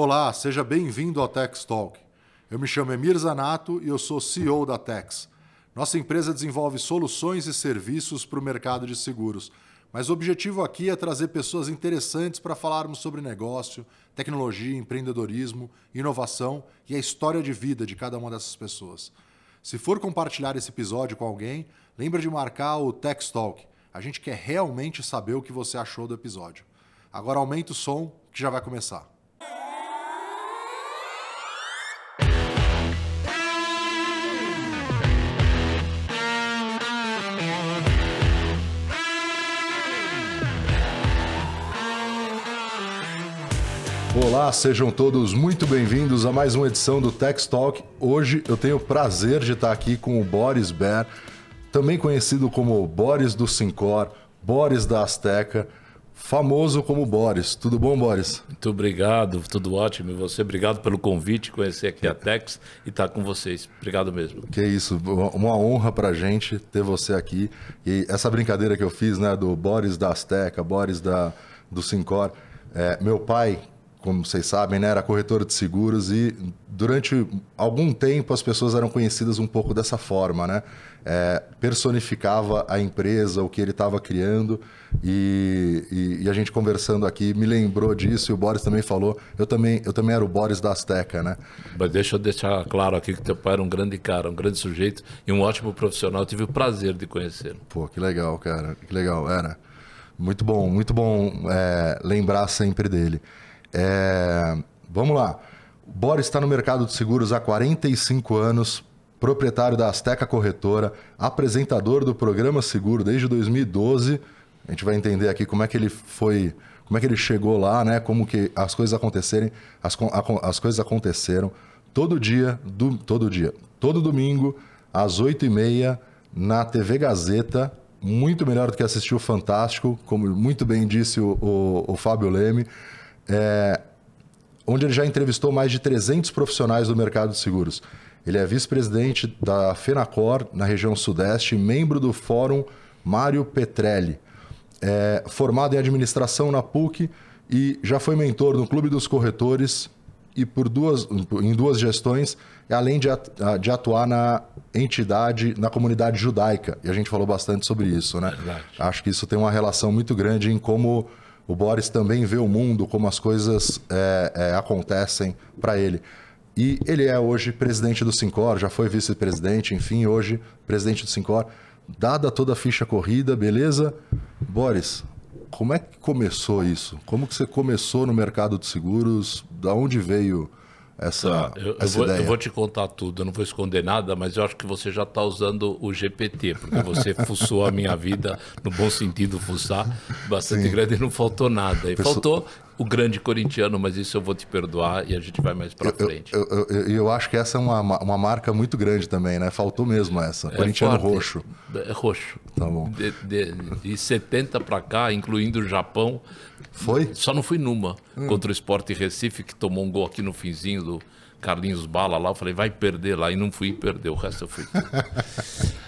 Olá, seja bem-vindo ao Tex Talk. Eu me chamo Emir Zanato e eu sou CEO da Tex. Nossa empresa desenvolve soluções e serviços para o mercado de seguros, mas o objetivo aqui é trazer pessoas interessantes para falarmos sobre negócio, tecnologia, empreendedorismo, inovação e a história de vida de cada uma dessas pessoas. Se for compartilhar esse episódio com alguém, lembre de marcar o Tex Talk. A gente quer realmente saber o que você achou do episódio. Agora aumenta o som que já vai começar. Olá, sejam todos muito bem-vindos a mais uma edição do Tex Talk. Hoje eu tenho o prazer de estar aqui com o Boris Ber, também conhecido como Boris do Sincor, Boris da Azteca, famoso como Boris. Tudo bom, Boris? Muito obrigado, tudo ótimo. E você, obrigado pelo convite, conhecer aqui a Tex e estar com vocês. Obrigado mesmo. Que isso, uma honra pra gente ter você aqui. E essa brincadeira que eu fiz, né, do Boris da Azteca, Boris da, do Sincor, é, meu pai como vocês sabem, né, era corretor de seguros e durante algum tempo as pessoas eram conhecidas um pouco dessa forma, né? É, personificava a empresa, o que ele estava criando e, e, e, a gente conversando aqui me lembrou disso e o Boris também falou. Eu também, eu também era o Boris da Azteca, né? Mas deixa eu deixar claro aqui que teu pai era um grande cara, um grande sujeito e um ótimo profissional. Eu tive o prazer de conhecê-lo. Pô, que legal, cara, que legal, era. Muito bom, muito bom é, lembrar sempre dele. É, vamos lá. Boris está no mercado de seguros há 45 anos, proprietário da Azteca Corretora, apresentador do programa Seguro desde 2012. A gente vai entender aqui como é que ele foi, como é que ele chegou lá, né? Como que as coisas acontecerem, as, as coisas aconteceram todo dia, do, todo dia, todo domingo às 8h30 na TV Gazeta. Muito melhor do que assistir o Fantástico, como muito bem disse o, o, o Fábio Leme é, onde ele já entrevistou mais de 300 profissionais do mercado de seguros. Ele é vice-presidente da FENACOR na região Sudeste, membro do Fórum Mário Petrelli. É, formado em administração na PUC e já foi mentor no Clube dos Corretores e por duas, em duas gestões, além de, de atuar na entidade, na comunidade judaica. E a gente falou bastante sobre isso, né? Verdade. Acho que isso tem uma relação muito grande em como o Boris também vê o mundo, como as coisas é, é, acontecem para ele. E ele é hoje presidente do Sincor, já foi vice-presidente, enfim, hoje presidente do Sincor. Dada toda a ficha corrida, beleza? Boris, como é que começou isso? Como que você começou no mercado de seguros? Da onde veio essa, eu, essa eu vou? Eu vou te contar tudo, eu não vou esconder nada, mas eu acho que você já está usando o GPT, porque você fuçou a minha vida, no bom sentido, fuçar, bastante Sim. grande e não faltou nada. E Pessoa... faltou o grande corintiano, mas isso eu vou te perdoar e a gente vai mais para frente. Eu, eu, eu, eu, acho que essa é uma, uma marca muito grande também, né? Faltou mesmo essa. É corintiano forte. roxo. É roxo. Tá bom. De, de, de 70 para cá, incluindo o Japão, foi? Só não fui numa hum. contra o Sport Recife, que tomou um gol aqui no finzinho do Carlinhos Bala lá. Eu falei, vai perder lá. E não fui perder. O resto eu fui.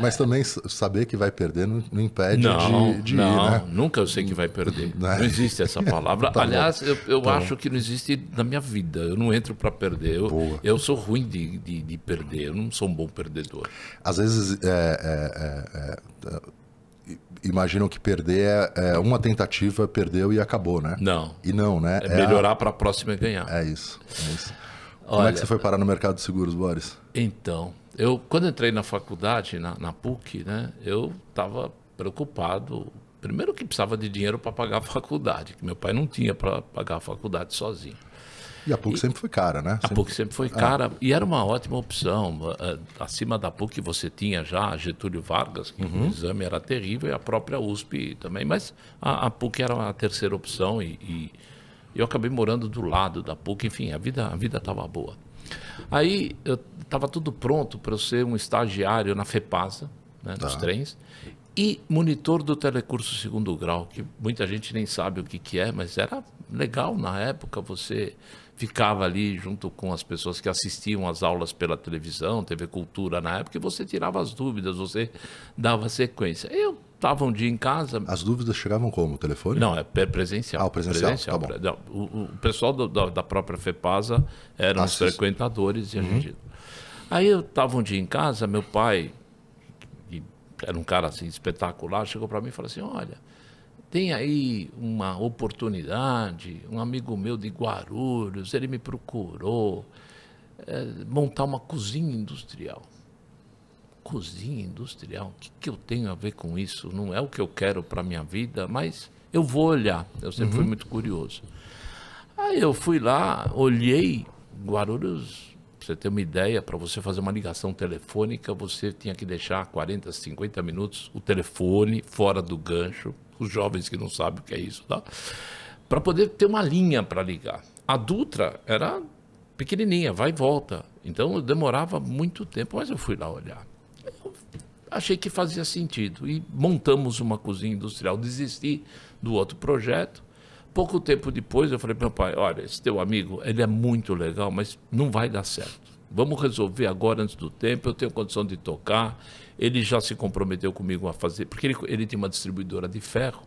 Mas também saber que vai perder não, não impede não, de, de não, ir, né? nunca eu sei que vai perder. Não, não existe essa palavra. tá Aliás, eu, eu tá acho bom. que não existe na minha vida. Eu não entro para perder. Eu, eu sou ruim de, de, de, perder. Eu não sou um bom perdedor. Às vezes, é, é, é, é imaginam que perder é, é, uma tentativa, perdeu e acabou, né? Não. E não, né? É, é melhorar a... para a próxima e ganhar. É isso. É isso. Como é que você foi parar no mercado de seguros, Boris? Então, eu quando entrei na faculdade, na, na PUC, né, eu estava preocupado. Primeiro que precisava de dinheiro para pagar a faculdade, que meu pai não tinha para pagar a faculdade sozinho. E a PUC e, sempre foi cara, né? A sempre... PUC sempre foi ah. cara e era uma ótima opção. Eh, acima da PUC você tinha já Getúlio Vargas, que uhum. o exame era terrível, e a própria USP também. Mas a, a PUC era a terceira opção e, e, eu acabei morando do lado da PUC. Enfim, a vida a vida estava boa. Aí estava tudo pronto para eu ser um estagiário na FEPASA, né, tá. trens, e monitor do telecurso segundo grau, que muita gente nem sabe o que, que é, mas era legal na época você ficava ali junto com as pessoas que assistiam às aulas pela televisão, TV Cultura na época, e você tirava as dúvidas, você dava sequência. Eu estava um dia em casa. As dúvidas chegavam como? Telefone? Não, é presencial. Ah, o presencial, tá bom. O, o, pessoal do, da, da, própria FEPASA eram os frequentadores e a uhum. gente. Aí eu estava um dia em casa, meu pai, que era um cara assim espetacular, chegou para mim e falou assim: Olha, tem aí uma oportunidade, um amigo meu de Guarulhos, ele me procurou é, montar uma cozinha industrial cozinha industrial, o que, que eu tenho a ver com isso? Não é o que eu quero para minha vida, mas eu vou olhar. Eu sempre uhum. fui muito curioso. Aí eu fui lá, olhei Guarulhos, você ter uma ideia, para você fazer uma ligação telefônica, você tinha que deixar 40, 50 minutos o telefone fora do gancho. Os jovens que não sabem o que é isso, tá? Para poder ter uma linha para ligar. A Dutra era pequenininha, vai e volta. Então demorava muito tempo, mas eu fui lá olhar achei que fazia sentido e montamos uma cozinha industrial. Desisti do outro projeto. Pouco tempo depois eu falei para meu pai, olha, esse teu amigo, ele é muito legal, mas não vai dar certo. Vamos resolver agora antes do tempo, eu tenho condição de tocar. Ele já se comprometeu comigo a fazer, porque ele, ele tinha uma distribuidora de ferro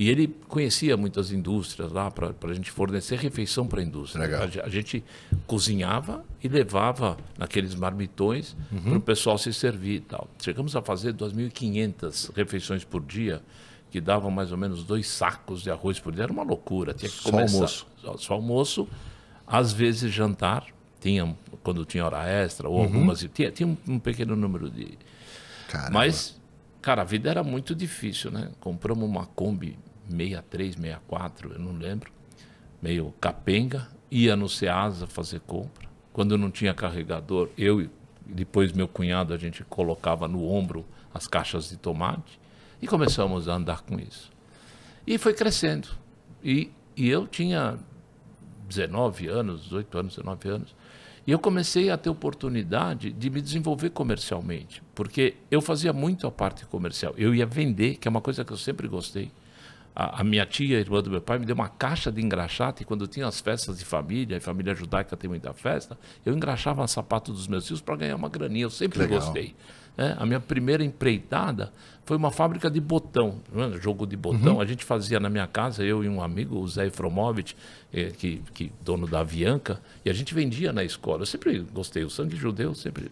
e ele conhecia muitas indústrias lá para a gente fornecer refeição para a indústria. Legal. A, a, gente cozinhava e levava naqueles marmitões uhum. para o pessoal se servir e tal. Chegamos a fazer 2.500 refeições por dia, que davam mais ou menos dois sacos de arroz por dia. Era uma loucura. Tinha que só começar. almoço. Só, só almoço. Às vezes jantar. Tinha, quando tinha hora extra, ou uhum. algumas. Tinha, tinha um, um pequeno número de. Caramba. Mas Cara, a vida era muito difícil, né? Compramos uma Kombi 63, 64, eu não lembro, meio capenga, ia no Ceasa fazer compra. Quando não tinha carregador, eu e depois meu cunhado, a gente colocava no ombro as caixas de tomate e começamos a andar com isso. E foi crescendo. E, e eu tinha 19 anos, 18 anos, 19 anos. E eu comecei a ter oportunidade de me desenvolver comercialmente, porque eu fazia muito a parte comercial. Eu ia vender, que é uma coisa que eu sempre gostei a, a, minha tia, irmã do meu pai, me deu uma caixa de engraxate. E quando tinha as festas de família, e família judaica tem muita festa, eu engraxava sapato dos meus filhos para ganhar uma graninha. Eu sempre gostei. É, a minha primeira empreitada foi uma fábrica de botão, é? jogo de botão. Uhum. A gente fazia na minha casa, eu e um amigo, o Zé Efromovich, eh, que, que dono da Avianca, e a gente vendia na escola. Eu sempre gostei, o sangue judeu sempre.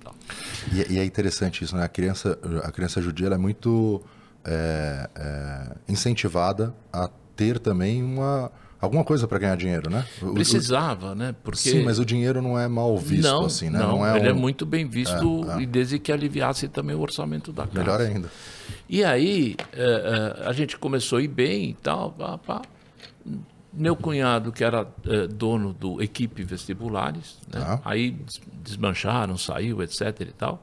E, e é interessante isso, né? A criança, a criança judia é muito é, é, incentivada a ter também uma alguma coisa para ganhar dinheiro, né? Precisava, né? Porque... Sim, mas o dinheiro não é mal visto não, assim, né? Não, não é ele é um... é muito bem visto é, é. e desde que aliviasse também o orçamento da casa. Melhor ainda. E aí é, a gente começou a ir bem e tal, pá, pá. Meu cunhado, que era dono do Equipe Vestibulares, né? ah. aí desmancharam, saiu, etc e tal.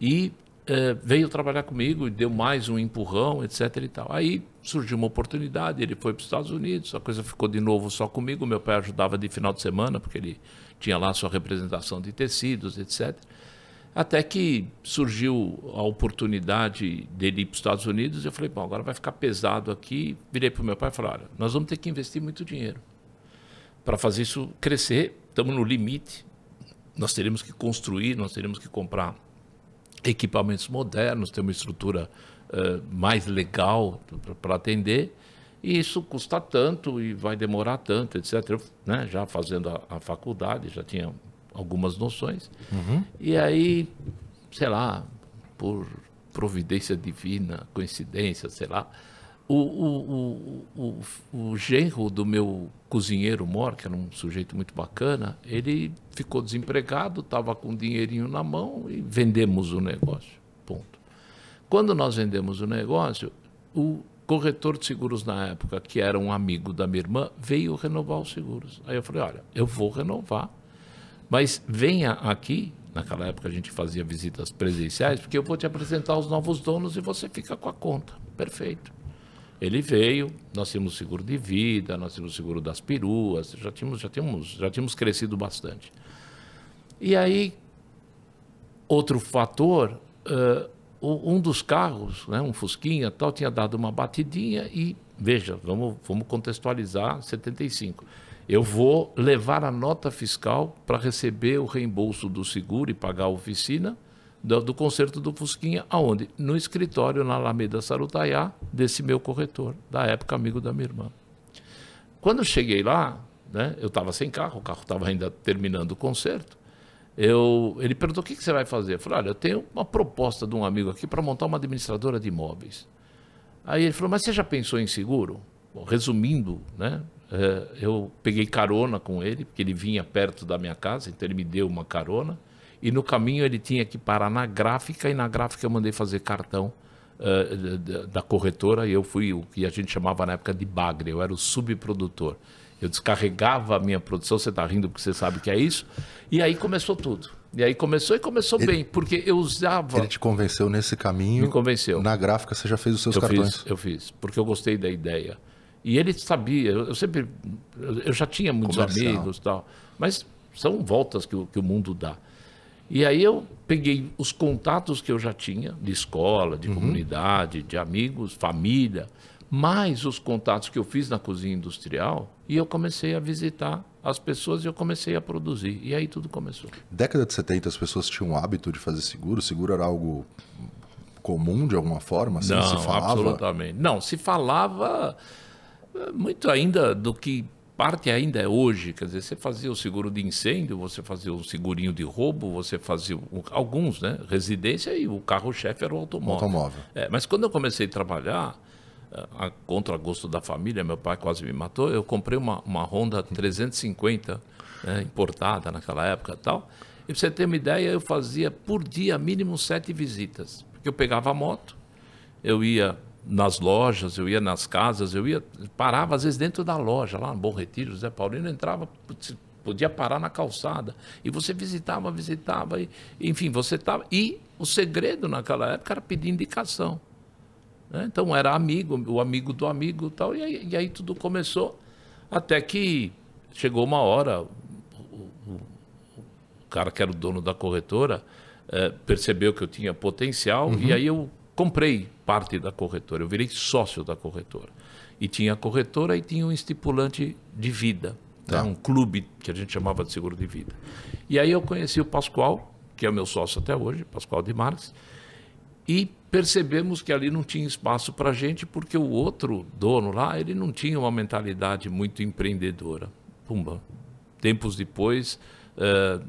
E é, veio trabalhar comigo e deu mais um empurrão, etc. e tal. Aí surgiu uma oportunidade, ele foi para os Estados Unidos, a coisa ficou de novo só comigo. Meu pai ajudava de final de semana, porque ele tinha lá sua representação de tecidos, etc. Até que surgiu a oportunidade dele ir para os Estados Unidos, eu falei, bom, agora vai ficar pesado aqui. Virei para o meu pai e falei, olha, nós vamos ter que investir muito dinheiro para fazer isso crescer. Estamos no limite. Nós teremos que construir, nós teremos que comprar equipamentos modernos, ter uma estrutura uh, mais legal para atender. E isso custa tanto e vai demorar tanto, etc. Eu, né, já fazendo a, a, faculdade, já tinha algumas noções. Uhum. E aí, sei lá, por providência divina, coincidência, sei lá, o, o, o, o, o genro do meu cozinheiro mor, que era um sujeito muito bacana, ele ficou desempregado, estava com um dinheirinho na mão e vendemos o negócio. Ponto. Quando nós vendemos o negócio, o corretor de seguros na época, que era um amigo da minha irmã, veio renovar os seguros. Aí eu falei: olha, eu vou renovar, mas venha aqui. Naquela época a gente fazia visitas presenciais, porque eu vou te apresentar os novos donos e você fica com a conta. Perfeito. Ele veio, nós tínhamos seguro de vida, nós tínhamos seguro das peruas, já tínhamos, já tínhamos, já tínhamos crescido bastante. E aí, outro fator, uh, um dos carros, né, um Fusquinha tal, tinha dado uma batidinha e, veja, vamos, vamos contextualizar 75. Eu vou levar a nota fiscal para receber o reembolso do seguro e pagar a oficina do, do concerto do Fusquinha, aonde? No escritório na Alameda Sarutaiá, desse meu corretor, da época amigo da minha irmã. Quando cheguei lá, né, eu estava sem carro, o carro estava ainda terminando o concerto. Eu, ele perguntou o que, que, você vai fazer. Eu falei, olha, eu tenho uma proposta de um amigo aqui para montar uma administradora de imóveis. Aí ele falou, mas você já pensou em seguro? Bom, resumindo, né, é, eu peguei carona com ele, porque ele vinha perto da minha casa, então ele me deu uma carona. E no caminho ele tinha que parar na gráfica, e na gráfica eu mandei fazer cartão uh, da, da, corretora, e eu fui o que a gente chamava na época de bagre, eu era o subprodutor. Eu descarregava a minha produção, você está rindo porque você sabe que é isso, e aí começou tudo. E aí começou e começou ele, bem, porque eu usava. Ele te convenceu nesse caminho? Me convenceu. Na gráfica você já fez os seus eu cartões? Fiz, eu fiz, porque eu gostei da ideia. E ele sabia, eu sempre. Eu já tinha muitos Comercial. amigos e tal, mas são voltas que, que o mundo dá. E aí eu peguei os contatos que eu já tinha, de escola, de uhum. comunidade, de amigos, família, mais os contatos que eu fiz na cozinha industrial, e eu comecei a visitar as pessoas e eu comecei a produzir. E aí tudo começou. Década de 70 as pessoas tinham o hábito de fazer seguro? Seguro era algo comum de alguma forma? Assim, Não, se falava? absolutamente. Não, se falava eh, muito ainda do que parte ainda é hoje, quer dizer, você fazia o seguro de incêndio, você fazia o segurinho de roubo, você fazia o, alguns, né? Residência e o carro-chefe era o automóvel. automóvel. É, mas quando eu comecei a trabalhar, a, contra gosto da família, meu pai quase me matou, eu comprei uma, uma Honda 350 né, importada naquela época e tal. E para você ter uma ideia, eu fazia por dia mínimo sete visitas. Porque eu pegava a moto, eu ia nas lojas, eu ia nas casas, eu ia parava às vezes dentro da loja, lá no Bom Retiro, Zé Paulino entrava, podia parar na calçada. E você visitava, visitava, e, enfim, você estava. E o segredo naquela época era pedir indicação. Né? Então era amigo, o amigo do amigo tal, e aí, e aí tudo começou, até que chegou uma hora, o, o, o cara que era o dono da corretora é, percebeu que eu tinha potencial, uhum. e aí eu comprei parte da corretora, eu virei sócio da corretora. E tinha a corretora e tinha um estipulante de vida, né? tá. né? um clube que a gente chamava de seguro de vida. E aí eu conheci o Pascoal, que é o meu sócio até hoje, Pascoal de Marques, e percebemos que ali não tinha espaço para a gente, porque o outro dono lá, ele não tinha uma mentalidade muito empreendedora. Pumba. Tempos depois, uh,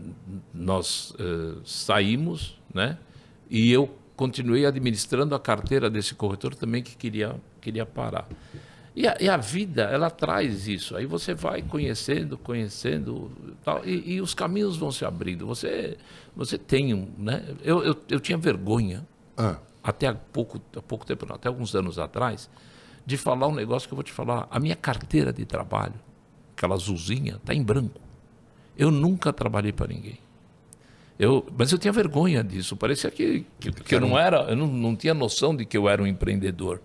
nós uh, saímos, né? E eu continuei administrando a carteira desse corretor também que queria, queria parar. E a, e a vida, ela traz isso. Aí você vai conhecendo, conhecendo, tal, e, e, os caminhos vão se abrindo. Você, você tem um. Né? Eu, eu, eu tinha vergonha, ah. até há pouco, há pouco tempo, até alguns anos atrás, de falar um negócio que eu vou te falar. A minha carteira de trabalho, aquela azulzinha, está em branco. Eu nunca trabalhei para ninguém. Eu, mas eu tinha vergonha disso. Parecia que, que, que eu não era, eu não, não tinha noção de que eu era um empreendedor.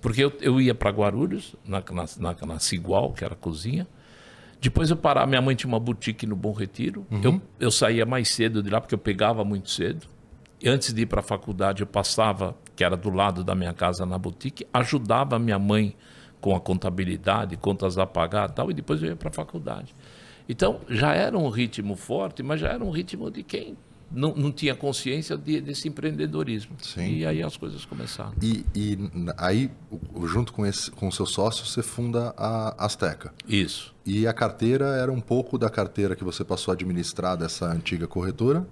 Porque eu, eu ia para Guarulhos, na, na, na, Cigual, que era a cozinha. Depois eu parava, minha mãe tinha uma boutique no Bom Retiro. Uhum. Eu, eu saía mais cedo de lá, porque eu pegava muito cedo. E antes de ir para a faculdade, eu passava, que era do lado da minha casa, na boutique, ajudava minha mãe com a contabilidade, contas a pagar e tal, e depois eu ia para a faculdade. Então, já era um ritmo forte, mas já era um ritmo de quem não, não tinha consciência de, desse empreendedorismo. Sim. E aí as coisas começaram. E, e aí, junto com, esse, com o seu sócio, você funda a Azteca. Isso. E a carteira era um pouco da carteira que você passou a administrar dessa antiga corretora,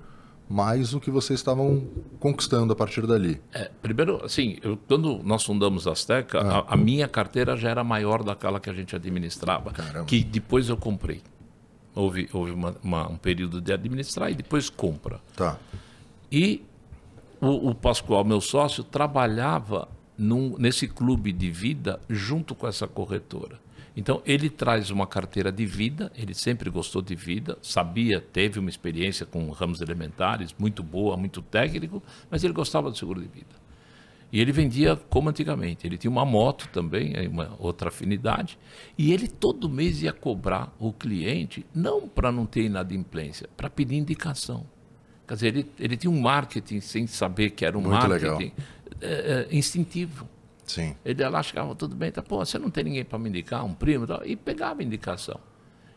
mais o que vocês estavam conquistando a partir dali. É, primeiro, assim, eu, quando nós fundamos a Azteca, ah. a, a, minha carteira já era maior daquela que a gente administrava, Caramba. que depois eu comprei. Houve, houve uma, uma, um período de administrar e depois compra. Tá. E o, o Pascoal, meu sócio, trabalhava num, nesse clube de vida junto com essa corretora. Então, ele traz uma carteira de vida, ele sempre gostou de vida, sabia, teve uma experiência com ramos elementares muito boa, muito técnico, mas ele gostava do seguro de vida. E ele vendia como antigamente. Ele tinha uma moto também, uma outra afinidade. E ele todo mês ia cobrar o cliente, não para não ter inadimplência, para pedir indicação. Quer dizer, ele, ele tinha um marketing sem saber que era um Muito marketing é, é, instintivo. Sim. Ele lá chegava, tudo bem, tá, pô, você não tem ninguém para me indicar, um primo, tal, e pegava indicação.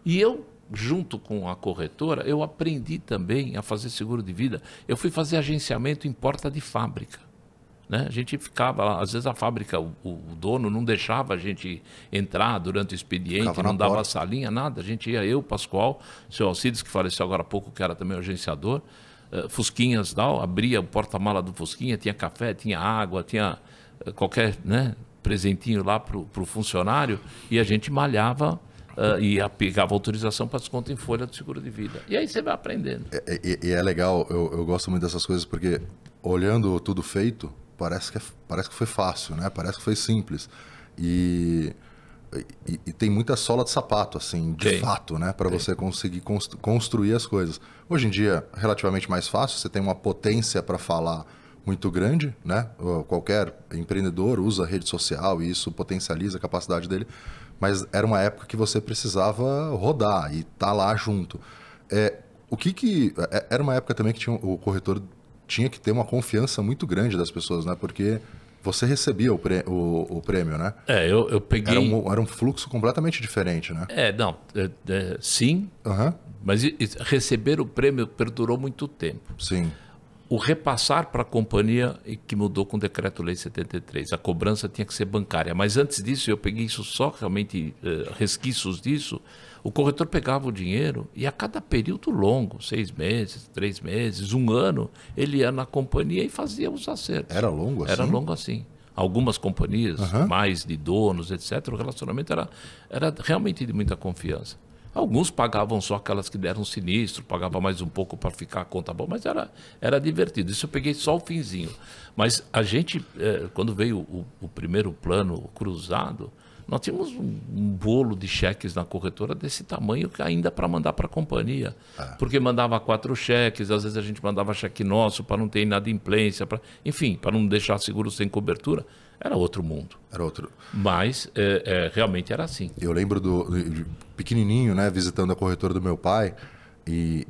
E eu junto com a corretora, eu aprendi também a fazer seguro de vida. Eu fui fazer agenciamento em porta de fábrica. Né? A gente ficava lá, às vezes a fábrica, o, o dono não deixava a gente entrar durante o expediente, Ficava não dava porta. salinha, nada. A gente ia, eu, Pascoal, seu Alcides, que faleceu agora há pouco, que era também o agenciador, eh, Fusquinhas tal, abria o porta-mala do Fusquinha, tinha café, tinha água, tinha eh, qualquer né, presentinho lá para o funcionário, e a gente malhava eh, e a- pegava autorização para desconto em folha do seguro de vida. E aí você vai aprendendo. E, e- e é legal, eu, eu gosto muito dessas coisas porque olhando tudo feito, parece que, é- parece que foi fácil, né? Parece que foi simples. E, e, e tem muita sola de sapato, assim, de fato, né? Para você conseguir constru- construir as coisas. Hoje em dia, relativamente mais fácil, você tem uma potência para falar muito grande, né? Qualquer empreendedor usa rede social e isso potencializa a capacidade dele. Mas era uma época que você precisava rodar e estar lá junto. É, o que que é- era uma época também que tinha, o corretor tinha que ter uma confiança muito grande das pessoas, né? Porque você recebia o, prê- o- o prêmio, né? É, eu, eu peguei. Era um, era um fluxo completamente diferente, né? É, não, é, é, sim, Aham, mas receber o prêmio perdurou muito tempo. sim. O repassar para a companhia e que mudou com o Decreto-Lei 73. A cobrança tinha que ser bancária. Mas antes disso, eu peguei isso só realmente, eh, resquícios disso. O corretor pegava o dinheiro e a cada período longo, seis meses, três meses, um ano, ele ia na companhia e fazia os acertos. Era longo assim? Era longo assim. Algumas companhias, mais de donos, etc., o relacionamento era, era realmente de muita confiança. Alguns pagavam só aquelas que deram sinistro, pagava mais um pouco para ficar a conta boa, mas era, era divertido. Isso eu peguei só o finzinho. Mas a gente, eh, quando veio o, o primeiro plano cruzado, nós tínhamos um, bolo de cheques na corretora desse tamanho que ainda para mandar para a companhia. Porque mandava quatro cheques, às vezes a gente mandava cheque nosso para não ter inadimplência, pra, enfim, para não deixar seguro sem cobertura. Era outro mundo. Era outro. Mas é, é, realmente era assim. Eu lembro do, pequenininho, né, visitando a corretora do meu pai e,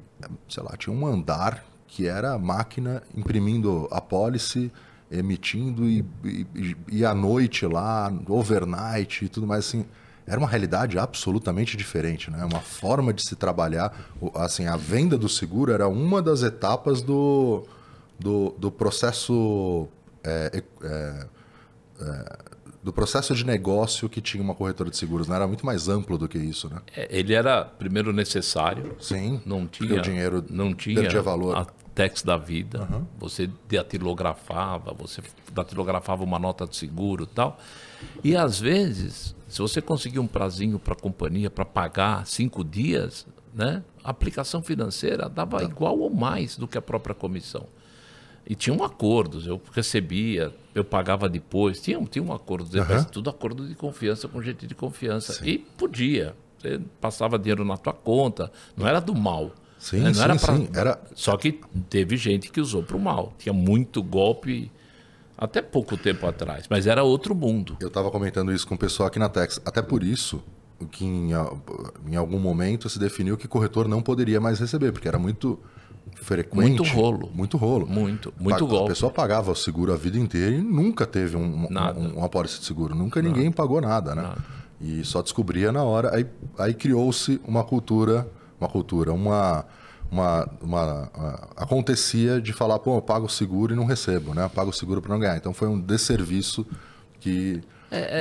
sei lá, tinha um andar que era a máquina imprimindo a pólice, emitindo e, e, e à noite lá, overnight e tudo mais assim. Era uma realidade absolutamente diferente, né? Uma forma de se trabalhar. Assim, a venda do seguro era uma das etapas do, do, do processo é, é, do processo de negócio que tinha uma corretora de seguros, né? Era muito mais amplo do que isso, né? É, Ele era primeiro necessário, Sim. não porque tinha o dinheiro não tinha perdia valor. a tax da vida. Você datilografava, você datilografava uma nota de seguro, e tal. E às vezes, se você conseguir um prazinho para a companhia para pagar cinco dias, né, a aplicação financeira dava igual ou mais do que a própria comissão. E tinham acordos, eu recebia, eu pagava depois, tinha, tinha um acordo, depois, tudo acordo de confiança com gente de confiança. E podia, você passava dinheiro na tua conta, não era do mal. Sim, né? não sim, era pra- sim, era- Só que teve gente que usou para o mal. Tinha muito golpe até pouco tempo atrás, mas era outro mundo. Eu estava comentando isso com o pessoal aqui na Tex. Até por isso que em, em algum momento se definiu que corretor não poderia mais receber, porque era muito frequente. Muito rolo. Muito rolo. Muito, muito golpe. A pessoa pagava o seguro a vida inteira e nunca teve um, Nada. um- uma pólice de seguro. Nunca ninguém pagou nada, né? E só descobria na hora. Aí, aí criou-se uma cultura, uma cultura, uma... Uma, uma, a- acontecia de falar, pô, eu pago o seguro e não recebo, né? Eu pago o seguro para não ganhar. Então foi um desserviço que,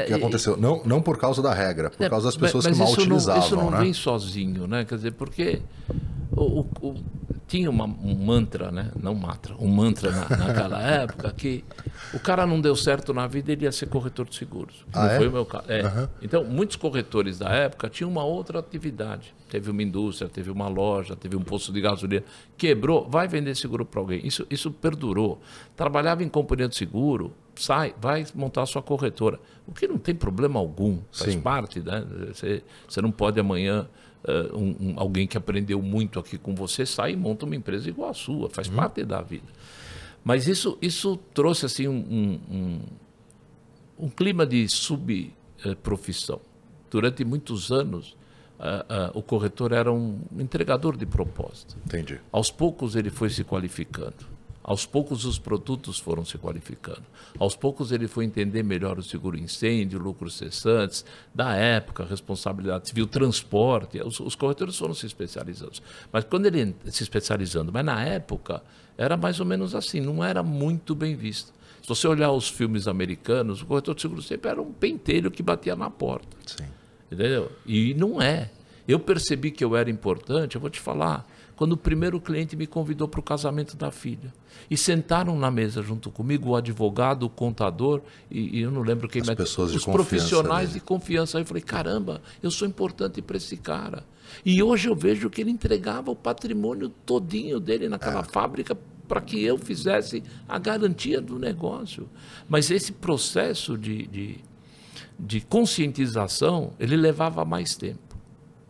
que aconteceu. Não, não por causa da regra, por É, causa das pessoas que mal utilizavam, Não, isso não né? vem sozinho, né? Quer dizer, porque o- o- tinha uma- um mantra, né? Não mantra, um mantra na- naquela época que o cara não deu certo na vida, ele ia ser corretor de seguros. Ah, não é? foi o meu caso. É. Então, muitos corretores da época tinham uma outra atividade. Teve uma indústria, teve uma loja, teve um posto de gasolina. Quebrou, vai vender seguro para alguém. Isso, isso perdurou. Trabalhava em companhia de seguro, sai, vai montar sua corretora. O que não tem problema algum, faz Sim. parte, né? Você, você não pode amanhã eh, um- um- alguém que aprendeu muito aqui com você sai e monta uma empresa igual a sua, faz parte da vida. Mas isso, isso trouxe assim um, um, um- clima de subprofissão. Durante muitos anos, ah, ah, o corretor era um entregador de proposta. Entendi. Aos poucos ele foi se qualificando. Aos poucos os produtos foram se qualificando. Aos poucos ele foi entender melhor o seguro incêndio, lucros cessantes, da época, responsabilidade civil, transporte. Os, os corretores foram se especializando. Mas quando ele se especializando, mas na época era mais ou menos assim, não era muito bem visto. Se você olhar os filmes americanos, o corretor de seguro sempre era um pentelho que batia na porta. Sim. Entendeu? E não é. Eu percebi que eu era importante, eu vou te falar, quando o primeiro cliente me convidou para o casamento da filha. E sentaram na mesa junto comigo o advogado, o contador, e, e eu não lembro quem As mais. pessoas de os confiança profissionais dele. de confiança. Aí eu falei, caramba, eu sou importante para esse cara. E hoje eu vejo que ele entregava o patrimônio todinho dele naquela É. fábrica para que eu fizesse a garantia do negócio. Mas esse processo de, de, de conscientização, ele levava mais tempo.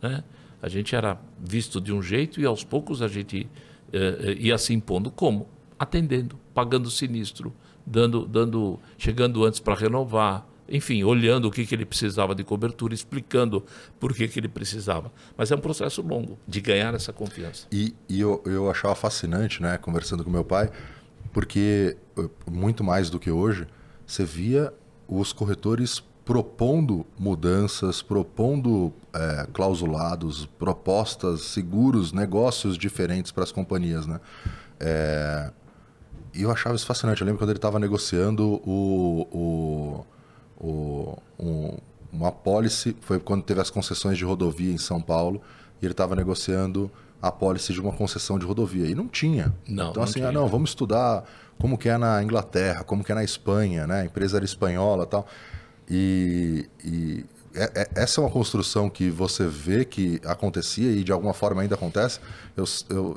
Né? A gente era visto de um jeito e aos poucos a gente eh, eh, ia se impondo como? Atendendo, pagando sinistro, dando, dando, chegando antes para renovar, enfim, olhando o que, que ele precisava de cobertura, explicando por que, que ele precisava. Mas é um processo longo de ganhar essa confiança. E, e eu, eu achava fascinante, né, conversando com meu pai, porque eh, muito mais do que hoje, você via os corretores propondo mudanças, propondo eh, clausulados, propostas, seguros, negócios diferentes para as companhias, né? Eh, e eu achava isso fascinante. Eu lembro quando ele estava negociando o, o, o, um- uma apólice, foi quando teve as concessões de rodovia em São Paulo, e ele estava negociando a apólice de uma concessão de rodovia. E não tinha. Não, então, não assim, tinha. ah, não, vamos estudar como que é na Inglaterra, como que é na Espanha, né? A empresa era espanhola tal. E, e é- é- essa é uma construção que você vê que acontecia e de alguma forma ainda acontece. Eu,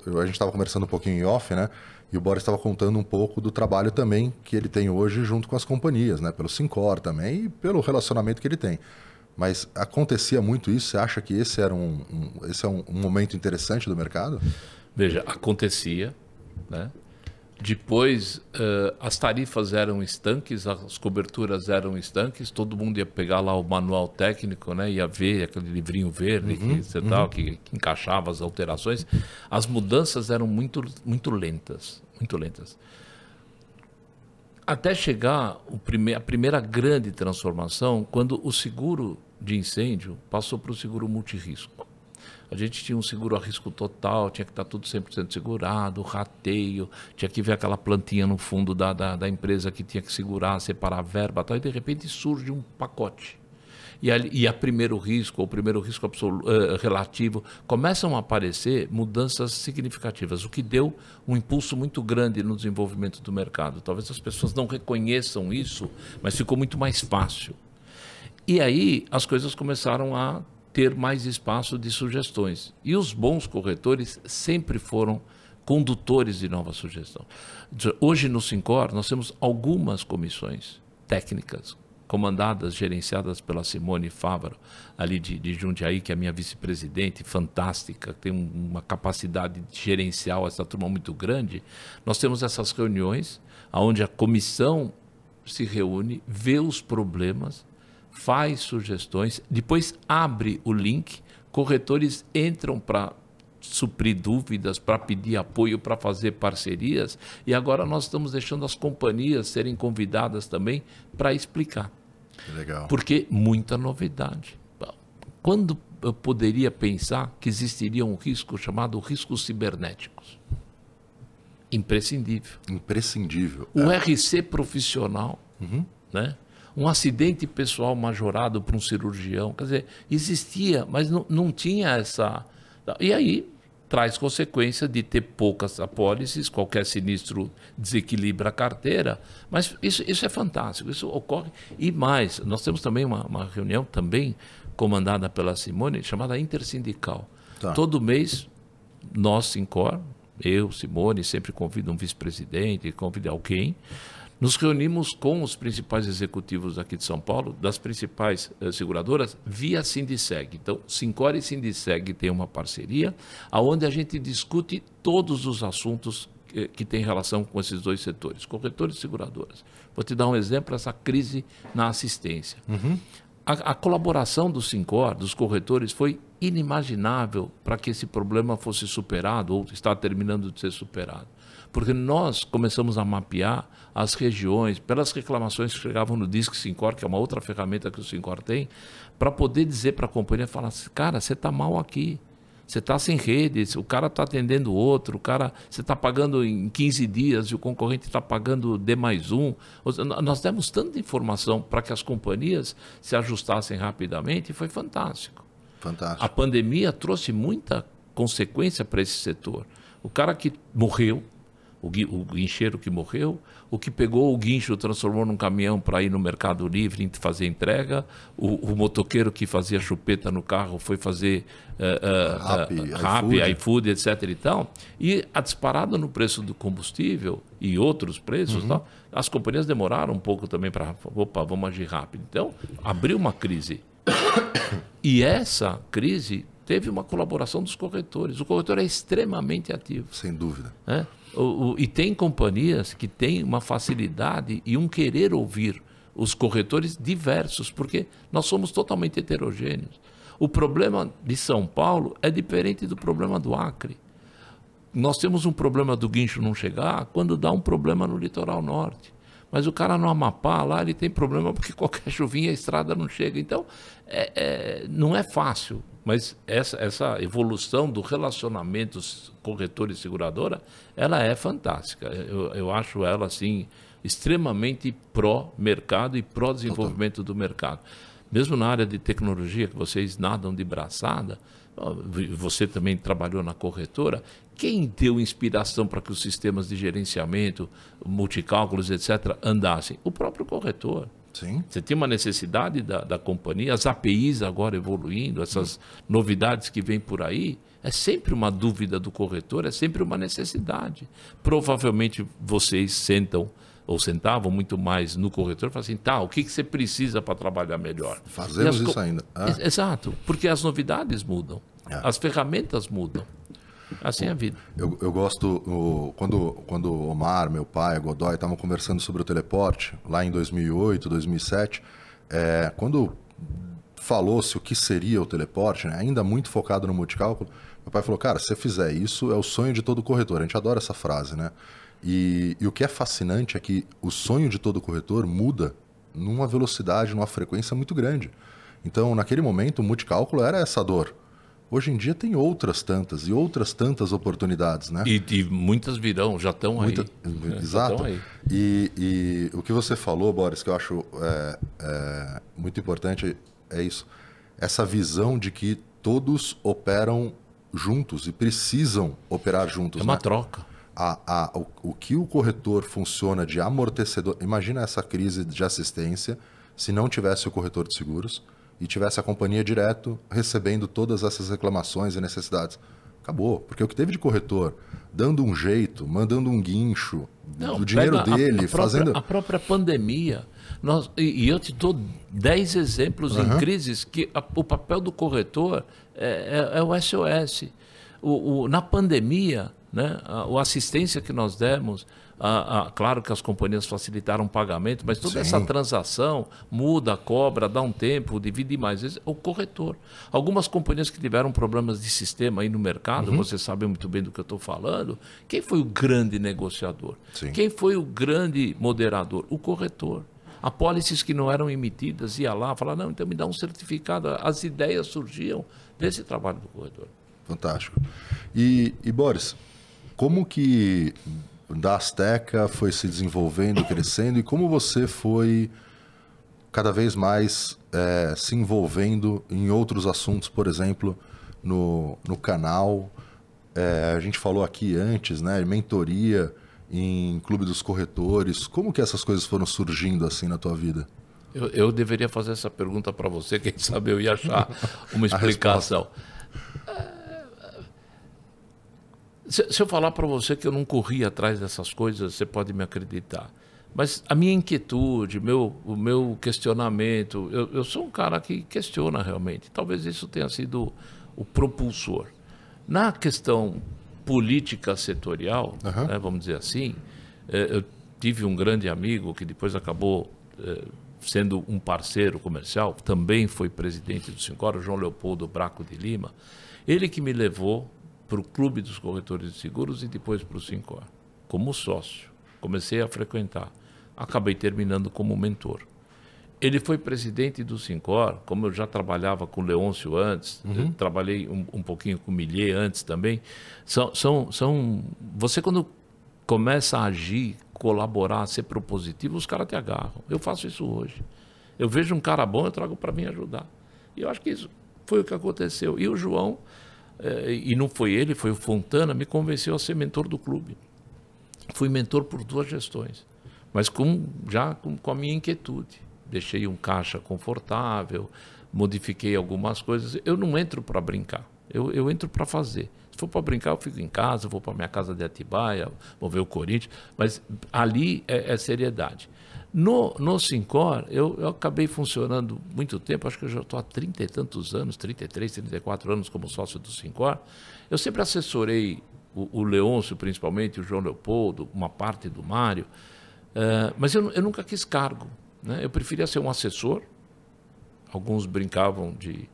eu- a gente estava conversando um pouquinho em off, né? E o Boris estava contando um pouco do trabalho também que ele tem hoje junto com as companhias, né? Pelo Sincor também e pelo relacionamento que ele tem. Mas acontecia muito isso? Você acha que esse era um, um- esse é um, um momento interessante do mercado? Veja, acontecia, né? Depois, eh, as tarifas eram estanques, as coberturas eram estanques, todo mundo ia pegar lá o manual técnico, né? ia ver aquele livrinho verde que, você tal, que, que encaixava as alterações. As mudanças eram muito, muito lentas, muito lentas. Até chegar prime a primeira grande transformação, quando o seguro de incêndio passou para o seguro multirrisco. A gente tinha um seguro a risco total, tinha que estar tudo 100% segurado, rateio, tinha que ver aquela plantinha no fundo da, da, da empresa que tinha que segurar, separar a verba tal, e de repente surge um pacote. E, ali, e a primeiro risco, ou primeiro risco absolu, eh, relativo, começam a aparecer mudanças significativas, o que deu um impulso muito grande no desenvolvimento do mercado. Talvez as pessoas não reconheçam isso, mas ficou muito mais fácil. E aí as coisas começaram a ter mais espaço de sugestões. E os bons corretores sempre foram condutores de nova sugestão. Hoje no Sincor nós temos algumas comissões técnicas comandadas, gerenciadas pela Simone Fávaro, ali de, de Jundiaí, que é a minha vice-presidente, fantástica, tem um- uma capacidade gerencial, essa turma muito grande. Nós temos essas reuniões onde a comissão se reúne, vê os problemas, faz sugestões, depois abre o link, corretores entram para suprir dúvidas, para pedir apoio, para fazer parcerias, e agora nós estamos deixando as companhias serem convidadas também para explicar. Legal. Porque muita novidade. Quando eu poderia pensar que existiria um risco chamado riscos cibernéticos? Imprescindível. Imprescindível. O RC profissional, né? Um acidente pessoal majorado por um cirurgião. Quer dizer, existia, mas não, não tinha essa. E aí traz consequência de ter poucas apólices, qualquer sinistro desequilibra a carteira, mas isso, isso é fantástico, isso ocorre. E mais, nós temos também uma, uma reunião também comandada pela Simone, chamada Intersindical. Tá. Todo mês, nós, Sincor, eu, Simone, sempre convido um vice-presidente, convido alguém, nos reunimos com os principais executivos aqui de São Paulo, das principais eh, seguradoras, via Sindiceg. Então, Sincor e Sindiceg têm uma parceria, onde a gente discute todos os assuntos que, que têm relação com esses dois setores, corretores e seguradoras. Vou te dar um exemplo, essa crise na assistência. A, a colaboração do Sincor, dos corretores, foi inimaginável para que esse problema fosse superado ou está terminando de ser superado. porque nós começamos a mapear as regiões, pelas reclamações que chegavam no Disque Sincor, que é uma outra ferramenta que o Sincor tem, para poder dizer para a companhia, falar assim, cara, você está mal aqui. Você está sem redes, o cara está atendendo outro, o cara você está pagando em 15 dias e o concorrente está pagando D mais um. Nós demos tanta informação para que as companhias se ajustassem rapidamente e foi fantástico. Fantástico. A pandemia trouxe muita consequência para esse setor. O cara que morreu, o, o guincheiro que morreu, o que pegou o guincho transformou num caminhão para ir no Mercado Livre fazer entrega, o, o, motoqueiro que fazia chupeta no carro foi fazer uh, rap, uh, iFood, etc. E, tal. e a disparada no preço do combustível e outros preços, uhum. tal, as companhias demoraram um pouco também para, opa, vamos agir rápido. Então, abriu uma crise. E essa crise teve uma colaboração dos corretores. O corretor é extremamente ativo. Sem dúvida. É? O, o, e tem companhias que têm uma facilidade e um querer ouvir os corretores diversos, porque nós somos totalmente heterogêneos. O problema de São Paulo é diferente do problema do Acre. Nós temos um problema do guincho não chegar quando dá um problema no litoral norte. Mas o cara no Amapá, lá, ele tem problema porque qualquer chuvinha a estrada não chega. Então, é, é, não é fácil. Mas essa, essa evolução do relacionamento corretor e seguradora, ela é fantástica. Eu, eu acho ela, assim, extremamente pró-mercado e pró-desenvolvimento do mercado. Mesmo na área de tecnologia, que vocês nadam de braçada, você também trabalhou na corretora, quem deu inspiração para que os sistemas de gerenciamento, multicálculos, etc., andassem? O próprio corretor. Sim. Você tem uma necessidade da, da companhia, as APIs agora evoluindo, essas hum. novidades que vêm por aí, é sempre uma dúvida do corretor, é sempre uma necessidade. Provavelmente vocês sentam ou sentavam muito mais no corretor e falavam assim, tá, o que, que você precisa para trabalhar melhor? Fazemos isso ainda. Ah. Exato, porque as novidades mudam, é. as ferramentas mudam. Assim é a vida. Eu, eu gosto, o, quando, quando o Omar, meu pai, Godoy estavam conversando sobre o teleporte, lá em 2008, 2007, é, quando falou-se o que seria o teleporte, né, ainda muito focado no multicálculo, meu pai falou, cara, se você fizer isso, é o sonho de todo corretor. A gente adora essa frase, né? E, e o que é fascinante é que o sonho de todo corretor muda numa velocidade, numa frequência muito grande. Então, naquele momento, o multicálculo era essa dor. Hoje em dia tem outras tantas e outras tantas oportunidades, né? E, e muitas virão, já estão Muita, aí. É, exato. Aí. E, e, o que você falou, Boris, que eu acho é, é, muito importante, é isso. Essa visão de que todos operam juntos e precisam operar juntos. É uma né? troca a, a, o, o que o corretor funciona de amortecedor. Imagina essa crise de assistência se não tivesse o corretor de seguros e tivesse a companhia direto recebendo todas essas reclamações e necessidades. Acabou. Porque o que teve de corretor dando um jeito, mandando um guincho não, do dinheiro dele, a, a fazendo. a própria pandemia. Nós, e, e eu te dou 10 exemplos uhum. em crises que a, o papel do corretor é, é, é o SOS. O, o, na pandemia, né? A, a assistência que nós demos, a, a, claro que as companhias facilitaram o pagamento, mas toda Sim. essa transação muda, cobra, dá um tempo, divide mais vezes, o corretor. Algumas companhias que tiveram problemas de sistema aí no mercado, uhum. você sabe muito bem do que eu estou falando, quem foi o grande negociador? Sim. Quem foi o grande moderador? O corretor. Apólices que não eram emitidas, ia lá, falar, não, então me dá um certificado. As ideias surgiam desse trabalho do corretor. Fantástico. E, e Boris, como que da Azteca foi se desenvolvendo, crescendo e como você foi cada vez mais é, se envolvendo em outros assuntos, por exemplo, no, no canal. É, a gente falou aqui antes, né? Mentoria em Clube dos Corretores. Como que essas coisas foram surgindo assim na tua vida? Eu, eu deveria fazer essa pergunta para você, quem sabe eu ia achar uma explicação. Se, se eu falar para você que eu não corri atrás dessas coisas, você pode me acreditar. Mas a minha inquietude, meu, o meu questionamento, eu, eu sou um cara que questiona realmente. Talvez isso tenha sido o propulsor. Na questão política setorial, uhum. né, vamos dizer assim, eh, eu tive um grande amigo que depois acabou eh, sendo um parceiro comercial, também foi presidente do Sincor, João Leopoldo Braco de Lima. Ele que me levou para o Clube dos Corretores de Seguros e depois para o Sincor. como sócio. Comecei a frequentar. Acabei terminando como mentor. Ele foi presidente do Sincor, como eu já trabalhava com o Leôncio antes, uhum. trabalhei um, um, pouquinho com o Millet antes também. São, são, são, você quando começa a agir, colaborar, ser propositivo, os caras te agarram. Eu faço isso hoje. Eu vejo um cara bom, eu trago para mim ajudar. E eu acho que isso foi o que aconteceu. E o João, eh, e não foi ele, foi o Fontana, me convenceu a ser mentor do clube. Fui mentor por duas gestões, mas com, já com, com a minha inquietude. Deixei um caixa confortável, modifiquei algumas coisas. Eu não entro para brincar, eu, eu entro para fazer. Se for para brincar, eu fico em casa, vou para minha casa de Atibaia, vou ver o Corinthians, mas ali é, é seriedade. No, no Sincor, eu, eu acabei funcionando muito tempo, acho que eu já estou há 30 e tantos anos, 33, 34 anos como sócio do Sincor. Eu sempre assessorei o, o Leôncio, principalmente, o João Leopoldo, uma parte do Mário, uh, mas eu, eu nunca quis cargo. Né? Eu preferia ser um assessor. Alguns brincavam de,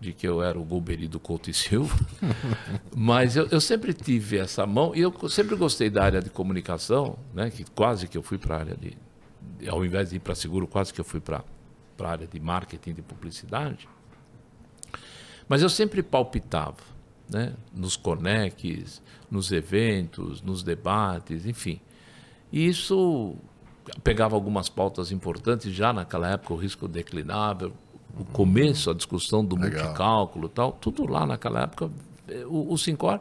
de que eu era o Golbery do Couto e Silva, mas eu, eu, sempre tive essa mão e eu sempre gostei da área de comunicação, né? que quase que eu fui para a área de, ao invés de ir para seguro, quase que eu fui para a área de marketing, de publicidade. Mas eu sempre palpitava, né? nos conex, nos eventos, nos debates, enfim. E isso pegava algumas pautas importantes, já naquela época o risco declinável, o começo, a discussão do Legal. multicálculo tal, tudo lá naquela época. O, o Sincor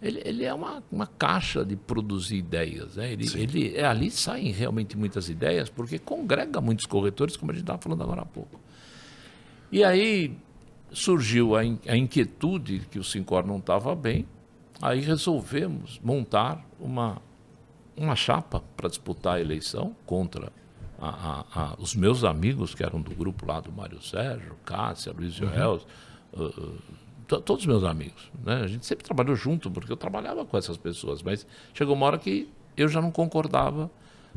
ele, ele é uma, uma caixa de produzir ideias. Né? Ele, ele, é, ali saem realmente muitas ideias, porque congrega muitos corretores, como a gente estava falando agora há pouco. E aí surgiu a, in, a inquietude que o Sincor não estava bem, aí resolvemos montar uma, uma chapa para disputar a eleição contra a, a, os meus amigos, que eram do grupo lá do Mário Sérgio, Cássia, Luiz uhum. uh, uh todos meus amigos. Né? A gente sempre trabalhou junto, porque eu trabalhava com essas pessoas, mas chegou uma hora que eu já não concordava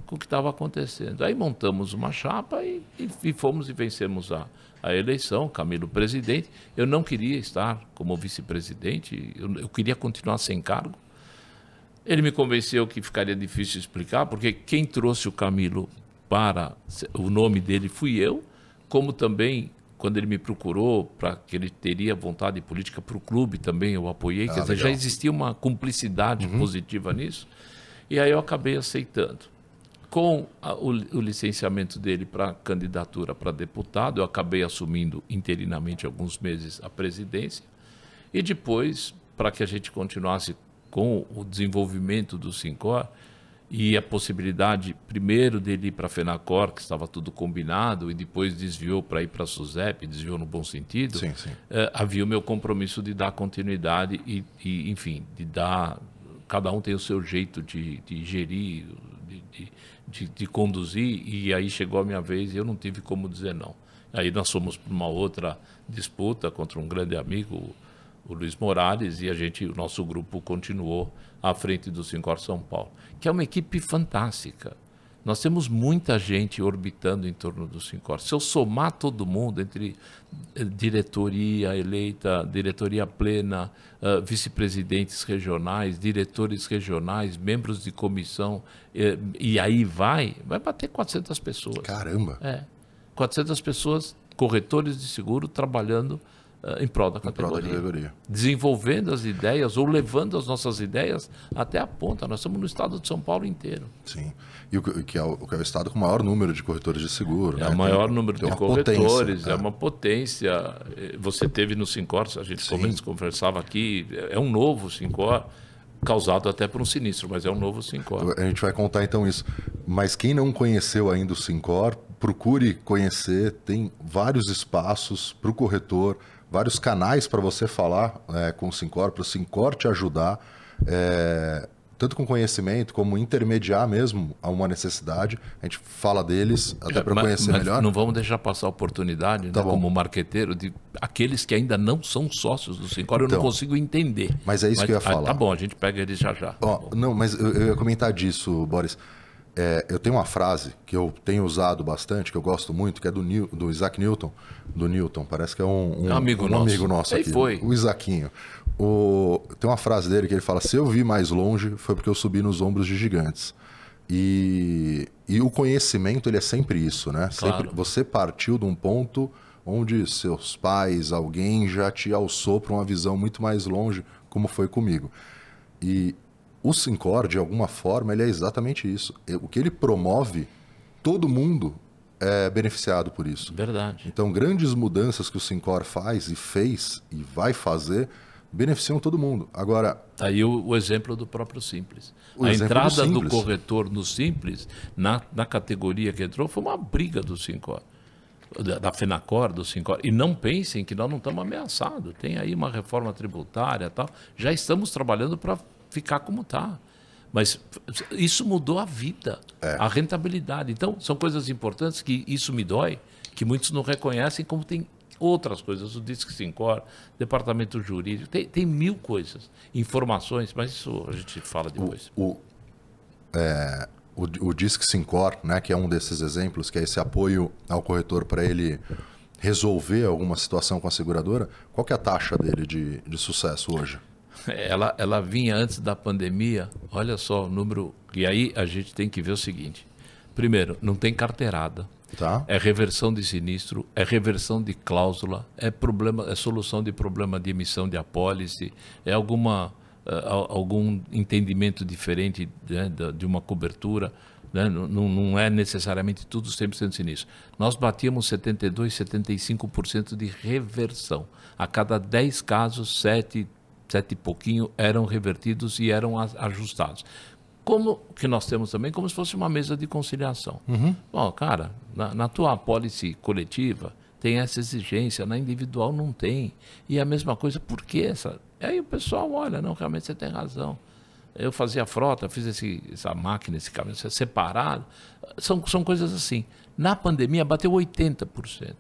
com o que estava acontecendo. Aí montamos uma chapa e, e, e fomos e vencemos a, a, eleição, Camilo presidente. Eu não queria estar como vice-presidente, eu, eu queria continuar sem cargo. Ele me convenceu que ficaria difícil explicar, porque quem trouxe o Camilo para o nome dele fui eu, como também quando ele me procurou para que ele teria vontade política para o clube também, eu apoiei. Ah, Quer dizer, já existia uma cumplicidade uhum. positiva nisso. E aí eu acabei aceitando. Com a, o, o, licenciamento dele para candidatura para deputado, eu acabei assumindo interinamente alguns meses a presidência. E depois, para que a gente continuasse com o desenvolvimento do Sincor, e a possibilidade, primeiro, dele ir para a FENACOR, que estava tudo combinado, e depois desviou para ir para a SUSEP, desviou no bom sentido, sim, sim. Eh, havia o meu compromisso de dar continuidade e, e, enfim, de dar. Cada um tem o seu jeito de, de gerir, de, de, de, conduzir, e aí chegou a minha vez e eu não tive como dizer não. Aí nós fomos para uma outra disputa contra um grande amigo, o Luiz Morales, e a gente, o nosso grupo continuou à frente do Sincor São Paulo, que é uma equipe fantástica. Nós temos muita gente orbitando em torno do Sincor. Se eu somar todo mundo, entre eh, diretoria eleita, diretoria plena, uh, vice-presidentes regionais, diretores regionais, membros de comissão, eh, e aí vai, vai bater 400 pessoas. Caramba! É. 400 pessoas, corretores de seguro, trabalhando em prol da categoria. Prol da categoria. Desenvolvendo as ideias ou levando as nossas ideias até a ponta. Nós estamos no estado de São Paulo inteiro. Sim. E o que é o, que é o estado com o maior número de corretores de seguro. É né? o maior tem, número tem de corretores, potência, é. é. uma potência. Você teve no Sincor, a gente Sim. conversava aqui, é um novo Sincor causado até por um sinistro, mas é um novo Sincor. A gente vai contar então isso. Mas quem não conheceu ainda o Sincor, procure conhecer, tem vários espaços para o corretor, vários canais para você falar é, com o Sincor, para o Sincor te ajudar, é, tanto com conhecimento como intermediar mesmo a uma necessidade. A gente fala deles até para conhecer mas melhor. Não vamos deixar passar a oportunidade, tá né, como marqueteiro, de aqueles que ainda não são sócios do Sincor, então, eu não então, consigo entender. Mas é isso mas, que eu ia falar. Ah, tá bom, a gente pega eles já já. Oh, não, mas eu, eu ia comentar disso, Boris. É, eu tenho uma frase que eu tenho usado bastante, que eu gosto muito, que é do, New, do Isaac Newton. Do Newton, parece que é um, um, é amigo um nosso. Amigo nosso aqui, foi. O Isaquinho. o... tem uma frase dele que ele fala: se eu vi mais longe, foi porque eu subi nos ombros de gigantes. E, e o conhecimento ele é sempre isso, né? Claro. Sempre você partiu de um ponto onde seus pais, alguém já te alçou para uma visão muito mais longe, como foi comigo. E o Sincor, de alguma forma, ele é exatamente isso. O que ele promove, todo mundo é beneficiado por isso. Verdade. Então, grandes mudanças que o Sincor faz e fez e vai fazer beneficiam todo mundo. Agora. Tá aí o, o exemplo do próprio Simples. A entrada do do, Simples. corretor no Simples, na, na categoria que entrou, foi uma briga do Sincor. Da, da Fenacor, do Sincor. E não pensem que nós não estamos ameaçados. Tem aí uma reforma tributária tal. Já estamos trabalhando para ficar como está. Mas isso mudou a vida, É. a rentabilidade. Então, são coisas importantes que isso me dói, que muitos não reconhecem, como tem outras coisas, o Disque Sincor, departamento jurídico, tem, tem mil coisas, informações, mas isso a gente fala depois. o, é, o, o Disque Sincor, né, que é um desses exemplos, que é esse apoio ao corretor para ele resolver alguma situação com a seguradora, qual que é a taxa dele de, de sucesso hoje? Ela, ela vinha antes da pandemia, olha só o número. E aí a gente tem que ver o seguinte: primeiro, não tem carteirada. Tá? É reversão de sinistro, é reversão de cláusula, é problema, é solução de problema de emissão de apólice, é alguma eh, al- algum entendimento diferente né, de uma cobertura. né? Não, não- não é necessariamente tudo 100% sinistro. Nós batíamos 72, 75% de reversão. A cada 10 casos, 7, sete e pouquinho eram revertidos e eram ajustados. Como que nós temos também, como se fosse uma mesa de conciliação. Bom, cara, na, na tua apólice coletiva tem essa exigência, na individual não tem. E a mesma coisa, por que essa? Aí o pessoal olha, não, realmente você tem razão. Eu fazia frota, fiz esse, essa máquina, esse caminhão separado. São, são coisas assim. Na pandemia bateu 80%.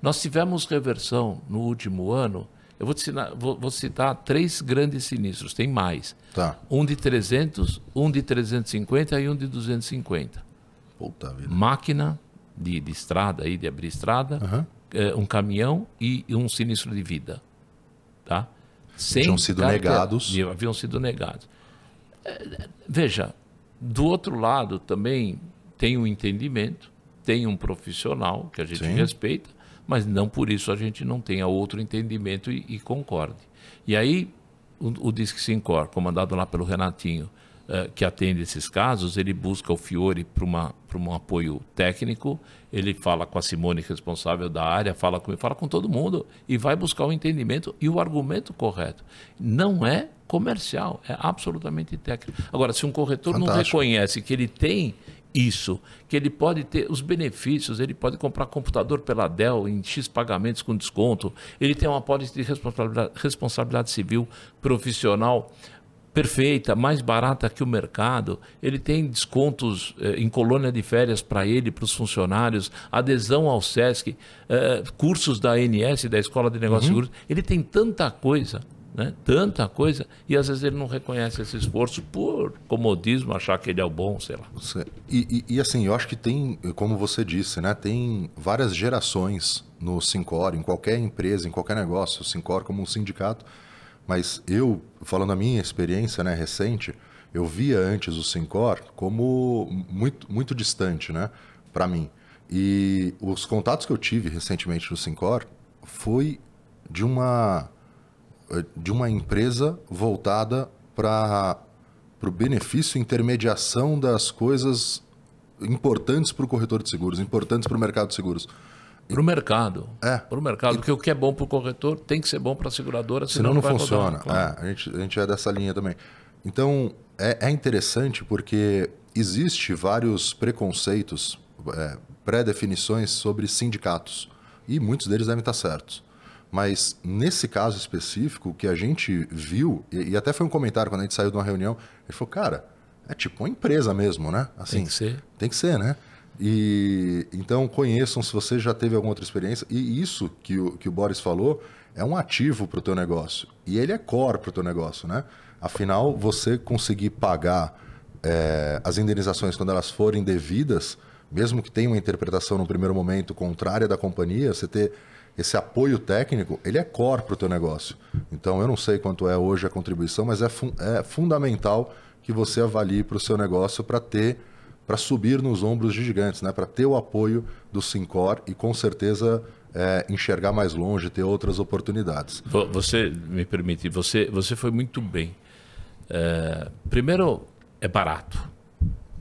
Nós tivemos reversão no último ano. Eu vou, te citar, vou, vou citar três grandes sinistros, tem mais. Tá. Um de 300, um de 350 e um de 250. Puta vida. Máquina de, de estrada, aí, de abrir estrada, Aham. eh, um caminhão e um sinistro de vida. Tá? Sem Tinham sido carteira. negados. E Haviam sido negados. Eh, Veja, do outro lado também tem um entendimento, tem um profissional que a gente Sim. respeita, mas não por isso a gente não tenha outro entendimento e, e concorde. E aí, o, o Disque Sincor, comandado lá pelo Renatinho, eh, que atende esses casos, ele busca o Fiore para um apoio técnico, ele fala com a Simone, responsável da área, fala com, fala com todo mundo e vai buscar o entendimento e o argumento correto. Não é comercial, é absolutamente técnico. Agora, se um corretor não Fantástico. reconhece que ele tem isso, que ele pode ter os benefícios, ele pode comprar computador pela Dell em X pagamentos com desconto, ele tem uma pólice de responsabilidade, responsabilidade civil profissional perfeita, mais barata que o mercado, ele tem descontos eh, em colônia de férias para ele, para os funcionários, adesão ao SESC, eh, cursos da ANS, da Escola de Negócios Seguros, ele tem tanta coisa, né? tanta coisa, e às vezes ele não reconhece esse esforço por comodismo, achar que ele é o bom, sei lá. E, e- e, assim, eu acho que tem, como você disse, né? Tem várias gerações no Sincor, em qualquer empresa, em qualquer negócio, o Sincor como um sindicato. Mas eu, falando a minha experiência né, recente, eu via antes o Sincor como muito, muito distante, né? Para mim. E os contatos que eu tive recentemente no Sincor foi de uma de uma empresa voltada para o benefício e intermediação das coisas importantes para o corretor de seguros, importantes para o mercado de seguros. Para o mercado. É. Para o mercado. Porque o que é bom para o corretor tem que ser bom para a seguradora, senão, Senão não vai funciona. claro. É, a, gente, a gente é dessa linha também. Então, é, é interessante porque existe vários preconceitos, é, pré-definições sobre sindicatos. E muitos deles devem estar certos. Mas nesse caso específico, o que a gente viu, e, e até foi um comentário quando a gente saiu de uma reunião, ele falou, cara, é tipo uma empresa mesmo, né? Assim, Tem que ser. Tem que ser, né? E então conheçam se você já teve alguma outra experiência. E isso que o, que o Boris falou é um ativo para o teu negócio. E ele é core para o teu negócio, né? Afinal, você conseguir pagar é, as indenizações quando elas forem devidas, mesmo que tenha uma interpretação no primeiro momento contrária da companhia, você ter esse apoio técnico, ele é core para o teu negócio. Então, eu não sei quanto é hoje a contribuição, mas é, fun é fundamental que você avalie para o seu negócio para ter, para subir nos ombros de gigantes, né? para ter o apoio do Sincor e com certeza é, enxergar mais longe, ter outras oportunidades. Você me permite, você, você foi muito bem. É, primeiro, é barato.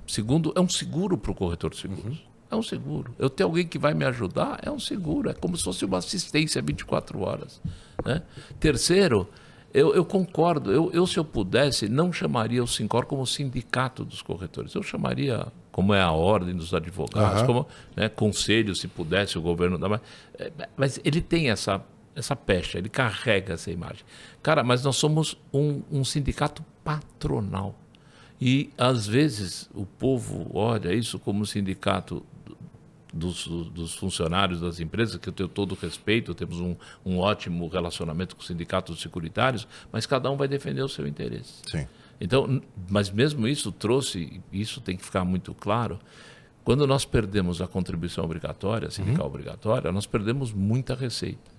Segundo, é um seguro para o corretor de seguros. Uhum. É um seguro. Eu tenho alguém que vai me ajudar, é um seguro. É como se fosse uma assistência 24 horas. Né? Terceiro, eu, eu concordo. Eu, eu, se eu pudesse, não chamaria o Sincor como sindicato dos corretores. Eu chamaria, como é a ordem dos advogados, uhum. como né, conselho, se pudesse, o governo dar mais. É, mas ele tem essa, essa pecha, ele carrega essa imagem. Cara, mas nós somos um, um sindicato patronal. E, às vezes, o povo olha isso como um sindicato dos, dos, funcionários das empresas, que eu tenho todo o respeito, temos um, um ótimo relacionamento com os sindicatos securitários, mas cada um vai defender o seu interesse. Sim. Então, mas mesmo isso trouxe, isso tem que ficar muito claro, quando nós perdemos a contribuição obrigatória, sindical uhum. obrigatória, nós perdemos muita receita.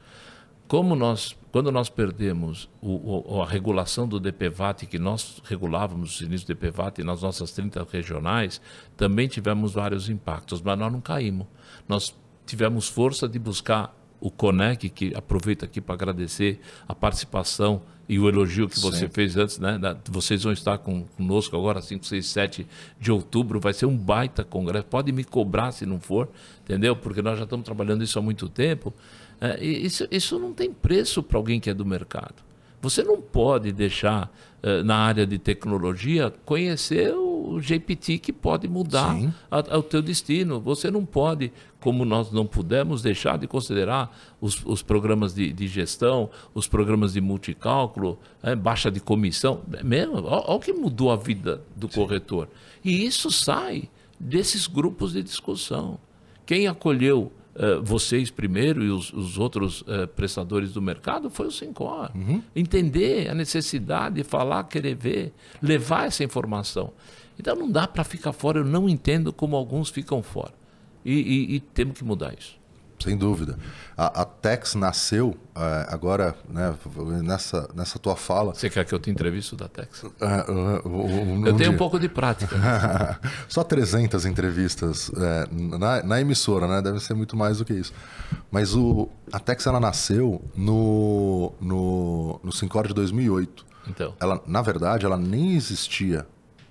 Como nós, quando nós perdemos o, o, a regulação do DPVAT, que nós regulávamos os inícios do DPVAT nas nossas 30 regionais, também tivemos vários impactos, mas nós não caímos. Nós tivemos força de buscar o CONEC, que aproveito aqui para agradecer a participação e o elogio que você Sim. fez antes, né? Vocês vão estar com, conosco agora, 5, 6, 7 de outubro, vai ser um baita congresso. Pode me cobrar se não for, entendeu? Porque nós já estamos trabalhando isso há muito tempo. É, isso, isso não tem preço para alguém que é do mercado. Você não pode deixar, uh, na área de tecnologia, conhecer o GPT que pode mudar o teu destino. Você não pode, como nós não pudemos, deixar de considerar os, os programas de, de, gestão, os programas de multicálculo, é, baixa de comissão. É mesmo, olha o que mudou a vida do Sim. corretor. E isso sai desses grupos de discussão. Quem acolheu uh, vocês primeiro e os, os outros uh, prestadores do mercado foi o Sincor. Uhum. Entender a necessidade de falar, querer ver, levar essa informação. Então não dá para ficar fora, eu não entendo como alguns ficam fora. E, e, e temos que mudar isso. Sem dúvida. A, a Tex nasceu uh, agora, né, nessa, nessa tua fala. Você quer que eu te entreviste da Tex? Uh, uh, eu tenho um pouco de prática. Só 300 entrevistas é, na, na, emissora, né? Deve ser muito mais do que isso. Mas o, a Tex ela nasceu no, no, no Sincor de 2008. Então. Ela, na verdade, ela nem existia.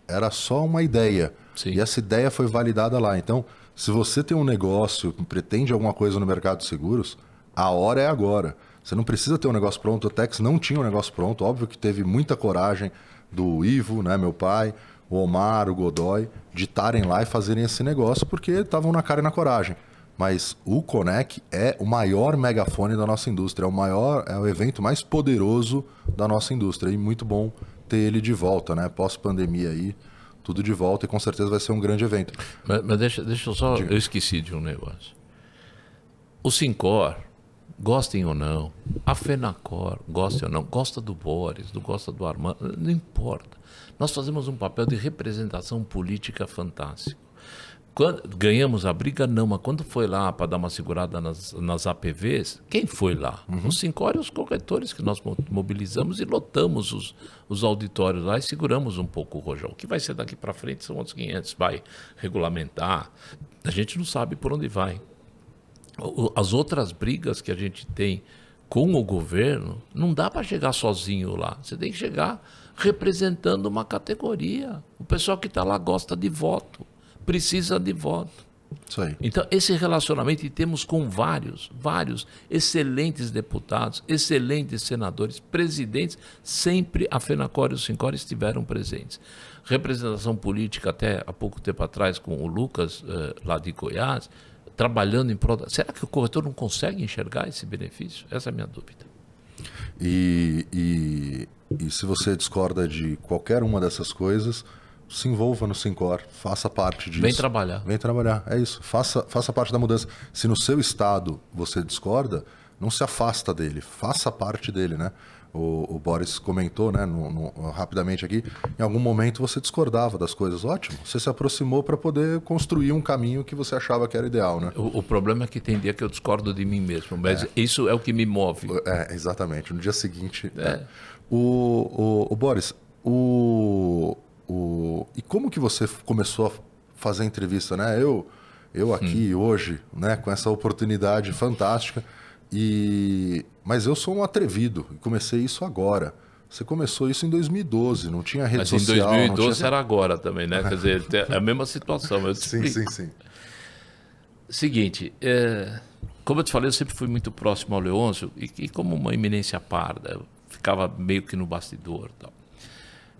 Era só uma ideia. Sim. E essa ideia foi validada lá. Então se você tem um negócio, pretende alguma coisa no mercado de seguros, a hora é agora. Você não precisa ter um negócio pronto. O Tex não tinha um negócio pronto. Óbvio que teve muita coragem do Ivo, né, meu pai, o Omar, o Godoy, de estarem lá e fazerem esse negócio porque estavam na cara e na coragem. Mas o Conec é o maior megafone da nossa indústria, é o maior, é o evento mais poderoso da nossa indústria e muito bom ter ele de volta, né? Pós pandemia aí, tudo de volta e com certeza vai ser um grande evento. Mas, mas deixa, deixa eu só. Diga. Eu esqueci de um negócio. O Sincor, gostem ou não, a Fenacor, gostem ou não, gosta do Boris, do gosta do Armando, não importa. Nós fazemos um papel de representação política fantástico. Quando, ganhamos a briga, não, mas quando foi lá para dar uma segurada nas, nas APVs, quem foi lá? Uhum. Os cinco e os corretores que nós mobilizamos e lotamos os, os auditórios lá e seguramos um pouco o rojão. O que vai ser daqui para frente são outros 500, vai regulamentar. A gente não sabe por onde vai. As outras brigas que a gente tem com o governo, não dá para chegar sozinho lá. Você tem que chegar representando uma categoria. O pessoal que está lá gosta de voto precisa de voto. Então, esse relacionamento, temos com vários, vários excelentes deputados, excelentes senadores, presidentes, sempre a FENACOR e o SINCOR estiveram presentes. Representação política, até há pouco tempo atrás, com o Lucas, eh, lá de Goiás, trabalhando em prol. Será que o corretor não consegue enxergar esse benefício? Essa é a minha dúvida. E, e, e se você discorda de qualquer uma dessas coisas, se envolva no Sincor, faça parte disso. Vem trabalhar. Vem trabalhar, é isso. Faça, faça parte da mudança. Se no seu estado você discorda, não se afasta dele, faça parte dele, né? o, o Boris comentou, né, no, no, rapidamente aqui, em algum momento você discordava das coisas. Ótimo, você se aproximou para poder construir um caminho que você achava que era ideal, né? O, o, problema é que tem dia que eu discordo de mim mesmo, mas é. isso é o que me move. É, exatamente. No dia seguinte. É. é. O, o, o, Boris, o, o, e como que você começou a fazer entrevista, né? Eu, eu aqui hum. hoje, né, com essa oportunidade fantástica. E mas eu sou um atrevido e comecei isso agora. Você começou isso em 2012, não tinha rede Mas social. Mas em 2012 tinha... era agora também, né? Quer dizer, é a mesma situação. Sim, sim, sim. Seguinte, é, como eu te falei, eu sempre fui muito próximo ao Leôncio e, e como uma eminência parda, eu ficava meio que no bastidor. Tal.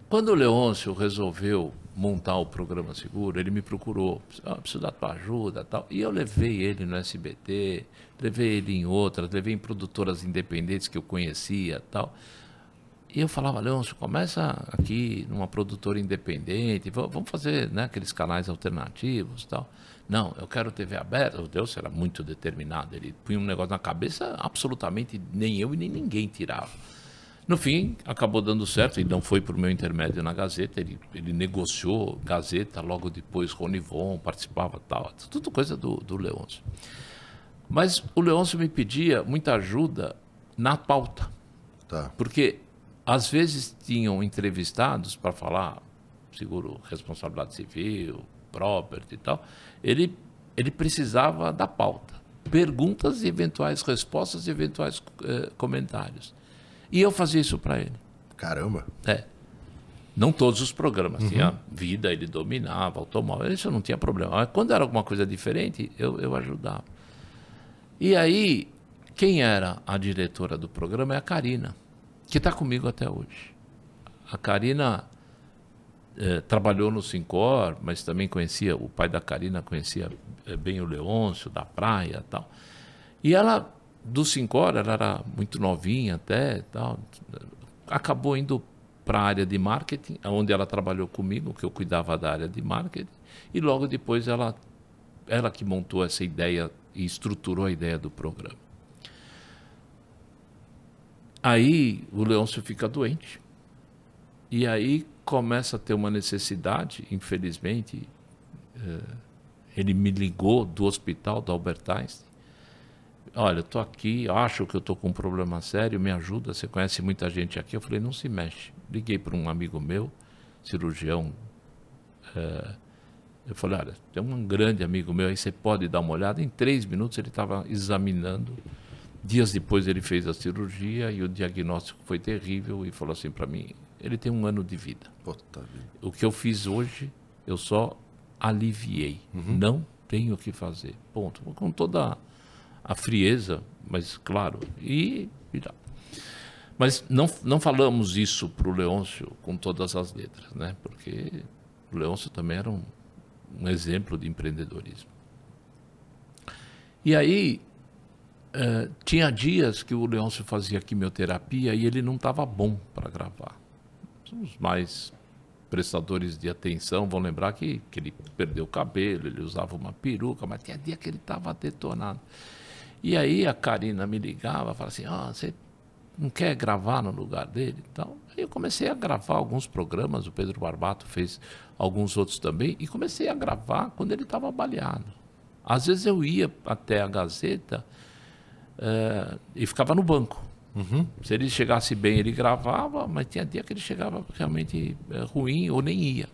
Quando o Leôncio resolveu montar o programa seguro, ele me procurou, ah, preciso da tua ajuda tal. E eu levei ele no SBT, levei ele em outras, levei em produtoras independentes que eu conhecia tal. E eu falava, Leôncio, começa aqui numa produtora independente, vamos fazer né, aqueles canais alternativos tal. Não, eu quero TV aberta. O Deus era muito determinado. Ele punha um negócio na cabeça, absolutamente nem eu e nem ninguém tirava. No fim, acabou dando certo, e não foi por meu intermédio na Gazeta, ele, ele negociou Gazeta, logo depois Ronivon participava tal, tudo coisa do, do Leôncio. Mas o Leôncio me pedia muita ajuda na pauta. Tá. Porque às vezes tinham entrevistados para falar seguro responsabilidade civil, property e tal. Ele, ele precisava da pauta. Perguntas e eventuais respostas e eventuais eh, comentários. E eu fazia isso para ele. Caramba. É. Não todos os programas. Uhum. Tinha vida, ele dominava, automóvel, isso não tinha problema. Mas quando era alguma coisa diferente, eu, eu ajudava. E aí, quem era a diretora do programa é a Karina, que está comigo até hoje. A Karina é, trabalhou no Sincor, mas também conhecia, o pai da Karina conhecia é, bem o Leôncio, da praia e tal. E ela do Sincor, ela era muito novinha até, tal, acabou indo para a área de marketing, onde ela trabalhou comigo, que eu cuidava da área de marketing, e logo depois ela, ela que montou essa ideia e estruturou a ideia do programa. Aí o Leôncio fica doente, e aí começa a ter uma necessidade, infelizmente, eh, ele me ligou do hospital do Albert Einstein, olha, tô aqui, acho que eu tô com um problema sério, me ajuda, você conhece muita gente aqui. Eu falei, não se mexe. Liguei para um amigo meu, cirurgião. É, eu falei, olha, tem um grande amigo meu aí, você pode dar uma olhada. Em três minutos ele estava examinando. Dias depois ele fez a cirurgia e o diagnóstico foi terrível e falou assim para mim, ele tem um ano de vida. O que eu fiz hoje, eu só aliviei. Uhum. Não tenho o que fazer. Ponto. Com toda a frieza, mas claro, e, e Mas não, não falamos isso para o Leôncio com todas as letras, né? porque o Leôncio também era um, um exemplo de empreendedorismo. E aí, eh, tinha dias que o Leôncio fazia quimioterapia e ele não estava bom para gravar. Os mais prestadores de atenção vão lembrar que, que ele perdeu o cabelo, ele usava uma peruca, mas tinha dia que ele estava detonado. E aí a Karina me ligava, falava assim, ah, você não quer gravar no lugar dele? Então, aí eu comecei a gravar alguns programas, o Pedro Barbato fez alguns outros também, e comecei a gravar quando ele estava baleado. Às vezes eu ia até a Gazeta é, e ficava no banco. Uhum. Se ele chegasse bem, ele gravava, mas tinha dia que ele chegava realmente é, ruim ou nem ia.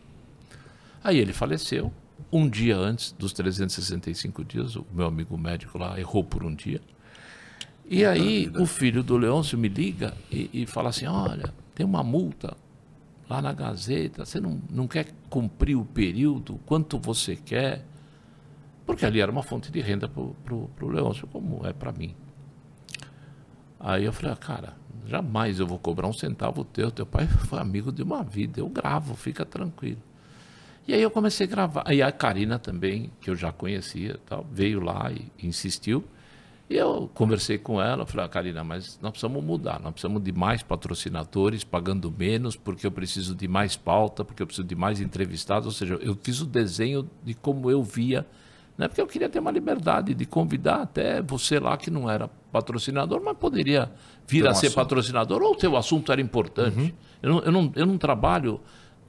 Aí ele faleceu um dia antes dos 365 dias, o meu amigo médico lá errou por um dia. E aí o filho do Leôncio me liga e, e, fala assim, olha, tem uma multa lá na Gazeta, você não, não quer cumprir o período, quanto você quer? Porque ali era uma fonte de renda para o Leôncio, como é para mim. Aí eu falei, ah, cara, jamais eu vou cobrar um centavo teu, teu pai foi amigo de uma vida, eu gravo, fica tranquilo. E aí eu comecei a gravar. E a Karina também, que eu já conhecia, tal, veio lá e insistiu. E eu conversei com ela, falei, ah, Karina, mas nós precisamos mudar, nós precisamos de mais patrocinadores, pagando menos, porque eu preciso de mais pauta, porque eu preciso de mais entrevistados. Ou seja, eu fiz o desenho de como eu via, né? porque eu queria ter uma liberdade de convidar até você lá que não era patrocinador, mas poderia vir a ser assunto. patrocinador, ou o teu assunto era importante. Eu, não, eu, não, eu não trabalho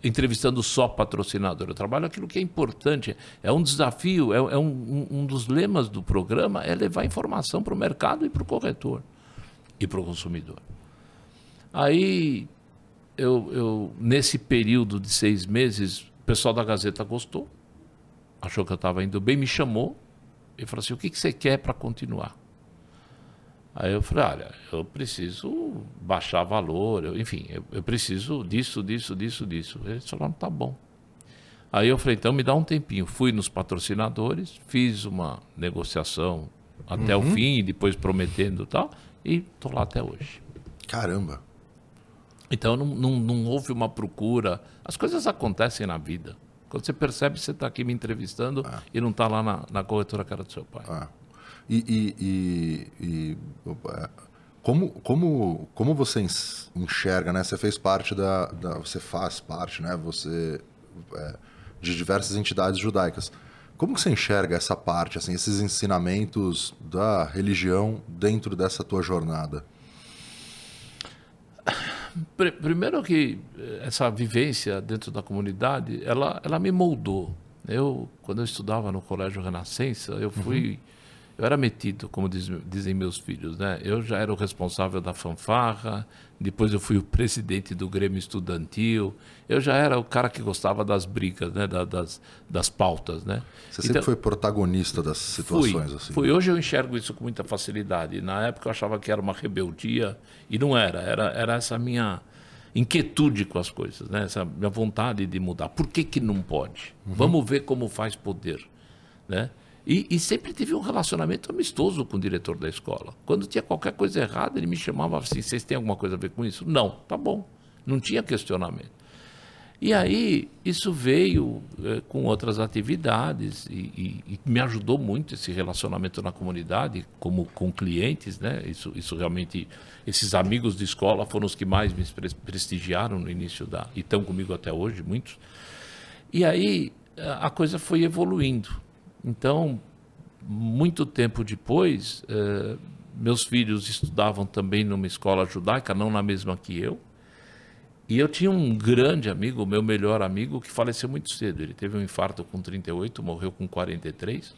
entrevistando só patrocinador, eu trabalho aquilo que é importante. É um desafio, é, é um, um, dos lemas do programa, é levar informação para o mercado e para o corretor e para o consumidor. Aí, eu, eu, nesse período de seis meses, o pessoal da Gazeta gostou, achou que eu estava indo bem, me chamou e falou assim: o que, que você quer para continuar? Aí eu falei: olha, eu preciso baixar valor, eu, enfim, eu, eu preciso disso, disso, disso, disso. Eles falaram: tá bom. Aí eu falei: então me dá um tempinho. Fui nos patrocinadores, fiz uma negociação até o fim, depois prometendo e tal, e estou lá até hoje. Caramba. Então não, não, não houve uma procura. As coisas acontecem na vida. Quando você percebe, você está aqui me entrevistando e não está lá na, na corretora cara do seu pai. Ah. E, e- e- e, como, como, como você enxerga, né? Você fez parte da, da- você faz parte, né? Você é, de diversas entidades judaicas. Como você enxerga essa parte, assim, esses ensinamentos da religião dentro dessa tua jornada? Pri- Primeiro que eh, essa vivência dentro da comunidade, ela, ela me moldou. Eu, quando eu estudava no Colégio Renascença, eu fui... Eu era metido, como diz- dizem meus filhos, né? Eu já era o responsável da fanfarra, depois eu fui o presidente do Grêmio Estudantil, eu já era o cara que gostava das brigas, né? Da- das, das pautas, né? Você sempre foi protagonista das Fui, situações, assim. fui. Hoje eu enxergo isso com muita facilidade. Na época eu achava que era uma rebeldia e não era. Era, era essa minha inquietude com as coisas, né? essa minha vontade de mudar. Por que, que não pode? Vamos ver como faz poder. Né? E, e sempre tive um relacionamento amistoso com o diretor da escola. Quando tinha qualquer coisa errada, ele me chamava assim: vocês têm alguma coisa a ver com isso? Não, tá bom. Não tinha questionamento. E aí, isso veio eh, com outras atividades e, e- e me ajudou muito esse relacionamento na comunidade, como com clientes, né? Isso, isso realmente, esses amigos de escola foram os que mais me pres- prestigiaram no início da. e estão comigo até hoje, muitos. E aí, a coisa foi evoluindo. Então, muito tempo depois, eh, meus filhos estudavam também numa escola judaica, não na mesma que eu. E eu tinha um grande amigo, meu melhor amigo, que faleceu muito cedo. Ele teve um infarto com 38, morreu com 43.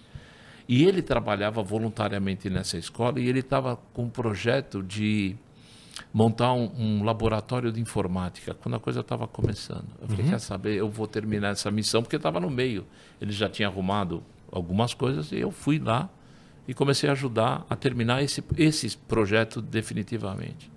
E ele trabalhava voluntariamente nessa escola e ele estava com um projeto de montar um, um laboratório de informática, quando a coisa estava começando. Eu falei, quer saber, eu vou terminar essa missão, porque estava no meio. Ele já tinha arrumado algumas coisas e eu fui lá e comecei a ajudar a terminar esse, esse projeto definitivamente.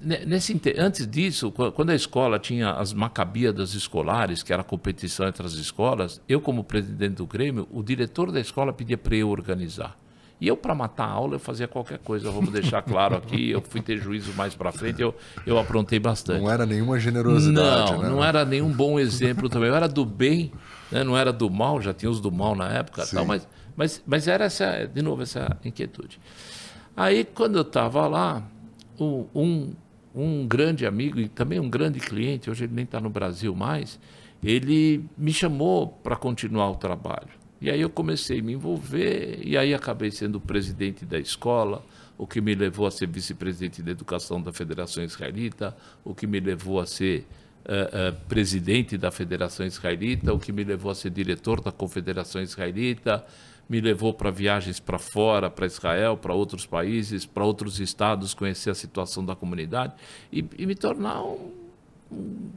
Ne- Nesse, antes disso, qu- quando a escola tinha as macabíadas escolares, que era a competição entre as escolas, eu, como presidente do Grêmio, o diretor da escola pedia para eu organizar. E eu, para matar a aula, eu fazia qualquer coisa. Vamos deixar claro aqui. Eu fui ter juízo mais para frente, eu, eu aprontei bastante. Não era nenhuma generosidade, Não, né? não era nenhum bom exemplo também. Eu era do bem, né? não era do mal, já tinha os do mal na época, tal, mas, mas, mas era essa, de novo, essa inquietude. Aí, quando eu estava lá, o- um, um grande amigo e também um grande cliente, hoje ele nem está no Brasil mais, ele me chamou para continuar o trabalho. E aí eu comecei a me envolver, e aí acabei sendo presidente da escola, o que me levou a ser vice-presidente da educação da Federação Israelita, o que me levou a ser eh, eh, presidente da Federação Israelita, o que me levou a ser diretor da Confederação Israelita, me levou para viagens para fora, para Israel, para outros países, para outros estados, conhecer a situação da comunidade e, e me tornar um, um-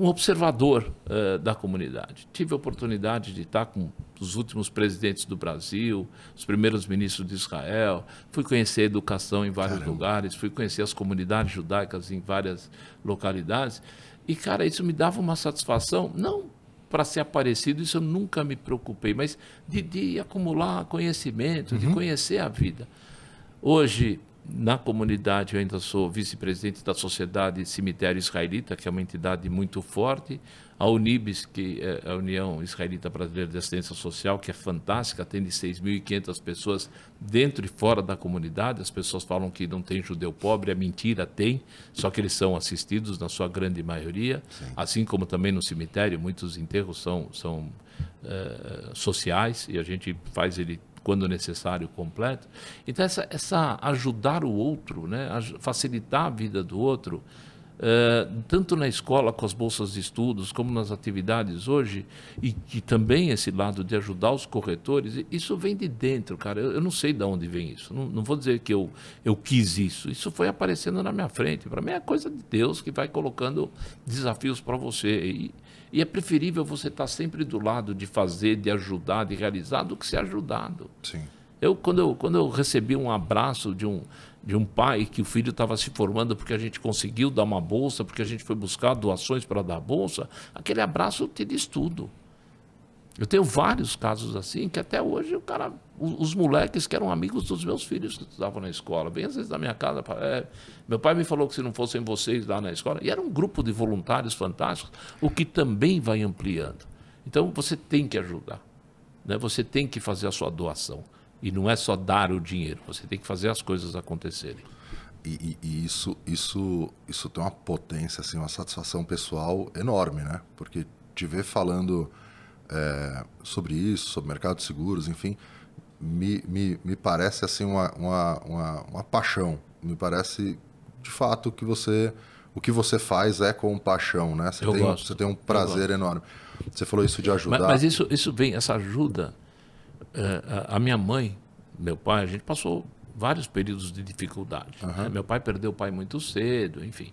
um observador eh, da comunidade. Tive a oportunidade de estar com os últimos presidentes do Brasil, os primeiros ministros de Israel, fui conhecer a educação em vários lugares, fui conhecer as comunidades judaicas em várias localidades. E, cara, isso me dava uma satisfação, não para ser aparecido, isso eu nunca me preocupei, mas de, de acumular conhecimento, de conhecer a vida. Hoje, na comunidade, eu ainda sou vice-presidente da Sociedade Cemitério Israelita, que é uma entidade muito forte. A Unibis, que é a União Israelita Brasileira de Assistência Social, que é fantástica, atende 6.500 pessoas dentro e fora da comunidade. As pessoas falam que não tem judeu pobre, é mentira, tem, só que eles são assistidos na sua grande maioria. Assim como também no cemitério, muitos enterros são, são eh, sociais e a gente faz ele quando necessário, completo. Então, essa, essa ajudar o outro, né? facilitar a vida do outro, eh, tanto na escola com as bolsas de estudos, como nas atividades hoje, e também esse lado de ajudar os corretores, isso vem de dentro, cara. Eu, eu não sei de onde vem isso. Não, não, vou dizer que eu, eu quis isso. Isso foi aparecendo na minha frente. Para mim é coisa de Deus que vai colocando desafios para você. E, e é preferível você estar sempre do lado de fazer, de ajudar, de realizar, do que ser ajudado. Sim. Eu quando, eu, quando eu recebi um abraço de um, de um pai que o filho estava se formando porque a gente conseguiu dar uma bolsa, porque a gente foi buscar doações para dar a bolsa, aquele abraço te diz tudo. Eu tenho vários casos assim, que até hoje o cara, os, moleques que eram amigos dos meus filhos que estudavam na escola, vem às vezes na minha casa, é, meu pai me falou que se não fossem vocês lá na escola, e era um grupo de voluntários fantásticos, o que também vai ampliando. Então você tem que ajudar, né? você tem que fazer a sua doação. E não é só dar o dinheiro, você tem que fazer as coisas acontecerem. E, e, e, isso, isso, isso tem uma potência, assim, uma satisfação pessoal enorme, né? Porque te ver falando é, sobre isso, sobre mercado de seguros, enfim, me, me, me parece assim uma, uma, uma, uma paixão. Me parece de fato que você o que você faz é com paixão, né? Você, Eu tem, gosto. você tem um prazer enorme. Você falou isso de ajudar. Mas, mas isso, isso vem, essa ajuda é, a minha mãe, meu pai, a gente passou vários períodos de dificuldade. Uhum. Né? Meu pai perdeu o pai muito cedo, enfim.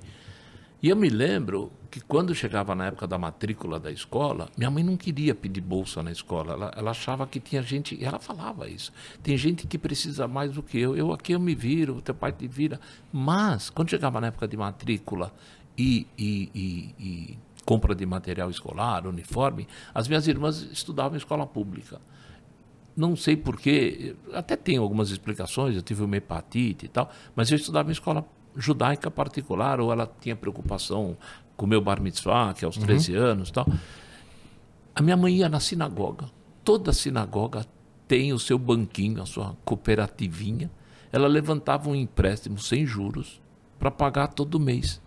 E eu me lembro que quando chegava na época da matrícula da escola, minha mãe não queria pedir bolsa na escola. Ela, ela achava que tinha gente, e ela falava isso, tem gente que precisa mais do que eu. Eu aqui eu me viro, teu pai te vira. Mas, quando chegava na época de matrícula e, e, e, e compra de material escolar, uniforme, as minhas irmãs estudavam em escola pública não sei porquê, até tem algumas explicações, eu tive uma hepatite e tal, mas eu estudava em escola judaica particular, ou ela tinha preocupação com o meu bar mitzvah, que é aos uhum. 13 anos e tal. A minha mãe ia na sinagoga. Toda sinagoga tem o seu banquinho, a sua cooperativinha. Ela levantava um empréstimo sem juros para pagar todo mês.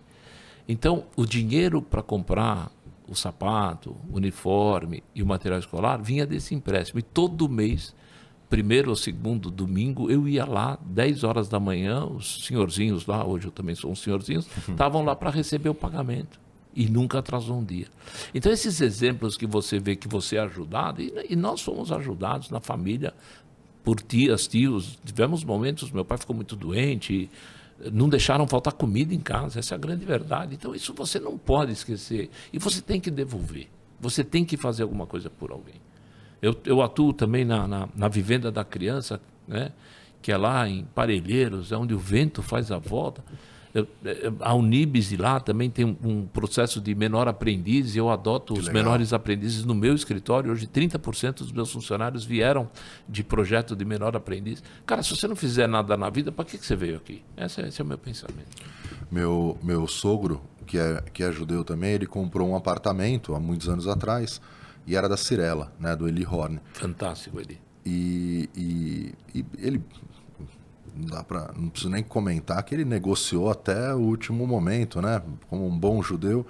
Então, o dinheiro para comprar o sapato, o uniforme e o material escolar vinha desse empréstimo. E todo mês, primeiro ou segundo domingo, eu ia lá, 10 horas da manhã, os senhorzinhos lá, hoje eu também sou um senhorzinho, estavam lá para receber o pagamento. E nunca atrasou um dia. Então, esses exemplos que você vê que você é ajudado, e, e nós fomos ajudados na família por tias, tios. Tivemos momentos, meu pai ficou muito doente, não deixaram faltar comida em casa, essa é a grande verdade. Então, isso você não pode esquecer. E você tem que devolver. Você tem que fazer alguma coisa por alguém. Eu, eu atuo também na, na, na vivenda da criança, né? que é lá em Parelheiros, é onde o vento faz a volta. Eu, a Unibis lá também tem um, um, processo de menor aprendiz, e eu adoto que os legal. menores aprendizes no meu escritório. Hoje, 30% dos meus funcionários vieram de projeto de menor aprendiz. Cara, se você não fizer nada na vida, para que, que você veio aqui? Esse, esse é o meu pensamento. Meu, meu sogro, que é, que é judeu também, ele comprou um apartamento há muitos anos atrás e era da Cirela, né, do Eli Horn. Fantástico, Eli. E, e, e ele não dá para não preciso nem comentar que ele negociou até o último momento, né? Como um bom judeu,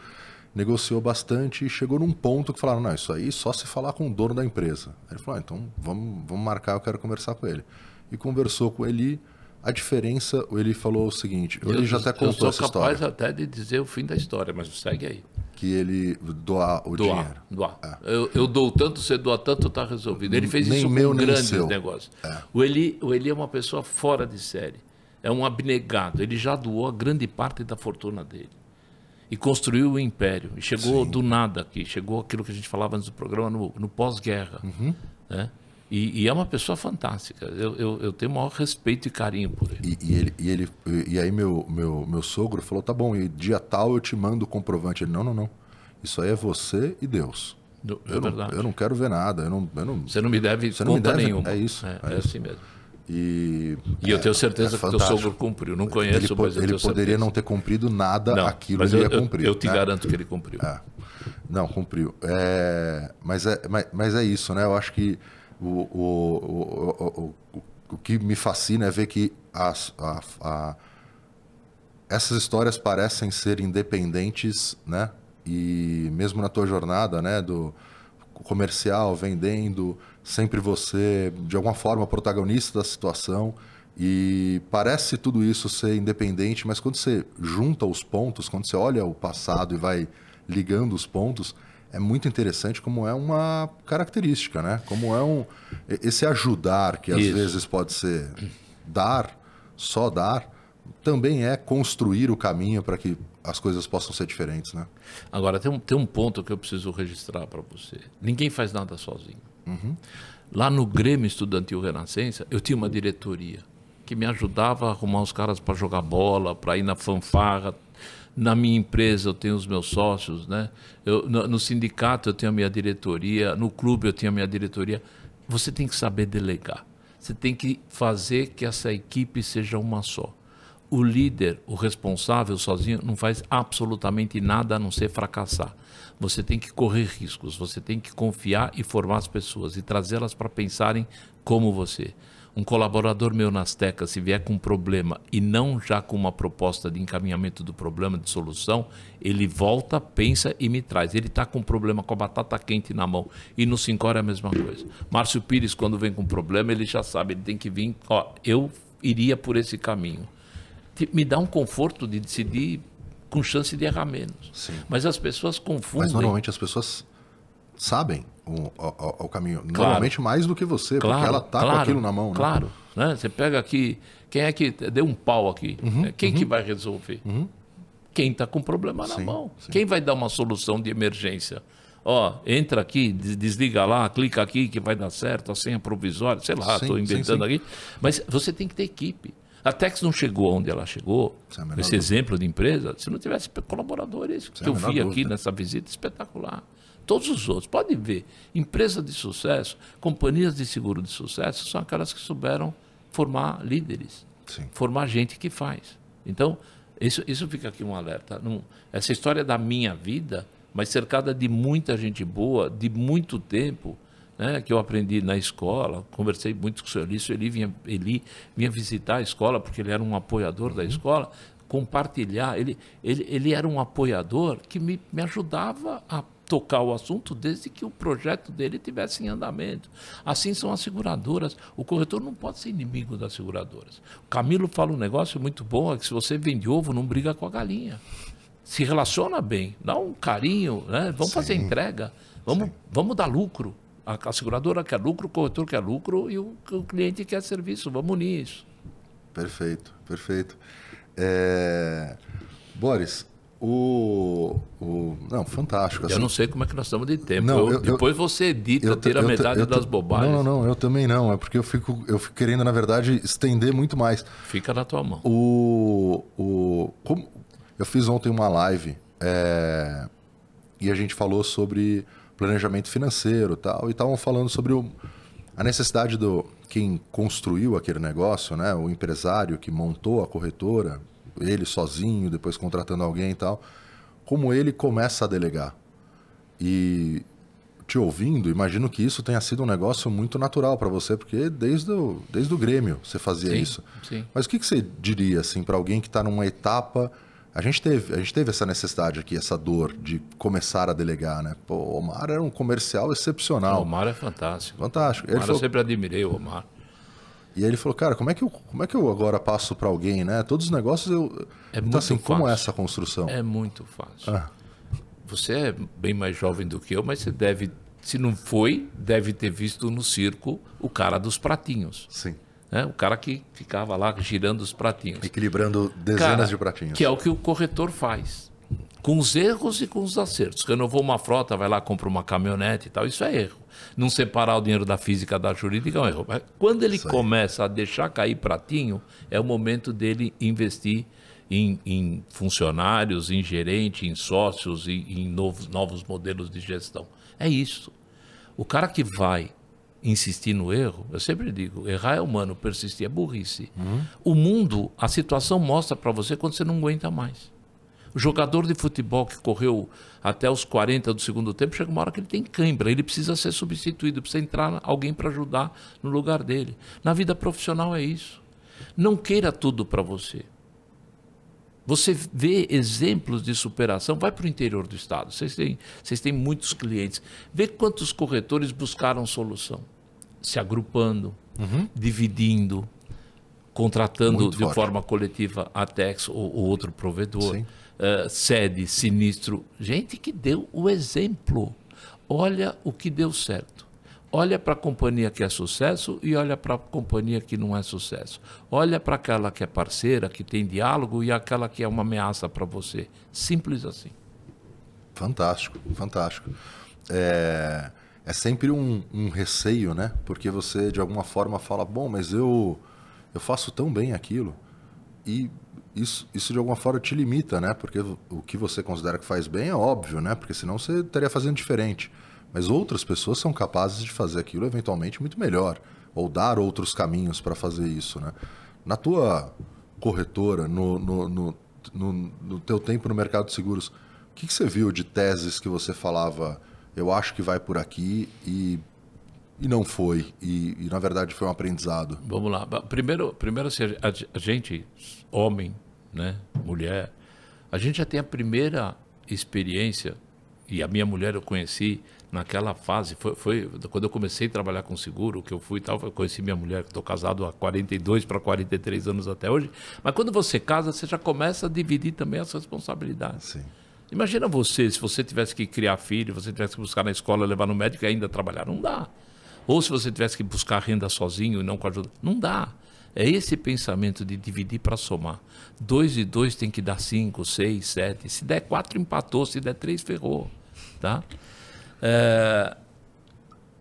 negociou bastante e chegou num ponto que falaram, não, isso aí só se falar com o dono da empresa. Ele falou, ah, então vamos, vamos marcar, eu quero conversar com ele. E conversou com ele, a diferença, ele falou o seguinte, ele já até contou essa história. Eu sou capaz até de dizer o fim da história, mas segue aí que ele doar o doar, dinheiro. Doar. É. Eu, eu, dou tanto, você doa tanto, está resolvido. Ele fez nem isso meu, com grandes seu. negócios. É. O, Eli, o Eli é uma pessoa fora de série. É um abnegado. Ele já doou a grande parte da fortuna dele. E construiu o império. E chegou Sim. do nada aqui. Chegou aquilo que a gente falava antes do programa, no, no pós-guerra. Uhum. Né? E, e, é uma pessoa fantástica. Eu, eu, eu, tenho o maior respeito e carinho por ele. E, e ele, e, ele, e aí meu, meu, meu sogro falou, tá bom, e dia tal eu te mando o comprovante. Ele, não, não, não. Isso aí é você e Deus. Do, é eu, verdade. Não, eu não quero ver nada. Eu não, eu não, você não me deve você não me deve, nenhuma. É isso. É, é, é assim mesmo. E, e eu tenho certeza é que o sogro cumpriu. Não conheço, ele, mas Ele poderia certeza. não ter cumprido nada não, aquilo mas ele ia cumprir. Eu, eu te né? garanto que ele cumpriu. É. Não, cumpriu. É, mas, é, mas, mas, é isso, né? Eu acho que o, o, o, o, que me fascina é ver que as, a, a, essas histórias parecem ser independentes, né? E mesmo na tua jornada, né? Do, comercial, vendendo, sempre você, de alguma forma, protagonista da situação. E parece tudo isso ser independente, mas quando você junta os pontos, quando você olha o passado e vai ligando os pontos, é muito interessante como é uma característica, né? Como é um esse ajudar que às isso. vezes pode ser dar, só dar, também é construir o caminho para que as coisas possam ser diferentes, né? Agora tem um, tem um ponto que eu preciso registrar para você. Ninguém faz nada sozinho. Uhum. Lá no Grêmio Estudantil Renascença, eu tinha uma diretoria que me ajudava a arrumar os caras para jogar bola, para ir na fanfarra. Na minha empresa eu tenho os meus sócios, né? Eu, no, no, sindicato eu tenho a minha diretoria, no clube eu tenho a minha diretoria. Você tem que saber delegar. Você tem que fazer que essa equipe seja uma só. O líder, o responsável sozinho, não faz absolutamente nada a não ser fracassar. Você tem que correr riscos, você tem que confiar e formar as pessoas e trazê-las para pensarem como você um colaborador meu nas tecas, se vier com um problema e não já com uma proposta de encaminhamento do problema, de solução, ele volta, pensa e me traz. Ele está com um problema com a batata quente na mão. E no Sincor é a mesma coisa. Márcio Pires, quando vem com um problema, ele já sabe, ele tem que vir. Ó, eu iria por esse caminho. Me dá um conforto de decidir com chance de errar menos. Sim. Mas as pessoas confundem. Mas normalmente as pessoas sabem o, caminho. Claro. Normalmente mais do que você, claro, porque ela tá claro, com aquilo na mão. Né? Claro. Né? Você pega aqui, quem é que deu um pau aqui? Uhum, quem uhum. que vai resolver? Uhum. Quem está com problema na sim, mão. Sim. Quem vai dar uma solução de emergência? Ó, entra aqui, desliga lá, clica aqui que vai dar certo, a senha provisória, sei lá, estou inventando aqui. Mas você tem que ter equipe. A Tex não chegou onde ela chegou, é esse exemplo de empresa, se não tivesse colaboradores, que é eu vi aqui nessa visita espetacular. Todos os outros. Pode ver. Empresas de sucesso, companhias de seguro de sucesso são aquelas que souberam formar líderes, Sim. formar gente que faz. Então, isso, isso fica aqui um alerta. Não, essa história da minha vida, mas cercada de muita gente boa, de muito tempo, né, que eu aprendi na escola, conversei muito com o senhor Elício, ele vinha, ele vinha visitar a escola, porque ele era um apoiador uhum. da escola, compartilhar, ele, ele, ele era um apoiador que me, me ajudava a tocar o assunto desde que o projeto dele tivesse em andamento. Assim são as seguradoras. O corretor não pode ser inimigo das seguradoras. O Camilo fala um negócio muito bom, é que se você vende ovo, não briga com a galinha. Se relaciona bem, dá um carinho, né? vamos Sim. fazer entrega, vamos, vamos dar lucro. A, a, seguradora quer lucro, o corretor quer lucro e o, o cliente quer serviço. Vamos unir isso. Perfeito, perfeito. É... Boris, o, o, não, fantástico. Assim. Eu não sei como é que nós estamos de tempo. Não, eu, eu, depois você edita, eu, tira metade das bobagens. Não, não, eu também não. É porque eu fico, eu fico querendo, na verdade, estender muito mais. Fica na tua mão. O, o, como, eu fiz ontem uma live é, e a gente falou sobre planejamento financeiro tal, e estavam falando sobre o, a necessidade do quem construiu aquele negócio, né, o empresário que montou a corretora, ele sozinho, depois contratando alguém e tal, como ele começa a delegar. E te ouvindo, imagino que isso tenha sido um negócio muito natural para você, porque desde o, desde o Grêmio você fazia sim, isso. Sim. Mas o que, que você diria assim para alguém que está numa etapa a gente, teve, a gente teve essa necessidade aqui, essa dor de começar a delegar, né? Pô, o Omar era um comercial excepcional. O Omar é fantástico. Fantástico. Omar ele falou... Eu sempre admirei o Omar. E aí ele falou, cara, como é que eu, como é que eu agora passo para alguém, né? Todos os negócios eu. É então, assim, fácil. como é essa construção? É muito fácil. Ah. Você é bem mais jovem do que eu, mas você deve, se não foi, deve ter visto no circo o cara dos pratinhos. Sim. Né? O cara que ficava lá girando os pratinhos. Equilibrando dezenas cara, de pratinhos. Que é o que o corretor faz. Com os erros e com os acertos. Renovou uma frota, vai lá, compra uma caminhonete e tal. Isso é erro não separar o dinheiro da física da jurídica é um erro. Mas quando ele começa a deixar cair pratinho, é o momento dele investir em, em funcionários, em gerente, em sócios, em, em novos, novos modelos de gestão. É isso. O cara que vai insistir no erro, eu sempre digo, errar é humano, persistir é burrice. Uhum. O mundo, a situação mostra para você quando você não aguenta mais. O jogador de futebol que correu até os 40 do segundo tempo, chega uma hora que ele tem cãibra, ele precisa ser substituído, precisa entrar alguém para ajudar no lugar dele. Na vida profissional é isso. Não queira tudo para você. Você vê exemplos de superação, vai para o interior do estado. Vocês têm, vocês têm muitos clientes. Vê quantos corretores buscaram solução, se agrupando, uhum. dividindo, contratando Muito de forte. forma coletiva a Tex ou, ou outro provedor, uh, sede, sinistro. Gente que deu o exemplo. Olha o que deu certo. Olha para a companhia que é sucesso e olha para a companhia que não é sucesso. Olha para aquela que é parceira, que tem diálogo e aquela que é uma ameaça para você. Simples assim. Fantástico, fantástico. É, é sempre um, um, receio, né? Porque você de alguma forma fala, bom, mas eu eu faço tão bem aquilo e isso, isso de alguma forma te limita, né? Porque o que você considera que faz bem é óbvio, né? Porque senão você estaria fazendo diferente. Mas outras pessoas são capazes de fazer aquilo eventualmente muito melhor, ou dar outros caminhos para fazer isso. Né? Na tua corretora, no, no, no, no, teu tempo no mercado de seguros, o que, que você viu de teses que você falava, eu acho que vai por aqui e e não foi e, e, na verdade foi um aprendizado vamos lá primeiro primeiro assim, a, gente homem né mulher a gente já tem a primeira experiência e a minha mulher eu conheci naquela fase, foi, foi, quando eu comecei a trabalhar com seguro, que eu fui e tal, eu conheci minha mulher, que estou casado há 42 para 43 anos até hoje. Mas quando você casa, você já começa a dividir também as responsabilidades. Sim. Imagina você, se você tivesse que criar filho, você tivesse que buscar na escola, levar no médico e ainda trabalhar. Não dá. Ou se você tivesse que buscar renda sozinho e não com ajuda. Não dá. É esse pensamento de dividir para somar. Dois e dois tem que dar cinco, seis, sete. Se der quatro, empatou. Se der três, ferrou. Tá? É,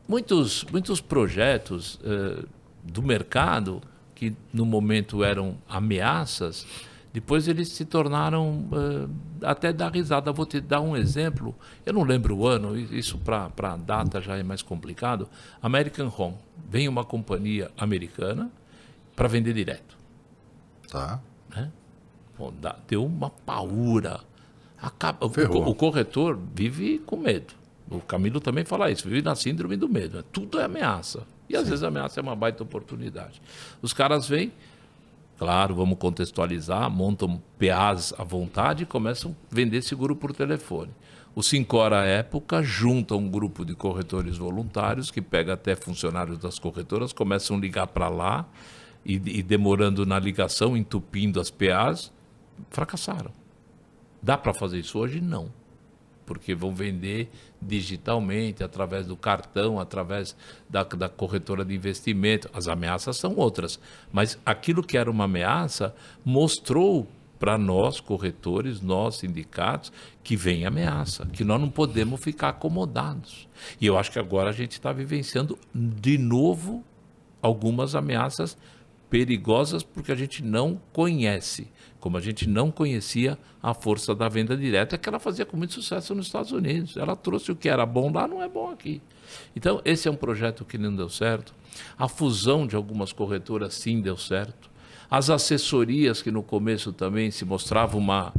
muitos, muitos projetos é, do mercado, que no momento eram ameaças, depois eles se tornaram é, até dar risada. Vou te dar um exemplo. Eu não lembro o ano, isso para a data já é mais complicado. American Home. Vem uma companhia americana para vender direto. Tá. Né? Bom, dá, deu uma paura. Acaba, o, o, corretor vive com medo. O Camilo também fala isso, vive na síndrome do medo. Tudo é ameaça. E às Sim. vezes a ameaça é uma baita oportunidade. Os caras vêm, claro, vamos contextualizar, montam PAs à vontade e começam a vender seguro por telefone. O Sincor, à época, junta um grupo de corretores voluntários que pega até funcionários das corretoras, começam a ligar para lá e, e demorando na ligação, entupindo as PAs, fracassaram. Dá para fazer isso hoje? Não. Porque vão vender digitalmente, através do cartão, através da, da corretora de investimento. As ameaças são outras. Mas aquilo que era uma ameaça mostrou para nós, corretores, nós, sindicatos, que vem ameaça, que nós não podemos ficar acomodados. E eu acho que agora a gente está vivenciando de novo algumas ameaças perigosas porque a gente não conhece, como a gente não conhecia a força da venda direta, que ela fazia com muito sucesso nos Estados Unidos. Ela trouxe o que era bom lá, não é bom aqui. Então, esse é um projeto que não deu certo. A fusão de algumas corretoras sim deu certo. As assessorias, que no começo também se mostrava uma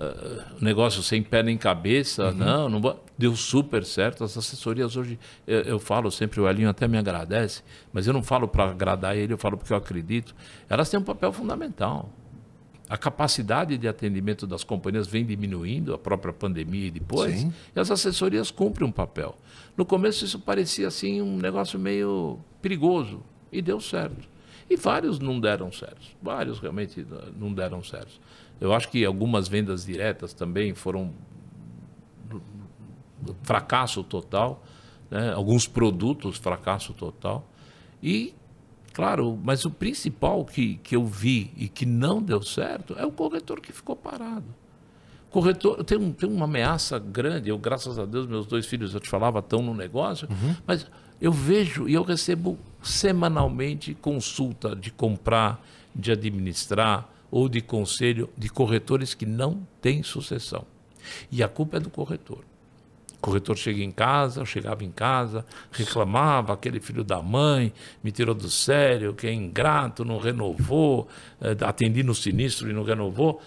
uh, negócio sem pé nem cabeça, uhum. não, não deu super certo. As assessorias hoje, eu, eu, falo sempre, o Elinho até me agradece, mas eu não falo para agradar ele, eu falo porque eu acredito. Elas têm um papel fundamental. A capacidade de atendimento das companhias vem diminuindo, a própria pandemia e depois, Sim. e as assessorias cumprem um papel. No começo isso parecia assim um negócio meio perigoso, e deu certo. E vários não deram certo. Vários realmente não deram certo. Eu acho que algumas vendas diretas também foram fracasso total, né? alguns produtos fracasso total. E, claro, mas o principal que, que eu vi e que não deu certo é o corretor que ficou parado. Corretor, tem, um, tem uma ameaça grande. Eu, graças a Deus, meus dois filhos, eu te falava, estão no negócio, uhum. mas eu vejo e eu recebo semanalmente consulta de comprar, de administrar ou de conselho de corretores que não têm sucessão. E a culpa é do corretor. O corretor chega em casa, eu chegava em casa, reclamava, aquele filho da mãe me tirou do sério, que é ingrato, não renovou, eh, atendi no sinistro e não renovou.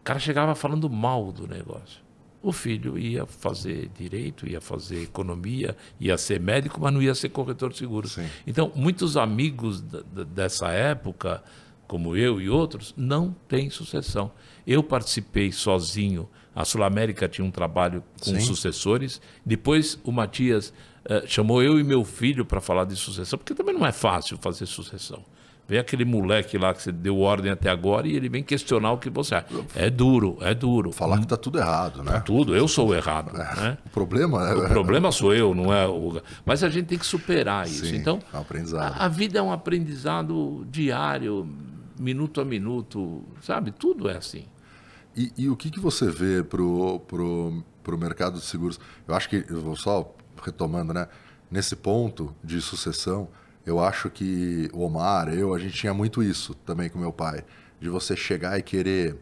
O cara chegava falando mal do negócio. O filho ia fazer direito, ia fazer economia, ia ser médico, mas não ia ser corretor de seguros. Sim. Então, muitos amigos dessa época como eu e outros, não tem sucessão. Eu participei sozinho. A Sul América tinha um trabalho com Sim. sucessores. Depois o Matias eh, chamou eu e meu filho para falar de sucessão, porque também não é fácil fazer sucessão. Vem aquele moleque lá que você deu ordem até agora e ele vem questionar o que você acha. É duro, é duro. Falar que tá tudo errado, né? Tudo, eu sou o errado. Né? O problema é. O problema sou eu, não é o. Mas a gente tem que superar isso. Sim, então, é um aprendizado. A, a vida é um aprendizado diário, minuto a minuto, sabe? Tudo é assim. E, e o que, que você vê pro, pro, pro mercado de seguros? Eu acho que, eu vou só retomando, né? Nesse ponto de sucessão, eu acho que o Omar, eu, a gente tinha muito isso também com meu pai, de você chegar e querer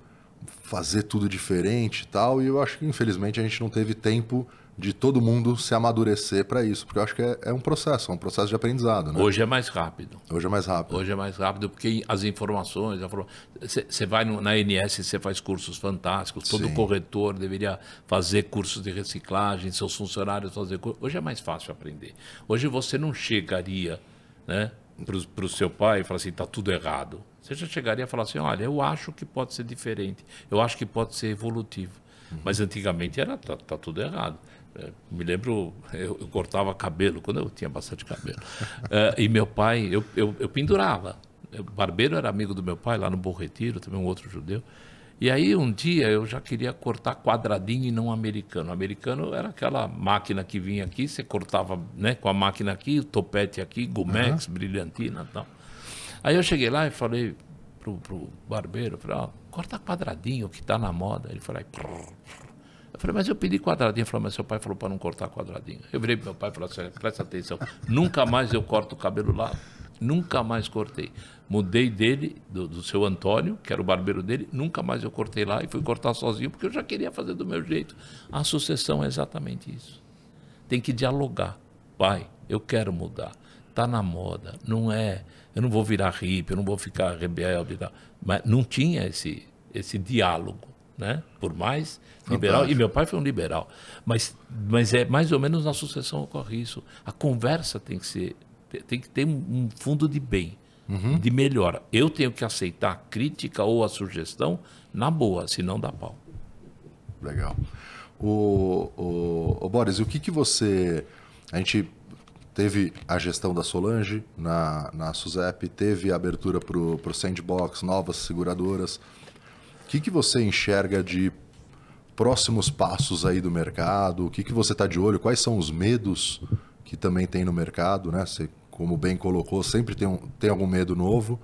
fazer tudo diferente e tal, e eu acho que infelizmente a gente não teve tempo de todo mundo se amadurecer para isso, porque eu acho que é, é, um processo, é um processo de aprendizado. Né? Hoje é mais rápido. Hoje é mais rápido. Hoje é mais rápido porque as informações, você vai no, na NS, você faz cursos fantásticos, todo Sim. corretor deveria fazer cursos de reciclagem, seus funcionários fazer cursos. Hoje é mais fácil aprender. Hoje você não chegaria né, para o seu pai e falar assim, está tudo errado. Você já chegaria a falar assim, olha, eu acho que pode ser diferente, eu acho que pode ser evolutivo. Uhum. Mas antigamente era, tá, tá tudo errado. Me lembro, eu, eu, cortava cabelo, quando eu tinha bastante cabelo. é, e meu pai, eu, eu, eu pendurava. O barbeiro era amigo do meu pai, lá no Bom Retiro, também um outro judeu. E aí um dia eu já queria cortar quadradinho e não americano. O americano era aquela máquina que vinha aqui, você cortava né, com a máquina aqui, o topete aqui, Gumex, uhum. brilhantina e tal. Aí eu cheguei lá e falei pro, pro barbeiro, falei, ó, corta quadradinho que tá na moda. Ele falou, eu falei, mas eu pedi quadradinho. Ele falou, mas seu pai falou para não cortar quadradinho. Eu virei pro meu pai e falei assim, presta atenção, nunca mais eu corto o cabelo lá. Nunca mais cortei. Mudei dele, do, do seu Antônio, que era o barbeiro dele, nunca mais eu cortei lá e fui cortar sozinho, porque eu já queria fazer do meu jeito. A sucessão é exatamente isso. Tem que dialogar. Pai, eu quero mudar. Está na moda. Não é. Eu não vou virar hippie, eu não vou ficar rebelde. Mas não tinha esse, esse diálogo né? Por mais liberal. Fantástico. E meu pai foi um liberal. Mas, mas é mais ou menos na sucessão ocorre isso. A conversa tem que ser, tem que ter um fundo de bem, uhum. de melhora. Eu tenho que aceitar a crítica ou a sugestão na boa, senão dá pau. Legal. O, o, o Boris, o que, que você. A gente teve a gestão da Solange na, na SUSEP, teve a abertura para o Sandbox, novas seguradoras. O que, que você enxerga de próximos passos aí do mercado? O que, que você está de olho? Quais são os medos que também tem no mercado? Né? Você, como bem colocou, sempre tem, um, tem algum medo novo.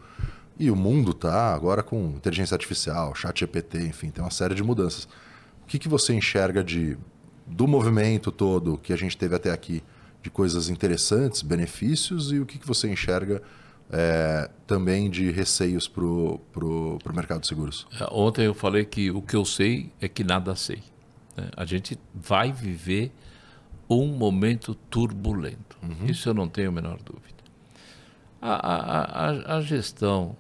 E o mundo está agora com inteligência artificial, chat GPT, enfim, tem uma série de mudanças. O que, que você enxerga de, do movimento todo que a gente teve até aqui, de coisas interessantes, benefícios, e o que, que você enxerga é, também de receios para o mercado de seguros? É, ontem eu falei que o que eu sei é que nada sei. Né? A gente vai viver um momento turbulento. Uhum. Isso eu não tenho a menor dúvida. A, a, a, a, gestão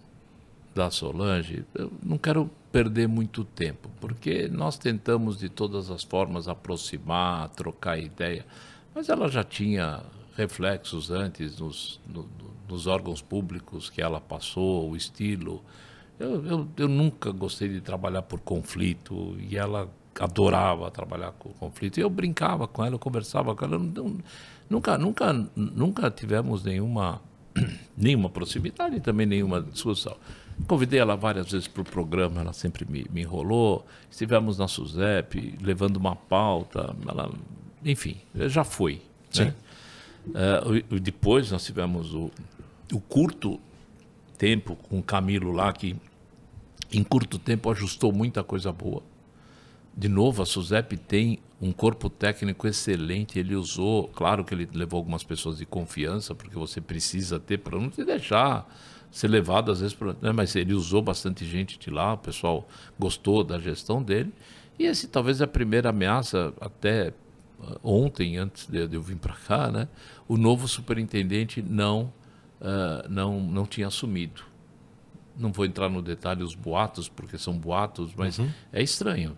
da Solange, eu não quero perder muito tempo, porque nós tentamos de todas as formas aproximar, trocar ideia, mas ela já tinha reflexos antes nos, no, nos órgãos públicos que ela passou, o estilo. Eu, eu, eu, nunca gostei de trabalhar por conflito e ela adorava trabalhar com conflito. E eu brincava com ela, eu conversava com ela. Eu, nunca, nunca, nunca tivemos nenhuma, nenhuma proximidade também nenhuma discussão. Convidei ela várias vezes para o programa, ela sempre me, me enrolou. Estivemos na SUSEP, levando uma pauta, ela, enfim, já foi. Sim. Né? Uh, depois nós tivemos o, o curto tempo com o Camilo lá, que em curto tempo ajustou muita coisa boa. De novo, a SUSEP tem um corpo técnico excelente. Ele usou, claro que ele levou algumas pessoas de confiança, porque você precisa ter para não te deixar ser levado às vezes, pra, né? mas ele usou bastante gente de lá, o pessoal gostou da gestão dele. E esse talvez é a primeira ameaça, até ontem, antes de eu vir para cá, né? o novo superintendente não uh, não, não tinha assumido. Não vou entrar no detalhe os boatos, porque são boatos, mas uhum. é estranho.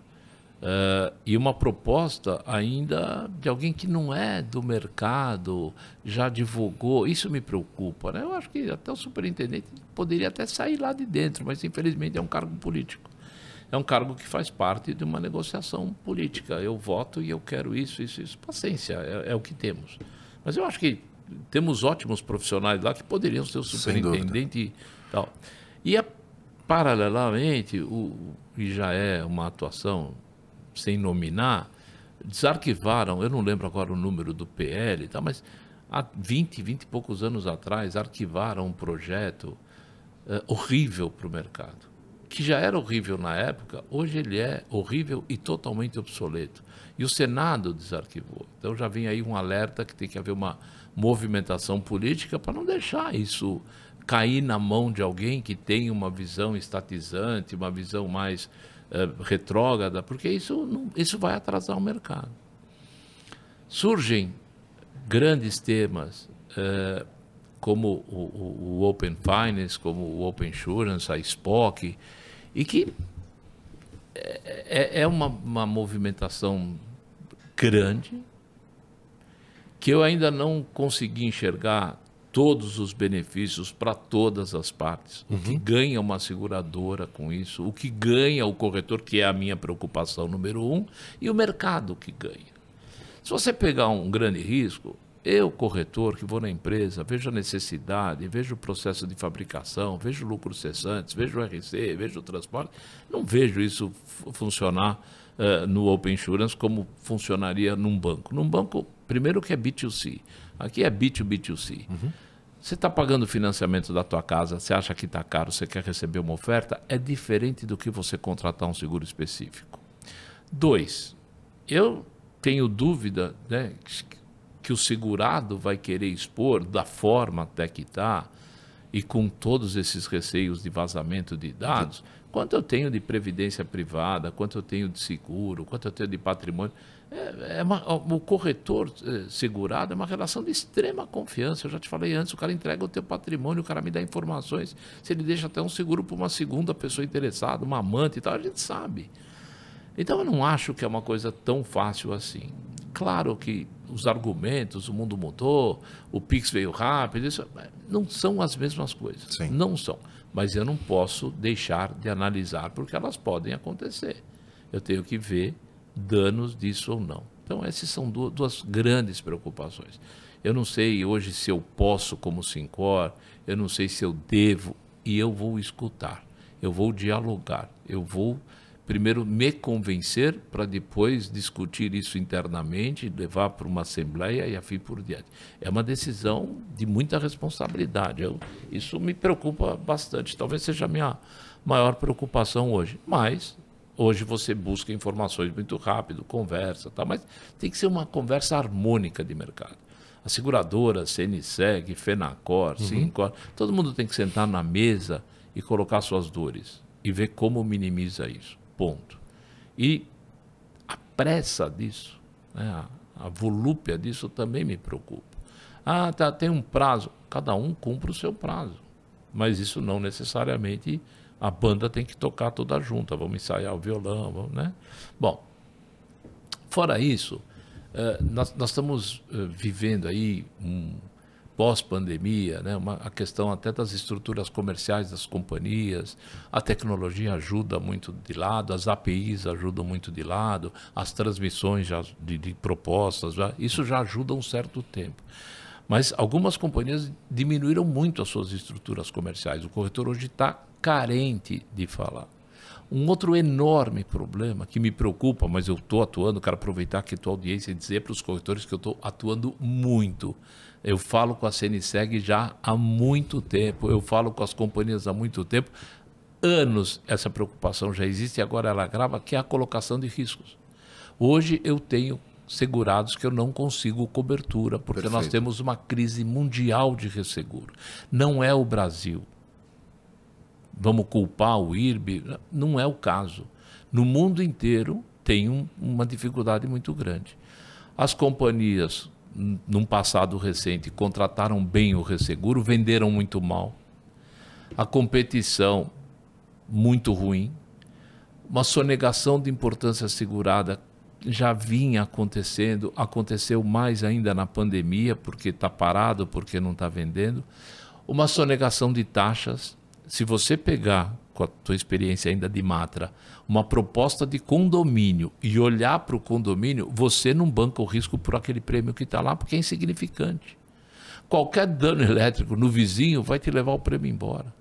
Uh, e uma proposta ainda de alguém que não é do mercado, já divulgou. Isso me preocupa. Né? Eu acho que até o superintendente poderia até sair lá de dentro, mas infelizmente é um cargo político. É um cargo que faz parte de uma negociação política. Eu voto e eu quero isso, isso, isso. Paciência, é, é o que temos. Mas eu acho que temos ótimos profissionais lá que poderiam ser o superintendente e tal. E a, paralelamente, o, e já é uma atuação sem nominar, desarquivaram, eu não lembro agora o número do PL, tá, mas há 20, 20 e poucos anos atrás, arquivaram um projeto uh, horrível para o mercado. Que já era horrível na época, hoje ele é horrível e totalmente obsoleto. E o Senado desarquivou. Então já vem aí um alerta que tem que haver uma movimentação política para não deixar isso cair na mão de alguém que tem uma visão estatizante, uma visão mais eh, retrógrada, porque isso, não, isso vai atrasar o mercado. Surgem grandes temas, uh, como o, o, o, Open Finance, como o Open Insurance, a SPOC, e que é, é, é uma, uma movimentação grande, que eu ainda não consegui enxergar todos os benefícios para todas as partes. Uhum. O que ganha uma seguradora com isso, o que ganha o corretor, que é a minha preocupação número um, e o mercado que ganha. Se você pegar um grande risco, eu, corretor, que vou na empresa, vejo a necessidade, vejo o processo de fabricação, vejo lucros cessantes, vejo o RC, vejo o transporte, não vejo isso funcionar uh, no Open Insurance como funcionaria num banco. Num banco, primeiro que é B2C, Aqui é B2B2C. Uhum. Você está pagando o financiamento da tua casa, você acha que está caro, você quer receber uma oferta, é diferente do que você contratar um seguro específico. Dois, eu tenho dúvida né, que o segurado vai querer expor da forma até que está e com todos esses receios de vazamento de dados, quanto eu tenho de previdência privada, quanto eu tenho de seguro, quanto eu tenho de patrimônio. É, é uma, o corretor é, segurado é uma relação de extrema confiança. Eu já te falei antes, o cara entrega o teu patrimônio, o cara me dá informações. Se ele deixa até um seguro para uma segunda pessoa interessada, uma amante e tal, a gente sabe. Então eu não acho que é uma coisa tão fácil assim. Claro que os argumentos, o mundo mudou, o Pix veio rápido, isso não são as mesmas coisas. Sim. Não são. Mas eu não posso deixar de analisar porque elas podem acontecer. Eu tenho que ver danos disso ou não. Então, essas são duas, duas grandes preocupações. Eu não sei hoje se eu posso, como Sincor, eu não sei se eu devo, e eu vou escutar, eu vou dialogar, eu vou primeiro me convencer para depois discutir isso internamente, levar para uma assembleia e afim por diante. É uma decisão de muita responsabilidade. Eu, isso me preocupa bastante. Talvez seja a minha maior preocupação hoje. Mas Hoje você busca informações muito rápido, conversa, tá? mas tem que ser uma conversa harmônica de mercado. A seguradora, CNSEG, FENACOR, uhum. Sincor, todo mundo tem que sentar na mesa e colocar suas dores e ver como minimiza isso. Ponto. E a pressa disso, né, a, a volúpia disso também me preocupa. Ah, tá, tem um prazo. Cada um cumpre o seu prazo. Mas isso não necessariamente a banda tem que tocar toda junta, vamos ensaiar o violão, vamos, né? Bom, fora isso, uh, nós, nós, estamos uh, vivendo aí um pós-pandemia, né? A questão até das estruturas comerciais das companhias, a tecnologia ajuda muito de lado, as APIs ajudam muito de lado, as transmissões já de, de propostas, já, isso já ajuda um certo tempo. Mas algumas companhias diminuíram muito as suas estruturas comerciais. O corretor hoje está carente de falar. Um outro enorme problema que me preocupa, mas eu estou atuando, quero aproveitar que a tua audiência e dizer para os corretores que eu estou atuando muito. Eu falo com a CNSEG já há muito tempo, eu falo com as companhias há muito tempo. Anos essa preocupação já existe e agora ela grava, que é a colocação de riscos. Hoje eu tenho segurados que eu não consigo cobertura, porque Perfeito. nós temos uma crise mundial de resseguro. Não é o Brasil vamos culpar o IRB. Não é o caso. No mundo inteiro tem um, uma dificuldade muito grande. As companhias, num passado recente, contrataram bem o resseguro, venderam muito mal. A competição, muito ruim. uma sonegação de importância segurada já vinha acontecendo, aconteceu mais ainda na pandemia, porque está parado, porque não está vendendo. Uma sonegação de taxas. Se você pegar, com a tua experiência ainda de Matra, uma proposta de condomínio e olhar para o condomínio, você não banca o risco por aquele prêmio que está lá, porque é insignificante. Qualquer dano elétrico no vizinho vai te levar o prêmio embora.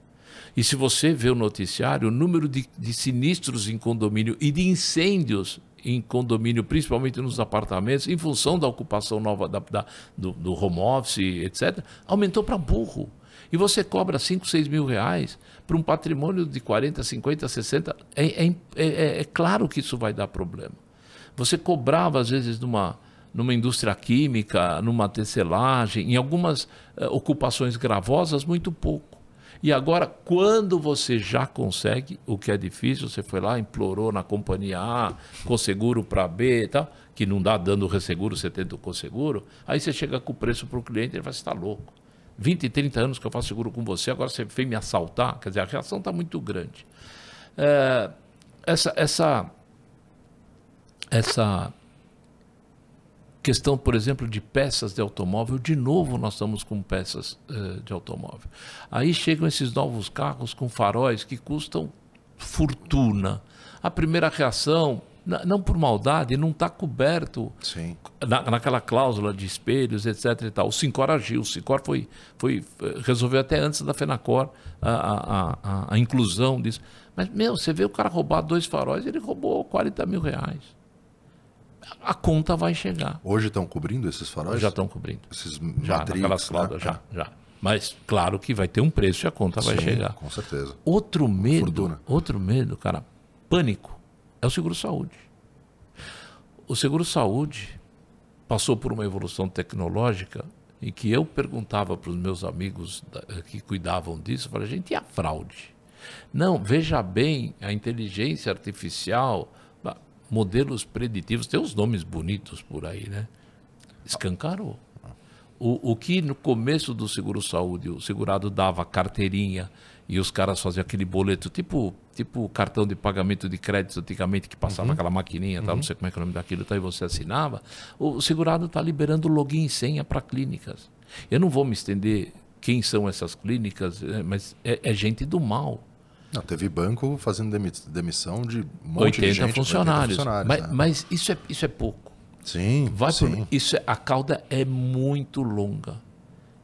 E se você vê o noticiário, o número de, de sinistros em condomínio e de incêndios em condomínio, principalmente nos apartamentos, em função da ocupação nova da, da, do, do home office, etc., aumentou para burro. E você cobra 5, 6 mil reais para um patrimônio de 40, 50, 60. É, é, é, é, claro que isso vai dar problema. Você cobrava, às vezes, numa, numa indústria química, numa tecelagem, em algumas uh, ocupações gravosas, muito pouco. E agora, quando você já consegue, o que é difícil, você foi lá, implorou na companhia A, com seguro para B e tal, que não dá dando resseguro, você tenta o conseguro, aí você chega com o preço para o cliente ele fala, você está louco. 20, 30 anos que eu faço seguro com você, agora você vem me assaltar. Quer dizer, a reação está muito grande. É, essa, essa, essa questão, por exemplo, de peças de automóvel, de novo nós estamos com peças uh, de automóvel. Aí chegam esses novos carros com faróis que custam fortuna. A primeira reação, não por maldade, não está coberto na, naquela cláusula de espelhos, etc. E tal. O Sincor agiu, o Sincor foi, foi, resolveu até antes da FENACOR a, a, a, a inclusão disso. Mas, meu, você vê o cara roubar dois faróis, ele roubou 40 mil reais a conta vai chegar. Hoje estão cobrindo esses faróis? Já estão cobrindo. Esses já, Matrix, naquelas cláusulas, né? já, já. Mas claro que vai ter um preço e a conta Sim, vai chegar. Com certeza. Outro medo, Fortuna. outro medo, cara, pânico, é o seguro saúde. O seguro saúde passou por uma evolução tecnológica em que eu perguntava para os meus amigos que cuidavam disso, eu falei, gente, e a fraude? Não, veja bem, a inteligência artificial, modelos preditivos, tem uns nomes bonitos por aí, né? Escancarou. O, o que no começo do seguro-saúde o segurado dava carteirinha e os caras faziam aquele boleto, tipo tipo cartão de pagamento de crédito antigamente que passava uhum. aquela maquininha, uhum. Não sei como é que é o nome daquilo, tá, e você assinava, o segurado está liberando login e senha para clínicas. Eu não vou me estender quem são essas clínicas, é, mas é, é gente do mal. Não, teve banco fazendo demissão de um monte 80 de gente, funcionários. 80 funcionários mas, né? mas, isso, é, isso é pouco. Sim, Vai sim. Por, isso é, a cauda é muito longa.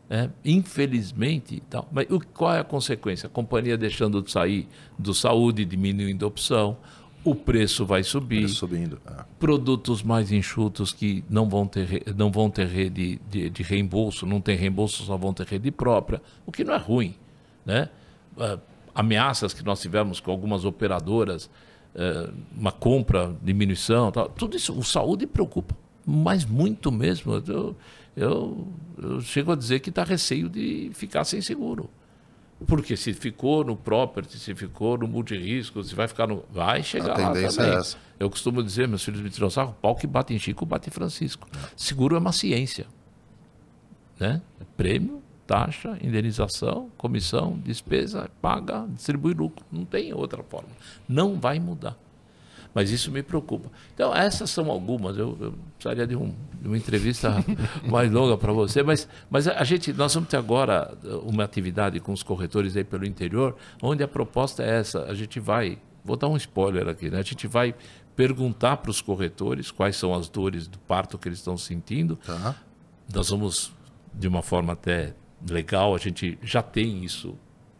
É, infelizmente, tal. mas o, qual é a consequência? A companhia deixando de sair do saúde, diminuindo a opção, o preço vai subir. Preço subindo. É. Produtos mais enxutos que não vão ter, não vão ter rede de, de reembolso, não tem reembolso, só vão ter rede própria, o que não é ruim. Né? Uh, ameaças que nós tivemos com algumas operadoras, é, uma compra, diminuição, tal, tudo isso, o saúde preocupa, mas muito mesmo. Eu, eu, eu chego a dizer que está receio de ficar sem seguro. Porque se ficou no property, se ficou no multirisco, se vai ficar no. Vai chegar a lá também. É essa. Eu costumo dizer, meus filhos me tiram sarro, pau que bate em Chico, bate em Francisco. Seguro é uma ciência. Né? Prêmio taxa, indenização, comissão, despesa, paga, distribui lucro. Não tem outra forma. Não vai mudar. Mas isso me preocupa. Então, essas são algumas. Eu, eu precisaria de, um, de, uma entrevista mais longa para você. Mas, mas a gente, nós vamos ter agora uma atividade com os corretores aí pelo interior, onde a proposta é essa. A gente vai, vou dar um spoiler aqui, né? A gente vai perguntar para os corretores quais são as dores do parto que eles estão sentindo. Tá. Nós vamos, de uma forma até legal, a gente já tem isso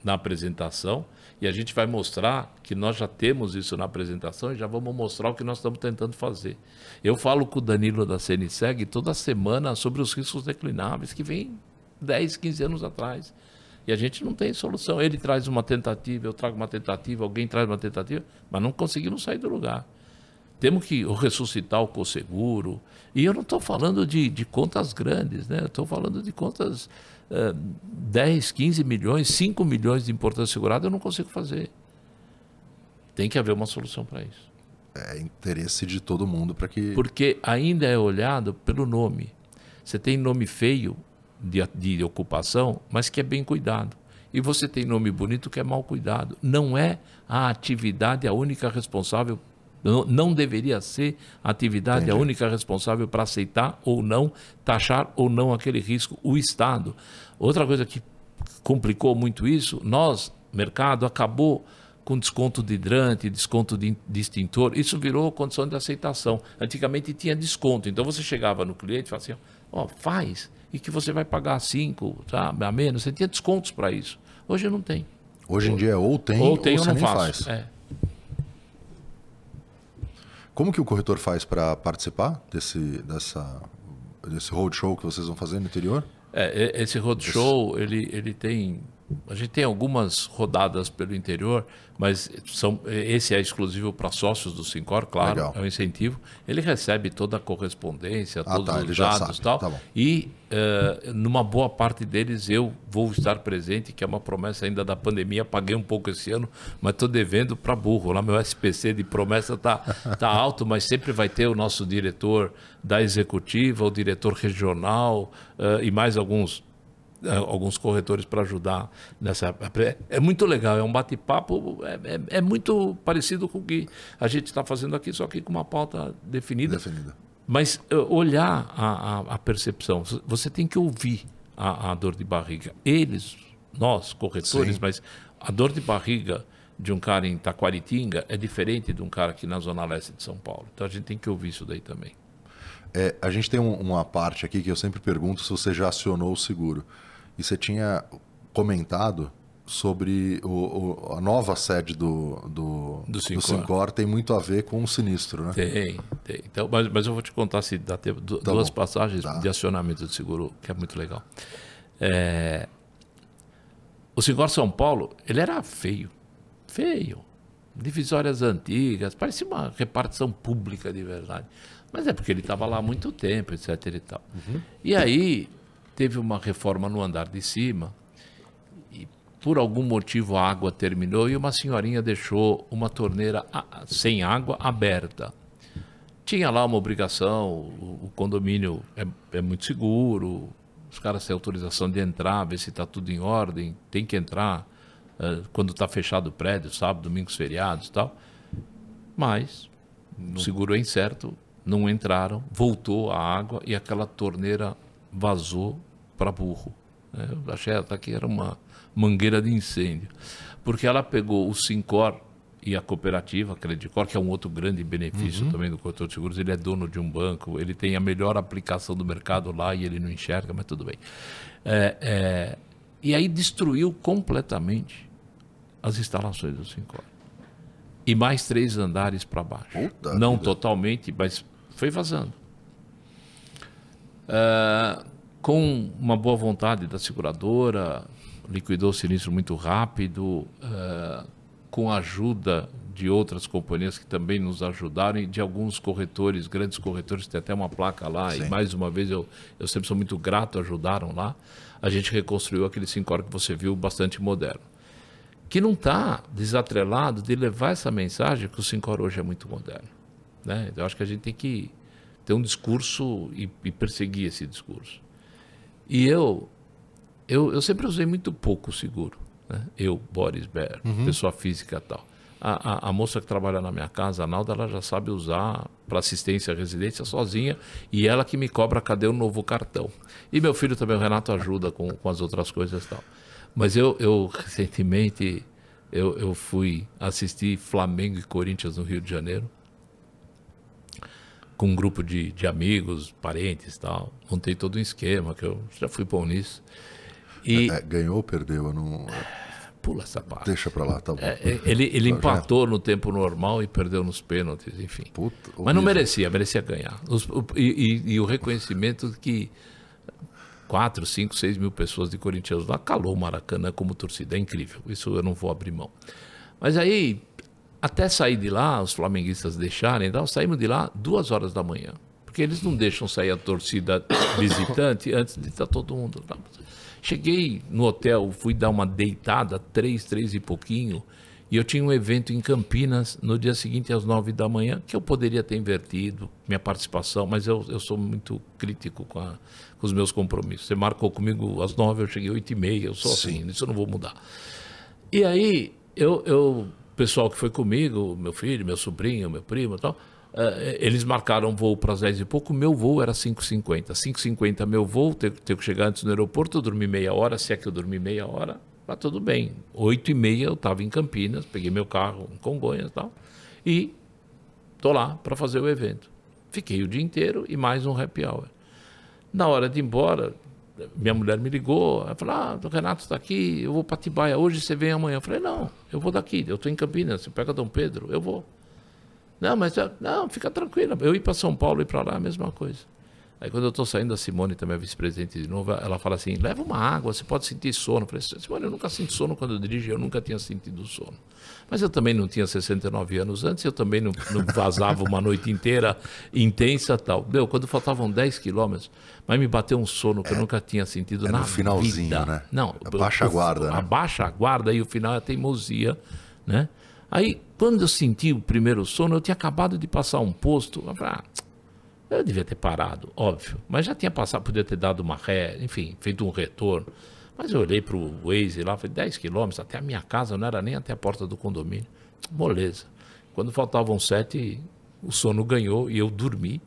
na apresentação e a gente vai mostrar que nós já temos isso na apresentação e já vamos mostrar o que nós estamos tentando fazer. Eu falo com o Danilo da CNSEG toda semana sobre os riscos declináveis que vem 10, 15 anos atrás. E a gente não tem solução. Ele traz uma tentativa, eu trago uma tentativa, alguém traz uma tentativa, mas não conseguimos sair do lugar. Temos que ressuscitar o co-seguro. E eu não estou falando de, de contas grandes, né? Estou falando de contas 10, 15 milhões, 5 milhões de importância segurada, eu não consigo fazer. Tem que haver uma solução para isso. É interesse de todo mundo para que. Porque ainda é olhado pelo nome. Você tem nome feio de, de ocupação, mas que é bem cuidado. e você tem nome bonito que é mal cuidado. Não é a atividade a única responsável, não, não deveria ser a atividade Entendi. a única responsável para aceitar ou não, taxar ou não aquele risco, o Estado. Outra coisa que complicou muito isso, nós, mercado, acabou com desconto de hidrante, desconto de, de extintor. Isso virou condição de aceitação. Antigamente tinha desconto. Então você chegava no cliente e falava assim, ó, oh, faz, e que você vai pagar 5, tá, a menos. Você tinha descontos para isso. Hoje não tem. Hoje em dia ou tem ou, tem ou, ou não faz. É. Como que o corretor faz para participar desse, dessa, desse roadshow que vocês vão fazer no interior? É, esse roadshow, ele, ele tem a gente tem algumas rodadas pelo interior, mas são, esse é exclusivo para sócios do Sincor, claro, Legal. é um incentivo. Ele recebe toda a correspondência, ah, todos tá, os dados e tal. Tá e uh, numa boa parte deles eu vou estar presente, que é uma promessa ainda da pandemia. Paguei um pouco esse ano, mas estou devendo para burro. Lá meu SPC de promessa está tá alto, mas sempre vai ter o nosso diretor da executiva, o diretor regional uh, e mais alguns alguns corretores para ajudar nessa. É muito legal, é um bate-papo, é, é, é, muito parecido com o que a gente está fazendo aqui, só que com uma pauta definida. definida. Mas uh, olhar a, a, a, percepção, você tem que ouvir a, a, dor de barriga. Eles, nós, corretores, Sim. mas a dor de barriga de um cara em Taquaritinga é diferente de um cara aqui na Zona Leste de São Paulo. Então a gente tem que ouvir isso daí também. É, a gente tem um, uma parte aqui que eu sempre pergunto se você já acionou o seguro. E você tinha comentado sobre o, o, a nova sede do, do, do, Sincor. do Sincor tem muito a ver com o sinistro, né? Tem, tem. Então, mas, mas eu vou te contar se dá tempo, tá duas bom. passagens tá. de acionamento de seguro, que é muito legal. É... O Sincor São Paulo, ele era feio, feio. Divisórias antigas, parecia uma repartição pública de verdade. Mas é porque ele estava lá há muito tempo, etc. E, tal. Uhum. e aí, teve uma reforma no andar de cima e por algum motivo a água terminou e uma senhorinha deixou uma torneira sem água aberta. Tinha lá uma obrigação, o, condomínio é, é muito seguro, os caras têm autorização de entrar, ver se está tudo em ordem, tem que entrar uh, quando está fechado o prédio, sábado, domingos, feriados e tal. Mas o seguro é incerto, não entraram, voltou a água e aquela torneira vazou para burro. Né? Eu achei até que era uma mangueira de incêndio. Porque ela pegou o Sincor e a cooperativa, a Credicor, que é um outro grande benefício uhum. também do corretor de seguros, ele é dono de um banco, ele tem a melhor aplicação do mercado lá e ele não enxerga, mas tudo bem. É, é, e aí destruiu completamente as instalações do Sincor. E mais três andares para baixo. Puta não vida. totalmente, mas foi vazando. Uh, com uma boa vontade da seguradora, liquidou o sinistro muito rápido, uh, com a ajuda de outras companhias que também nos ajudaram e de alguns corretores, grandes corretores, tem até uma placa lá, Sim. e mais uma vez eu, eu sempre sou muito grato, ajudaram lá. A gente reconstruiu aquele 5 que você viu, bastante moderno. Que não está desatrelado de levar essa mensagem que o 5 hoje é muito moderno. Né? Eu acho que a gente tem que ter um discurso e, e perseguir esse discurso. E eu, eu, eu sempre usei muito pouco seguro. Né? Eu, Boris Ber, uhum. pessoa física tal. A, a, a, moça que trabalha na minha casa, a Nalda, ela já sabe usar para assistência à residência sozinha e ela que me cobra cadê o novo cartão. E meu filho também, o Renato, ajuda com, com as outras coisas e tal. Mas eu, eu recentemente, eu, eu fui assistir Flamengo e Corinthians no Rio de Janeiro com um grupo de, de amigos, parentes e tal. Montei todo um esquema, que eu já fui bom nisso. E... É, é ganhou ou perdeu? Eu não... Pula essa parte. Deixa pra lá, tá bom. É, é ele ele empatou no tempo normal e perdeu nos pênaltis, enfim. Puta, Mas não merecia, merecia ganhar. Os, o, e, e, e, o reconhecimento que 4, 5, 6 mil pessoas de Corinthians lá calou o Maracanã como torcida. É incrível. Isso eu não vou abrir mão. Mas aí até sair de lá, os flamenguistas deixarem, então, saímos de lá duas horas da manhã. Porque eles não deixam sair a torcida visitante antes de estar todo mundo. Cheguei no hotel, fui dar uma deitada, três, três e pouquinho, E eu tinha um evento em Campinas no dia seguinte, às nove da manhã, que eu poderia ter invertido minha participação, mas eu, eu sou muito crítico com, a, com os meus compromissos. Você marcou comigo às nove, eu cheguei às oito e meia, eu sou Sim. assim, isso eu não vou mudar. E aí, eu, eu, pessoal que foi comigo, meu filho, meu sobrinho, meu primo e tal, uh, eles marcaram voo para as dez e pouco, meu voo era 5h50. 5h50 meu voo, ter, ter que chegar antes no aeroporto, eu dormi meia hora, se é que eu dormi meia hora, Tá tudo bem. Oito e meia eu estava em Campinas, peguei meu carro em Congonhas e tal, e tô lá para fazer o evento. Fiquei o dia inteiro e mais um happy hour. Na hora de ir embora, minha mulher me ligou, ela falou, ah, o Renato está aqui, eu vou para Tibaia, hoje você vem amanhã. Eu falei, não, eu vou daqui, eu estou em Campinas, você pega Dom Pedro, eu vou. Não, mas não, fica tranquila, eu ir para São Paulo e para lá, a mesma coisa. Aí quando eu estou saindo, a Simone, também é vice-presidente de novo, ela fala assim, leva uma água, você pode sentir sono. Eu falei, Simone, eu nunca sinto sono quando eu dirijo, eu nunca tinha sentido sono. Mas eu também não tinha 69 anos antes, eu também não, não vazava uma noite inteira intensa tal. Meu, quando faltavam 10 quilômetros, mas me bateu um sono que é, eu nunca tinha sentido é na no finalzinho, vida. né? Não, abaixa a guarda, né? Abaixa a guarda e o final é a teimosia, né? Aí, quando eu senti o primeiro sono, eu tinha acabado de passar um posto, eu falei, ah, eu devia ter parado, óbvio. Mas já tinha passado, podia ter dado uma ré, enfim, feito um retorno. Mas eu olhei para o Waze lá, foi 10 quilômetros até a minha casa, não era nem até a porta do condomínio. Moleza. Quando faltavam sete, o sono ganhou e eu dormi.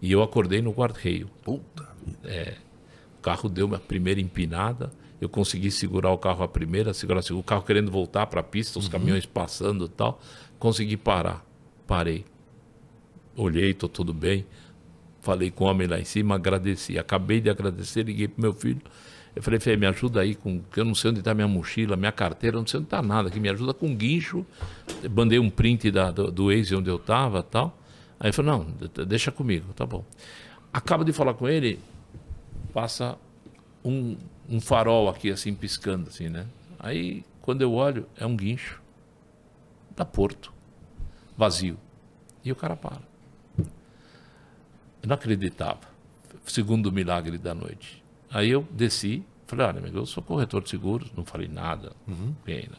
E eu acordei no guarda-reio. Puta É, o carro deu a primeira empinada. Eu consegui segurar o carro a primeira, segurar o carro querendo voltar para a pista, os uhum. caminhões passando e tal. Consegui parar. Parei olhei, estou tudo bem. Falei com o homem lá em cima, agradeci. Acabei de agradecer, liguei para meu filho. Eu falei, Fê, me ajuda aí com. Eu não sei onde está minha mochila, minha carteira, eu não sei onde está nada, que me ajuda com guincho. Mandei um print da, do, do Waze onde eu estava tal. Aí ele falou, não, deixa comigo, tá bom. Acabo de falar com ele, passa um, um farol aqui assim piscando, assim, né? Aí quando eu olho, é um guincho da Porto, vazio. E o cara para. Eu não acreditava. Segundo milagre da noite. Aí eu desci, falei, olha, amigo, eu sou corretor de seguros, não falei nada. Uhum. Pena.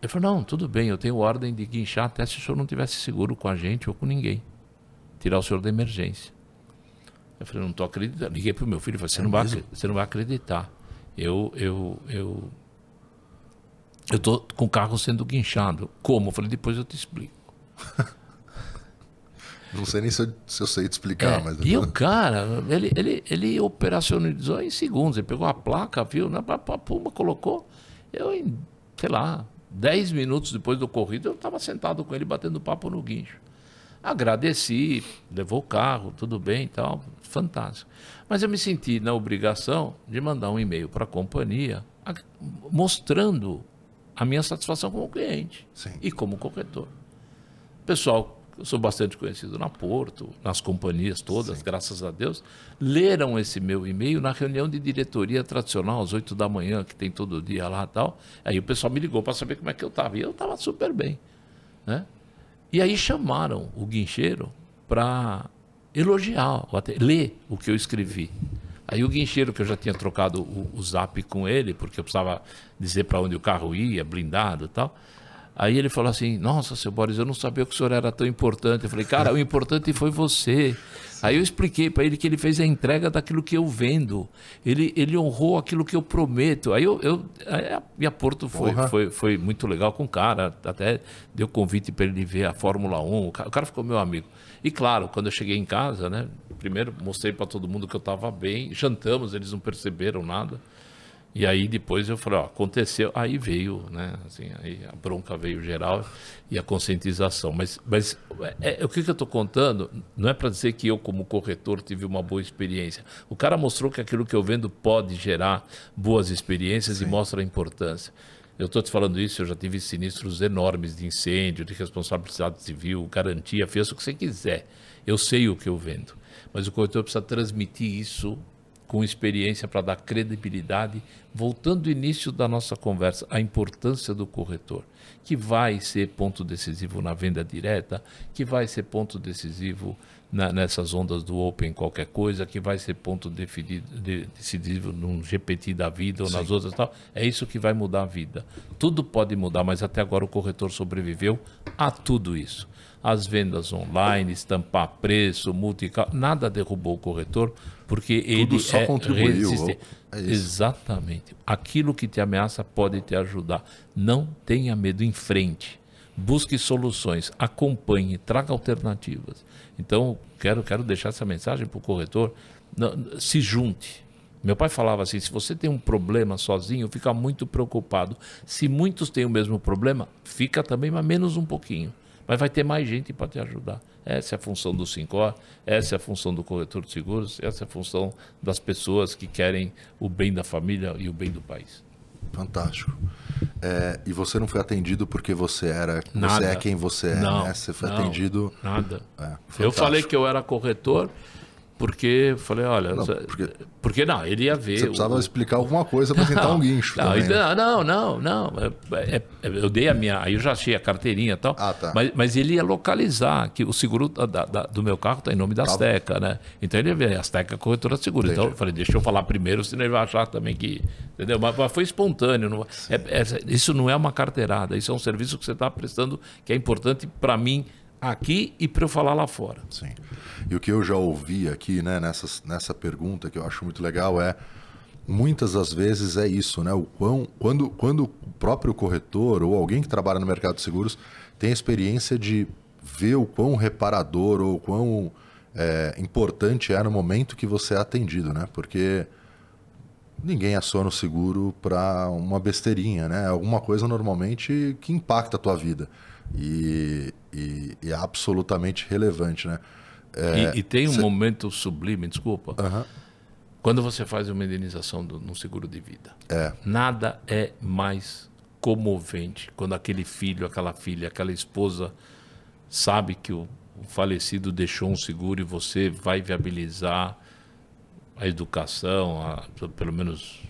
Ele falou, não, tudo bem, eu tenho ordem de guinchar até se o senhor não tivesse seguro com a gente ou com ninguém. Tirar o senhor da emergência. Eu falei, não estou acreditando. Liguei para o meu filho e falei, você, é não vai, você não vai acreditar. Eu, eu, eu, eu tô com o carro sendo guinchado. Como? Eu falei, depois eu te explico. Não sei nem se eu, se eu sei te explicar, é, mas. E o cara, ele, ele, ele operacionalizou em segundos. Ele pegou a placa, viu? Na puma, colocou. Eu, em, sei lá, 10 minutos depois do corrido, eu estava sentado com ele batendo papo no guincho. Agradeci, levou o carro, tudo bem e tal, fantástico. Mas eu me senti na obrigação de mandar um e-mail para a companhia mostrando a minha satisfação como cliente Sim. e como corretor. Pessoal eu sou bastante conhecido na Porto, nas companhias todas, Sim. graças a Deus, leram esse meu e-mail na reunião de diretoria tradicional, às 8 da manhã, que tem todo dia lá e tal. Aí o pessoal me ligou para saber como é que eu estava. E eu estava super bem. Né? E aí chamaram o guincheiro para elogiar, até, ler o que eu escrevi. Aí o guincheiro, que eu já tinha trocado o, o zap com ele, porque eu precisava dizer para onde o carro ia, blindado e tal. Aí ele falou assim: Nossa, seu Boris, eu não sabia que o senhor era tão importante. Eu falei: Cara, o importante foi você. Aí eu expliquei para ele que ele fez a entrega daquilo que eu vendo. Ele, ele honrou aquilo que eu prometo. Aí eu, eu aí a minha Porto foi, foi, foi muito legal com o cara. Até deu convite para ele ver a Fórmula 1. O cara, o cara ficou meu amigo. E claro, quando eu cheguei em casa, né? Primeiro mostrei para todo mundo que eu estava bem. Jantamos, eles não perceberam nada. E aí depois eu falei, ó, aconteceu, aí veio, né, assim, aí a bronca veio geral e a conscientização. Mas, mas é, é o que, que eu estou contando não é para dizer que eu, como corretor, tive uma boa experiência. O cara mostrou que aquilo que eu vendo pode gerar boas experiências Sim. e mostra a importância. Eu estou te falando isso, eu já tive sinistros enormes de incêndio, de responsabilidade civil, garantia, fez o que você quiser. Eu sei o que eu vendo. Mas o corretor precisa transmitir isso com experiência para dar credibilidade. Voltando ao início da nossa conversa, a importância do corretor, que vai ser ponto decisivo na venda direta, que vai ser ponto decisivo na, nessas ondas do Open qualquer coisa, que vai ser ponto definido, de, decidido num GPT da vida ou Sim. nas outras tal. É isso que vai mudar a vida. Tudo pode mudar, mas até agora o corretor sobreviveu a tudo isso. As vendas online, estampar preço, multicar, nada derrubou o corretor, porque Tudo ele só é contribuiu. resistente. É Exatamente. Aquilo que te ameaça pode te ajudar. Não tenha medo, em frente. Busque soluções, acompanhe, traga alternativas. Então, quero, quero deixar essa mensagem para o corretor: não, se junte. Meu pai falava assim: se você tem um problema sozinho, fica muito preocupado. Se muitos têm o mesmo problema, fica também, mas menos um pouquinho. Mas vai ter mais gente para te ajudar. Essa é a função do Sincor, essa é a função do corretor de seguros, essa é a função das pessoas que querem o bem da família e o bem do país. Fantástico. É, e você não foi atendido porque você era, nada. você é quem você é, não, né? Você foi não, atendido. Nada. É, eu falei que eu era corretor porque falei, olha, não, porque, porque não, ele ia ver. Você precisava o... explicar alguma coisa para tentar um guincho. Não, também, né? não, não, não, é, é, é, eu dei a minha. Aí eu já achei a carteirinha e tal. Ah, tá. mas, mas ele ia localizar que o seguro da, da, do meu carro está em nome da Azteca, né? Então ele ia ver, Azteca corretora de seguro. Entendi. Então eu falei, deixa eu falar primeiro, senão ele vai achar também que. Entendeu? Mas, mas foi espontâneo. Não, é, é, isso não é uma carteirada, isso é um serviço que você está prestando que é importante para mim aqui e para eu falar lá fora. Sim. E o que eu já ouvi aqui, né, nessa, nessa pergunta que eu acho muito legal é muitas das vezes é isso, né? O quão, quando, quando o próprio corretor ou alguém que trabalha no mercado de seguros tem a experiência de ver o quão reparador ou quão é, importante é no momento que você é atendido, né? Porque ninguém aciona o seguro para uma besteirinha, né? Alguma coisa normalmente que impacta a tua vida e, e, e é absolutamente relevante, né? É, e, e, tem um cê... momento sublime, desculpa. Uhum. Quando você faz uma indenização do, no seguro de vida. É. Nada é mais comovente quando aquele filho, aquela filha, aquela esposa sabe que o, o falecido deixou um seguro e você vai viabilizar a educação, a, pelo menos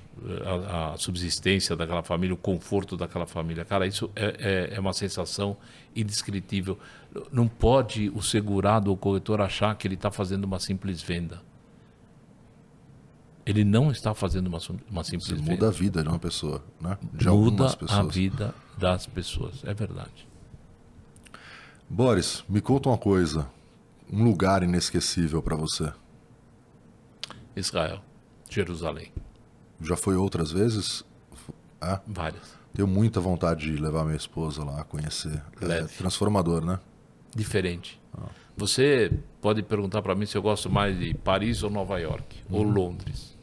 a, a, subsistência daquela família, o conforto daquela família. Cara, isso é, é, é, uma sensação indescritível. Não pode o segurado ou o corretor achar que ele está fazendo uma simples venda. Ele não está fazendo uma, uma simples Você venda. Muda a vida de uma pessoa, né? De muda a vida das pessoas, é verdade. Boris, me conta uma coisa. Um lugar inesquecível para você. Israel, Jerusalém. Já foi outras vezes? É? Várias. Tenho muita vontade de levar minha esposa lá a conhecer. É Leve. É transformador, né? Diferente. Ah. Você pode perguntar para mim se eu gosto mais de Paris ou Nova York uhum. ou Londres.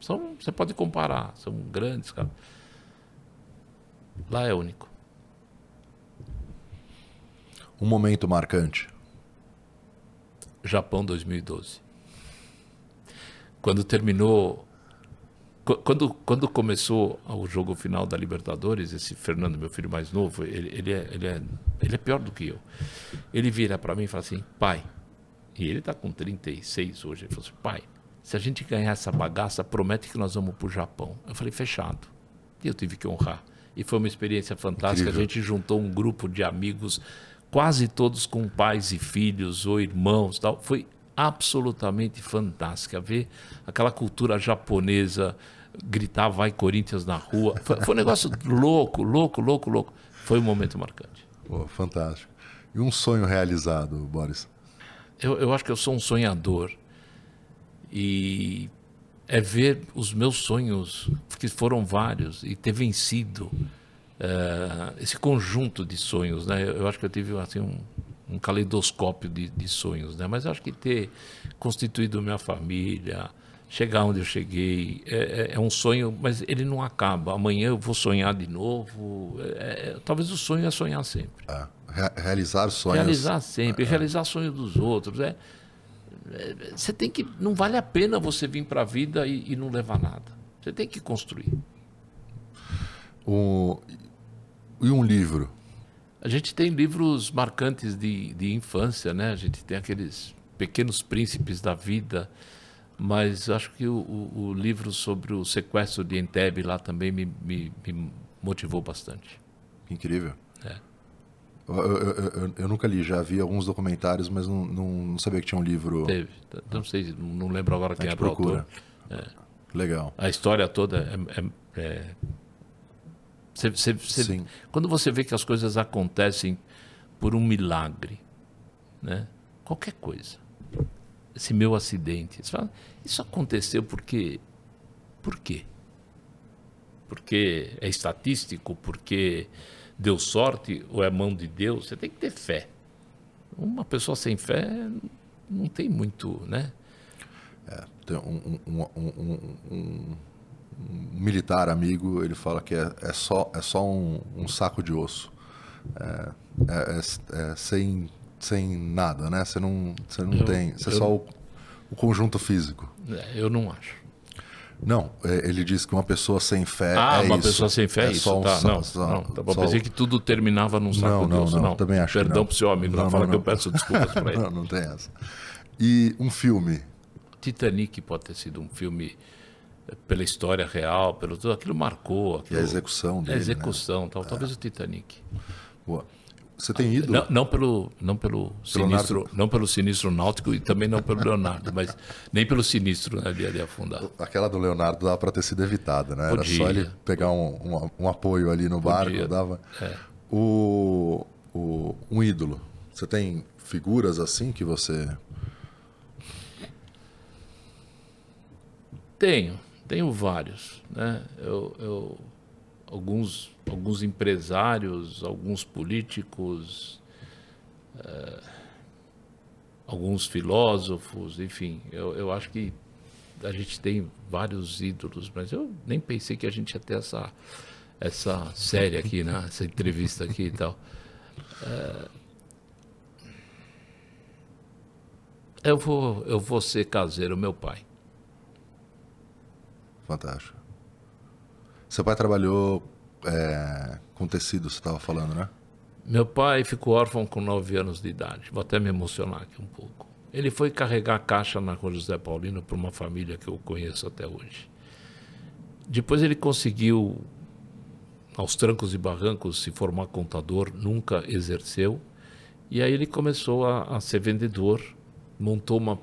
São, você pode comparar, são grandes, cara. Lá é único. Um momento marcante. Japão 2012. Quando terminou quando, quando começou o jogo final da Libertadores, esse Fernando, meu filho mais novo, ele, ele, é, ele, é, ele é pior do que eu. Ele vira para mim e fala assim: pai, e ele está com 36 hoje, ele falou assim: pai, se a gente ganhar essa bagaça, promete que nós vamos para o Japão. Eu falei: fechado. E eu tive que honrar. E foi uma experiência fantástica. Incrível. A gente juntou um grupo de amigos, quase todos com pais e filhos ou irmãos. tal. Foi absolutamente fantástica ver aquela cultura japonesa gritar vai Corinthians na rua. Foi, foi um negócio louco, louco, louco, louco. Foi um momento marcante. Pô, fantástico. E um sonho realizado, Boris? Eu, eu acho que eu sou um sonhador. E é ver os meus sonhos, que foram vários, e ter vencido uh, esse conjunto de sonhos. Né? Eu, eu acho que eu tive assim, um, um caleidoscópio de, de sonhos. Né? Mas eu acho que ter constituído minha família, chegar onde eu cheguei. É, é, é, um sonho, mas ele não acaba. Amanhã eu vou sonhar de novo. É, é talvez o sonho é sonhar sempre. É, realizar sonhos. Realizar sempre. É. Realizar sonhos dos outros. É, você tem que. Não vale a pena você vir para a vida e, e, não levar nada. Você tem que construir. O, e um livro? A gente tem livros marcantes de, de infância, né? A gente tem aqueles pequenos príncipes da vida mas acho que o, o, o, livro sobre o sequestro de Entebbe lá também me, me, me motivou bastante. Incrível. É. Eu, eu, eu, eu, nunca li, já vi alguns documentários, mas não, não, não sabia que tinha um livro. Teve. Não sei, não lembro agora quem é o autor. É. Legal. A história toda é. é, é... Quando você vê que as coisas acontecem por um milagre, né? qualquer coisa, esse meu acidente, fala, isso aconteceu porque. Por quê? Porque é estatístico, porque deu sorte ou é mão de Deus, você tem que ter fé. Uma pessoa sem fé não tem muito, né? É, tem um, um, um, um, militar amigo, ele fala que é, é só, é só um, saco de osso. É, é, é, é, sem, sem nada, né? Você não, você não eu, tem. Você é só o, o conjunto físico. eu não acho. Não, é, ele diz que uma pessoa sem fé ah, é uma isso. pessoa sem fé é, é isso, tá. Só, não, só, não, tá bom. Só... Pensei que tudo terminava num saco não, não, Deus. Não, não, também acho Perdão pro seu amigo, não, não fala que eu peço desculpas para ele. não, não tem essa. E um filme? Titanic pode ter sido um filme eh, pela história real, pelo tudo aquilo marcou. Aquilo, e a execução dele, A execução, né? tal, talvez o Titanic. Boa. Você tem ido? Não, não pelo, não pelo, sinistro, Leonardo... não pelo sinistro náutico e também não pelo Leonardo, mas nem pelo sinistro né, ali, ali afundado. Aquela do Leonardo dava para ter sido evitada, né? Podia. Era só ele pegar um, um, um apoio ali no barco, Podia. dava. É. O, o, um ídolo. Você tem figuras assim que você. Tenho, tenho vários, né? Eu, eu alguns, alguns empresários, alguns políticos, uh, alguns filósofos, enfim, eu, eu acho que a gente tem vários ídolos, mas eu nem pensei que a gente ia ter essa, essa série aqui, né? essa entrevista aqui e tal. Uh, eu, vou, eu vou ser caseiro, meu pai. Fantástico. Seu pai trabalhou é, com tecido, você estava falando, né? Meu pai ficou órfão com 9 anos de idade. Vou até me emocionar aqui um pouco. Ele foi carregar caixa na Rua José Paulino para uma família que eu conheço até hoje. Depois ele conseguiu, aos trancos e barrancos, se formar contador, nunca exerceu. E aí ele começou a, a ser vendedor, montou uma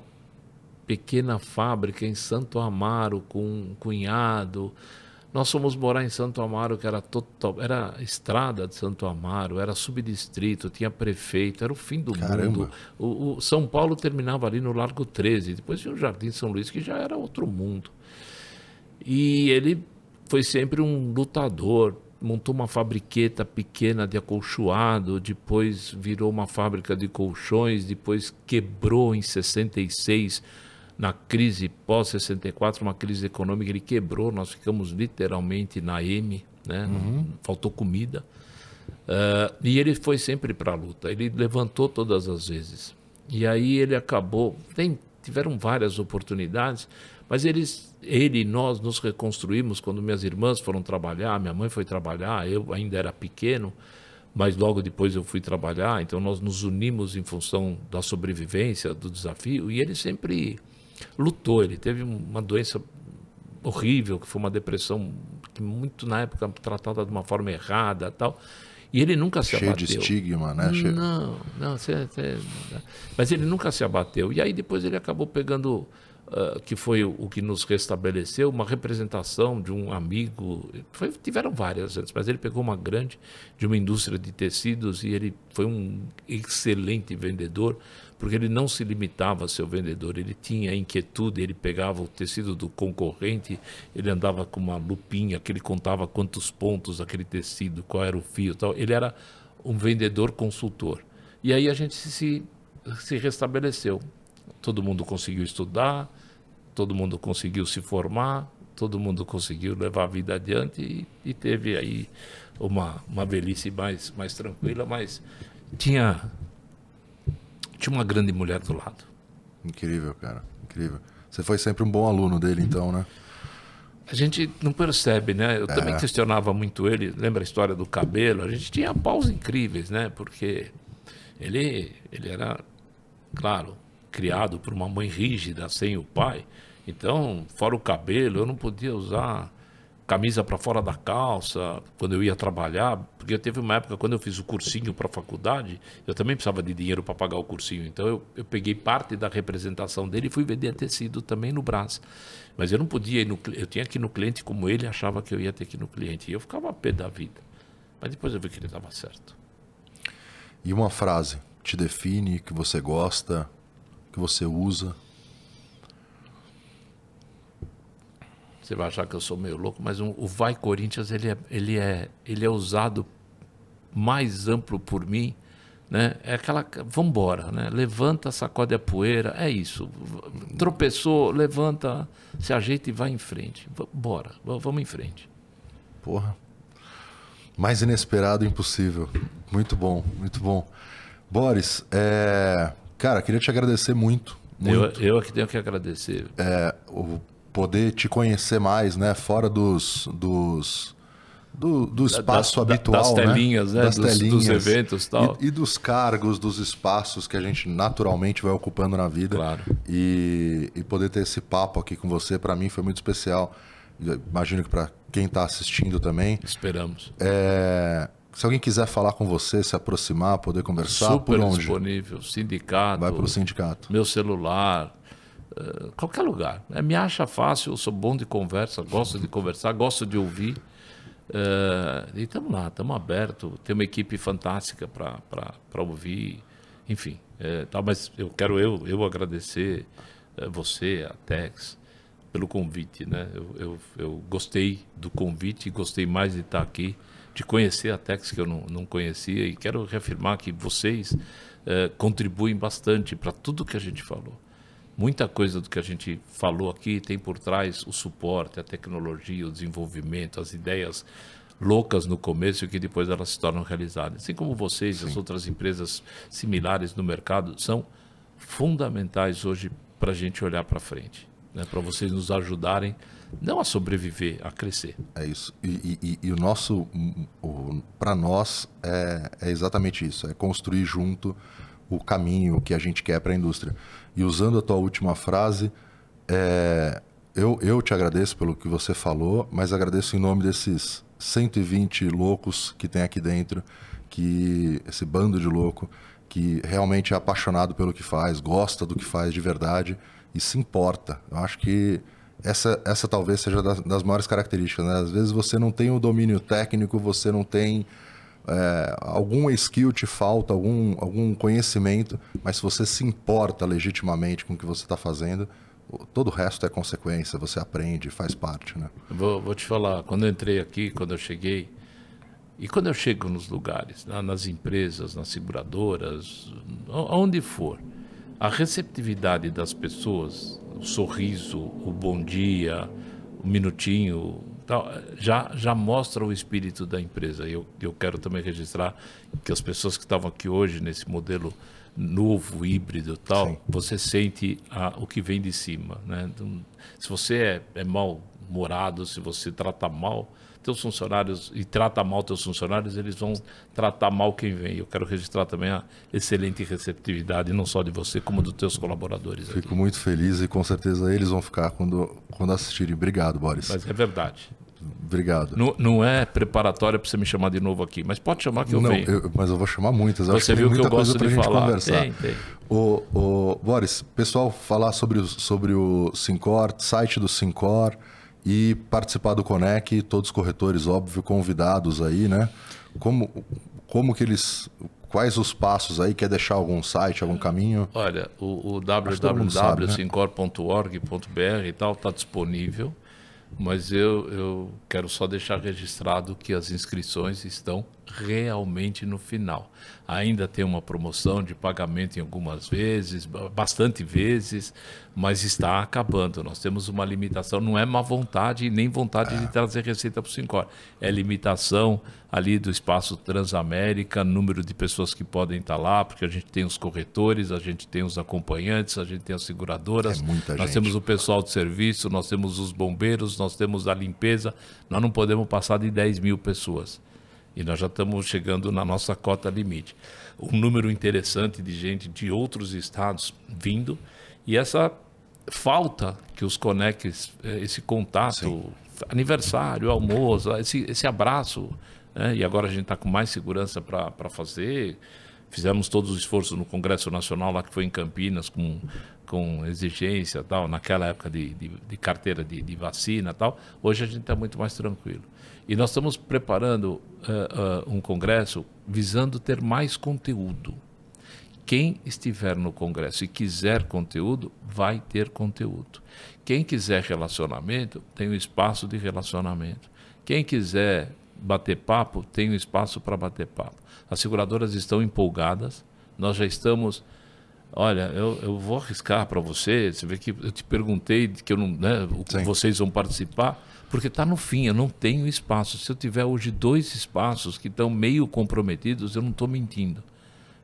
pequena fábrica em Santo Amaro com um cunhado nós fomos morar em Santo Amaro, que era total, era estrada de Santo Amaro, era subdistrito, tinha prefeito, era o fim do Caramba. mundo. O, o, São Paulo terminava ali no Largo 13, depois tinha o Jardim São Luís, que já era outro mundo. E ele foi sempre um lutador, montou uma fabriqueta pequena de acolchoado, depois virou uma fábrica de colchões, depois quebrou em 66 na crise pós-64, uma crise econômica, ele quebrou, nós ficamos literalmente na M, né? Uhum. faltou comida. Uh, e ele foi sempre para a luta, ele levantou todas as vezes. E aí ele acabou, tem, tiveram várias oportunidades, mas eles, ele e nós nos reconstruímos quando minhas irmãs foram trabalhar, minha mãe foi trabalhar, eu ainda era pequeno, mas logo depois eu fui trabalhar, então nós nos unimos em função da sobrevivência, do desafio, e ele sempre lutou. Ele teve uma doença horrível, que foi uma depressão que muito na época tratada de uma forma errada tal. E ele nunca se Cheio abateu. Cheio de estigma, né? Não, não. Cê, cê, mas ele nunca se abateu. E aí depois ele acabou pegando, uh, que foi o, que nos restabeleceu, uma representação de um amigo. Foi, tiveram várias antes, mas ele pegou uma grande de uma indústria de tecidos e ele foi um excelente vendedor porque ele não se limitava a ser vendedor, ele tinha inquietude, ele pegava o tecido do concorrente, ele andava com uma lupinha que ele contava quantos pontos aquele tecido, qual era o fio, tal. Ele era um vendedor consultor. E aí a gente se, se restabeleceu. Todo mundo conseguiu estudar, todo mundo conseguiu se formar, todo mundo conseguiu levar a vida adiante e, e teve aí uma, uma velhice mais, mais tranquila, mas tinha tinha uma grande mulher do lado. Incrível, cara. Incrível. Você foi sempre um bom aluno dele, então, né? A gente não percebe, né? Eu é. também questionava muito ele. Lembra a história do cabelo? A gente tinha paus incríveis, né? Porque ele, ele era, claro, criado por uma mãe rígida, sem o pai. Então, fora o cabelo, eu não podia usar camisa para fora da calça, quando eu ia trabalhar, porque teve uma época quando eu fiz o cursinho para a faculdade, eu também precisava de dinheiro para pagar o cursinho. Então eu, eu peguei parte da representação dele e fui vender tecido também no Brás. Mas eu não podia ir no eu tinha que ir no cliente como ele achava que eu ia ter que ir no cliente. E eu ficava a pé da vida. Mas depois eu vi que ele estava certo. E uma frase te define, que você gosta, que você usa? Você vai achar que eu sou meio louco, mas o Vai Corinthians ele é, ele, é, ele é usado mais amplo por mim. Né? É aquela. Vambora, né? Levanta, sacode a poeira, é isso. Tropeçou, levanta, se ajeita e vai em frente. Bora, vamos em frente. Porra. Mais inesperado impossível. Muito bom, muito bom. Boris, é... cara, queria te agradecer muito. muito. Eu, eu é que tenho que agradecer. É, o poder te conhecer mais, né? Fora dos, dos do, do espaço das, habitual, das né? telinhas, né? Das dos, telinhas, dos eventos tal. E, e, dos cargos, dos espaços que a gente naturalmente vai ocupando na vida. Claro. E, e poder ter esse papo aqui com você, para mim, foi muito especial. Imagino que para quem está assistindo também. Esperamos. É, se alguém quiser falar com você, se aproximar, poder conversar, Super por onde? disponível. Sindicato. Vai para o sindicato. Meu celular eh, qualquer lugar. É, me acha fácil, eu sou bom de conversa, gosto de conversar, gosto de ouvir. Uh, e estamos lá, estamos abertos. Tem uma equipe fantástica para ouvir. Enfim, é, tá, mas eu quero eu, eu agradecer você, a Tex, pelo convite. Né? Eu, eu, eu, gostei do convite, gostei mais de estar aqui, de conhecer a Tex que eu não, não conhecia e quero reafirmar que vocês contribuem bastante para tudo que a gente falou. Muita coisa do que a gente falou aqui tem por trás o suporte, a tecnologia, o desenvolvimento, as ideias loucas no começo e que depois elas se tornam realidades. Assim como vocês e as outras empresas similares no mercado são fundamentais hoje para a gente olhar para frente, né? para vocês nos ajudarem não a sobreviver, a crescer. É isso. E, e, e o nosso, para nós, é, é exatamente isso: é construir junto o caminho que a gente quer para a indústria. E usando a tua última frase, é, eu, eu te agradeço pelo que você falou, mas agradeço em nome desses 120 loucos que tem aqui dentro, que esse bando de louco que realmente é apaixonado pelo que faz, gosta do que faz de verdade e se importa. Eu acho que essa, essa talvez seja das, das maiores características. Né? Às vezes você não tem o domínio técnico, você não tem é, alguma skill te falta, algum, algum conhecimento, mas se você se importa legitimamente com o que você está fazendo, todo o resto é consequência, você aprende, faz parte. Né? Vou, vou te falar, quando eu entrei aqui, quando eu cheguei, e quando eu chego nos lugares, nas empresas, nas seguradoras, onde for, a receptividade das pessoas, o sorriso, o bom dia, o minutinho, então, já, já mostra o espírito da empresa. Eu, eu quero também registrar que as pessoas que estavam aqui hoje nesse modelo novo, híbrido tal, Sim. você sente a, o que vem de cima. Né? Então, se você é, é mal-humorado, se você trata mal teus funcionários e trata mal teus funcionários, eles vão tratar mal quem vem. Eu quero registrar também a excelente receptividade, não só de você, como dos teus colaboradores. Fico aqui. muito feliz e com certeza eles vão ficar quando, quando assistirem. Obrigado, Boris. Mas é verdade. Obrigado. Não, não é preparatória para você me chamar de novo aqui, mas pode chamar que eu não, venho. Eu, mas eu vou chamar muitas. Você Acho viu que, que eu gosto de falar. Conversar. Tem, tem. O, o, Boris, pessoal, falar sobre o, sobre o Sincor, site do Sincor e participar do Conec, todos os corretores, óbvio, convidados aí, né? Como, como que eles. Quais os passos aí? Quer deixar algum site, algum caminho? Olha, o, o www.sincor.org.br né? e tal está disponível, mas eu, eu quero só deixar registrado que as inscrições estão realmente no final. Ainda tem uma promoção de pagamento em algumas vezes, bastante vezes, mas está acabando. Nós temos uma limitação, não é má vontade nem vontade é. de trazer receita para o Sincor. É limitação ali do espaço Transamérica, número de pessoas que podem estar lá, porque a gente tem os corretores, a gente tem os acompanhantes, a gente tem as seguradoras, é nós gente. temos o pessoal de serviço, nós temos os bombeiros, nós temos a limpeza. Nós não podemos passar de 10 mil pessoas. E nós já estamos chegando na nossa cota limite. Um número interessante de gente de outros estados vindo e essa falta que os conectes, eh, esse contato Sim. aniversário, almoço, esse, esse abraço. Né? E agora a gente está com mais segurança para fazer. Fizemos todos os esforços no Congresso Nacional, lá que foi em Campinas, com, com exigência tal, naquela época de, de, de carteira de, de vacina tal. Hoje a gente está muito mais tranquilo. E nós estamos preparando uh, uh, um congresso visando ter mais conteúdo. Quem estiver no congresso e quiser conteúdo, vai ter conteúdo. Quem quiser relacionamento, tem um espaço de relacionamento. Quem quiser bater papo, tem um espaço para bater papo. As seguradoras estão empolgadas, nós já estamos. Olha, eu, eu vou arriscar para você. Você vê que eu te perguntei que eu não, né, vocês vão participar porque está no fim, eu não tenho espaço. Se eu tiver hoje dois espaços que estão meio comprometidos, eu não estou mentindo.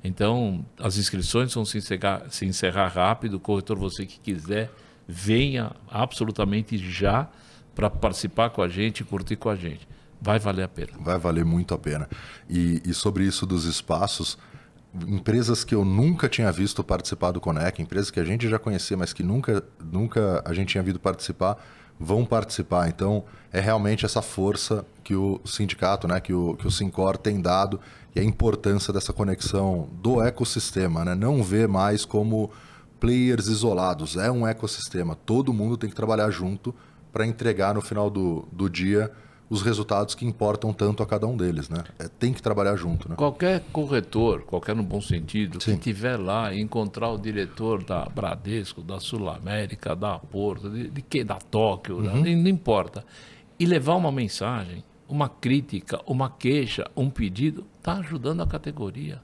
Então, as inscrições vão se encerrar, se encerrar rápido. Corretor, você que quiser, venha absolutamente já para participar com a gente, curtir com a gente. Vai valer a pena. Vai valer muito a pena. E, e sobre isso dos espaços, empresas que eu nunca tinha visto participar do Conec, empresas que a gente já conhecia, mas que nunca, nunca a gente tinha visto participar, vão participar. Então, é realmente essa força que o sindicato, né, que o, que o Sincor tem dado e a importância dessa conexão do ecossistema. Né? Não vê mais como players isolados, é um ecossistema. Todo mundo tem que trabalhar junto para entregar no final do, do dia os resultados que importam tanto a cada um deles, né? É, tem que trabalhar junto, né? Qualquer corretor, qualquer no bom sentido, Sim. que tiver lá e encontrar o diretor da Bradesco, da Sul América, da Porto, de, de que da Tóquio, né? uhum. né? não importa, e levar uma mensagem, uma crítica, uma queixa, um pedido, está ajudando a categoria.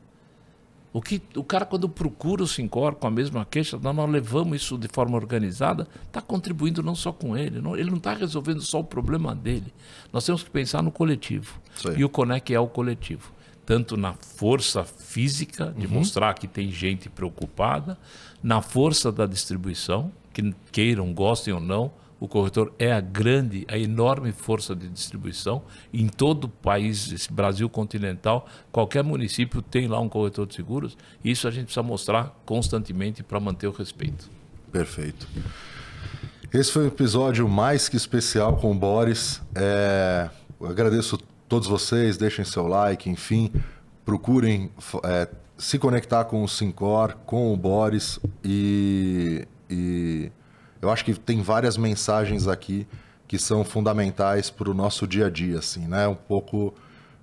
O, que, o cara, quando procura o Sincor com a mesma queixa, nós, nós levamos isso de forma organizada, está contribuindo não só com ele, não, ele não está resolvendo só o problema dele. Nós temos que pensar no coletivo. E o Conec é o coletivo. Tanto na força física, de uhum. mostrar que tem gente preocupada, na força da distribuição, que queiram, gostem ou não, o corretor é a grande, a enorme força de distribuição. Em todo o país, esse Brasil continental, qualquer município tem lá um corretor de seguros. Isso a gente precisa mostrar constantemente para manter o respeito. Perfeito. Esse foi um episódio mais que especial com o Boris. É... agradeço todos vocês, deixem seu like, enfim, procurem é, se conectar com o Sincor, com o Boris e, e eu acho que tem várias mensagens aqui que são fundamentais para o nosso dia a dia, assim, né? Um pouco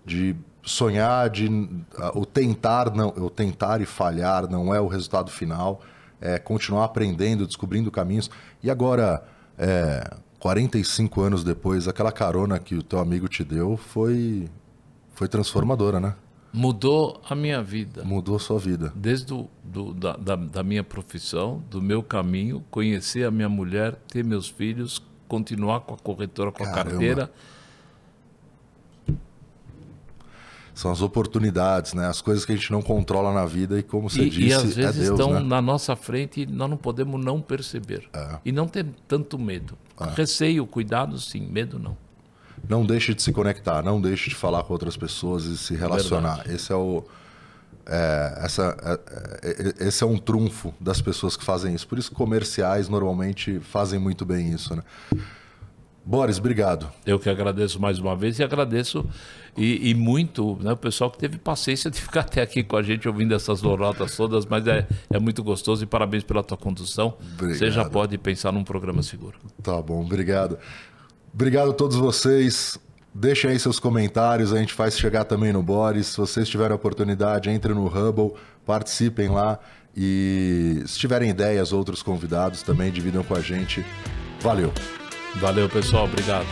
de sonhar, de uh, o tentar não, o tentar e falhar não é o resultado final, é continuar aprendendo, descobrindo caminhos. E agora, é, 45 anos depois, aquela carona que o teu amigo te deu foi foi transformadora, né? Mudou a minha vida. Mudou a sua vida. Desde do, do da, da, da, minha profissão, do meu caminho, conhecer a minha mulher, ter meus filhos, continuar com a corretora, com Caramba. a carteira. São as oportunidades, né? As coisas que a gente não controla na vida e como você e, disse, e às é vezes é Deus, estão né? na nossa frente e nós não podemos não perceber. É. E não ter tanto medo. É. Receio, cuidado, sim. Medo, não não deixe de se conectar, não deixe de falar com outras pessoas e se relacionar. Verdade. Esse é o é, essa, é, é, esse é um trunfo das pessoas que fazem isso. Por isso, comerciais normalmente fazem muito bem isso, né? Boris, obrigado. Eu que agradeço mais uma vez e agradeço e, e, muito né, o pessoal que teve paciência de ficar até aqui com a gente ouvindo essas lorotas todas, mas é, é muito gostoso e parabéns pela tua condução. Obrigado. Você já pode pensar num programa seguro. Tá bom, obrigado. Obrigado a todos vocês. Deixem aí seus comentários, a gente faz chegar também no Boris. Se vocês tiverem oportunidade, entrem no Hubble, participem lá. E se tiverem ideias, outros convidados também dividam com a gente. Valeu. Valeu, pessoal. Obrigado.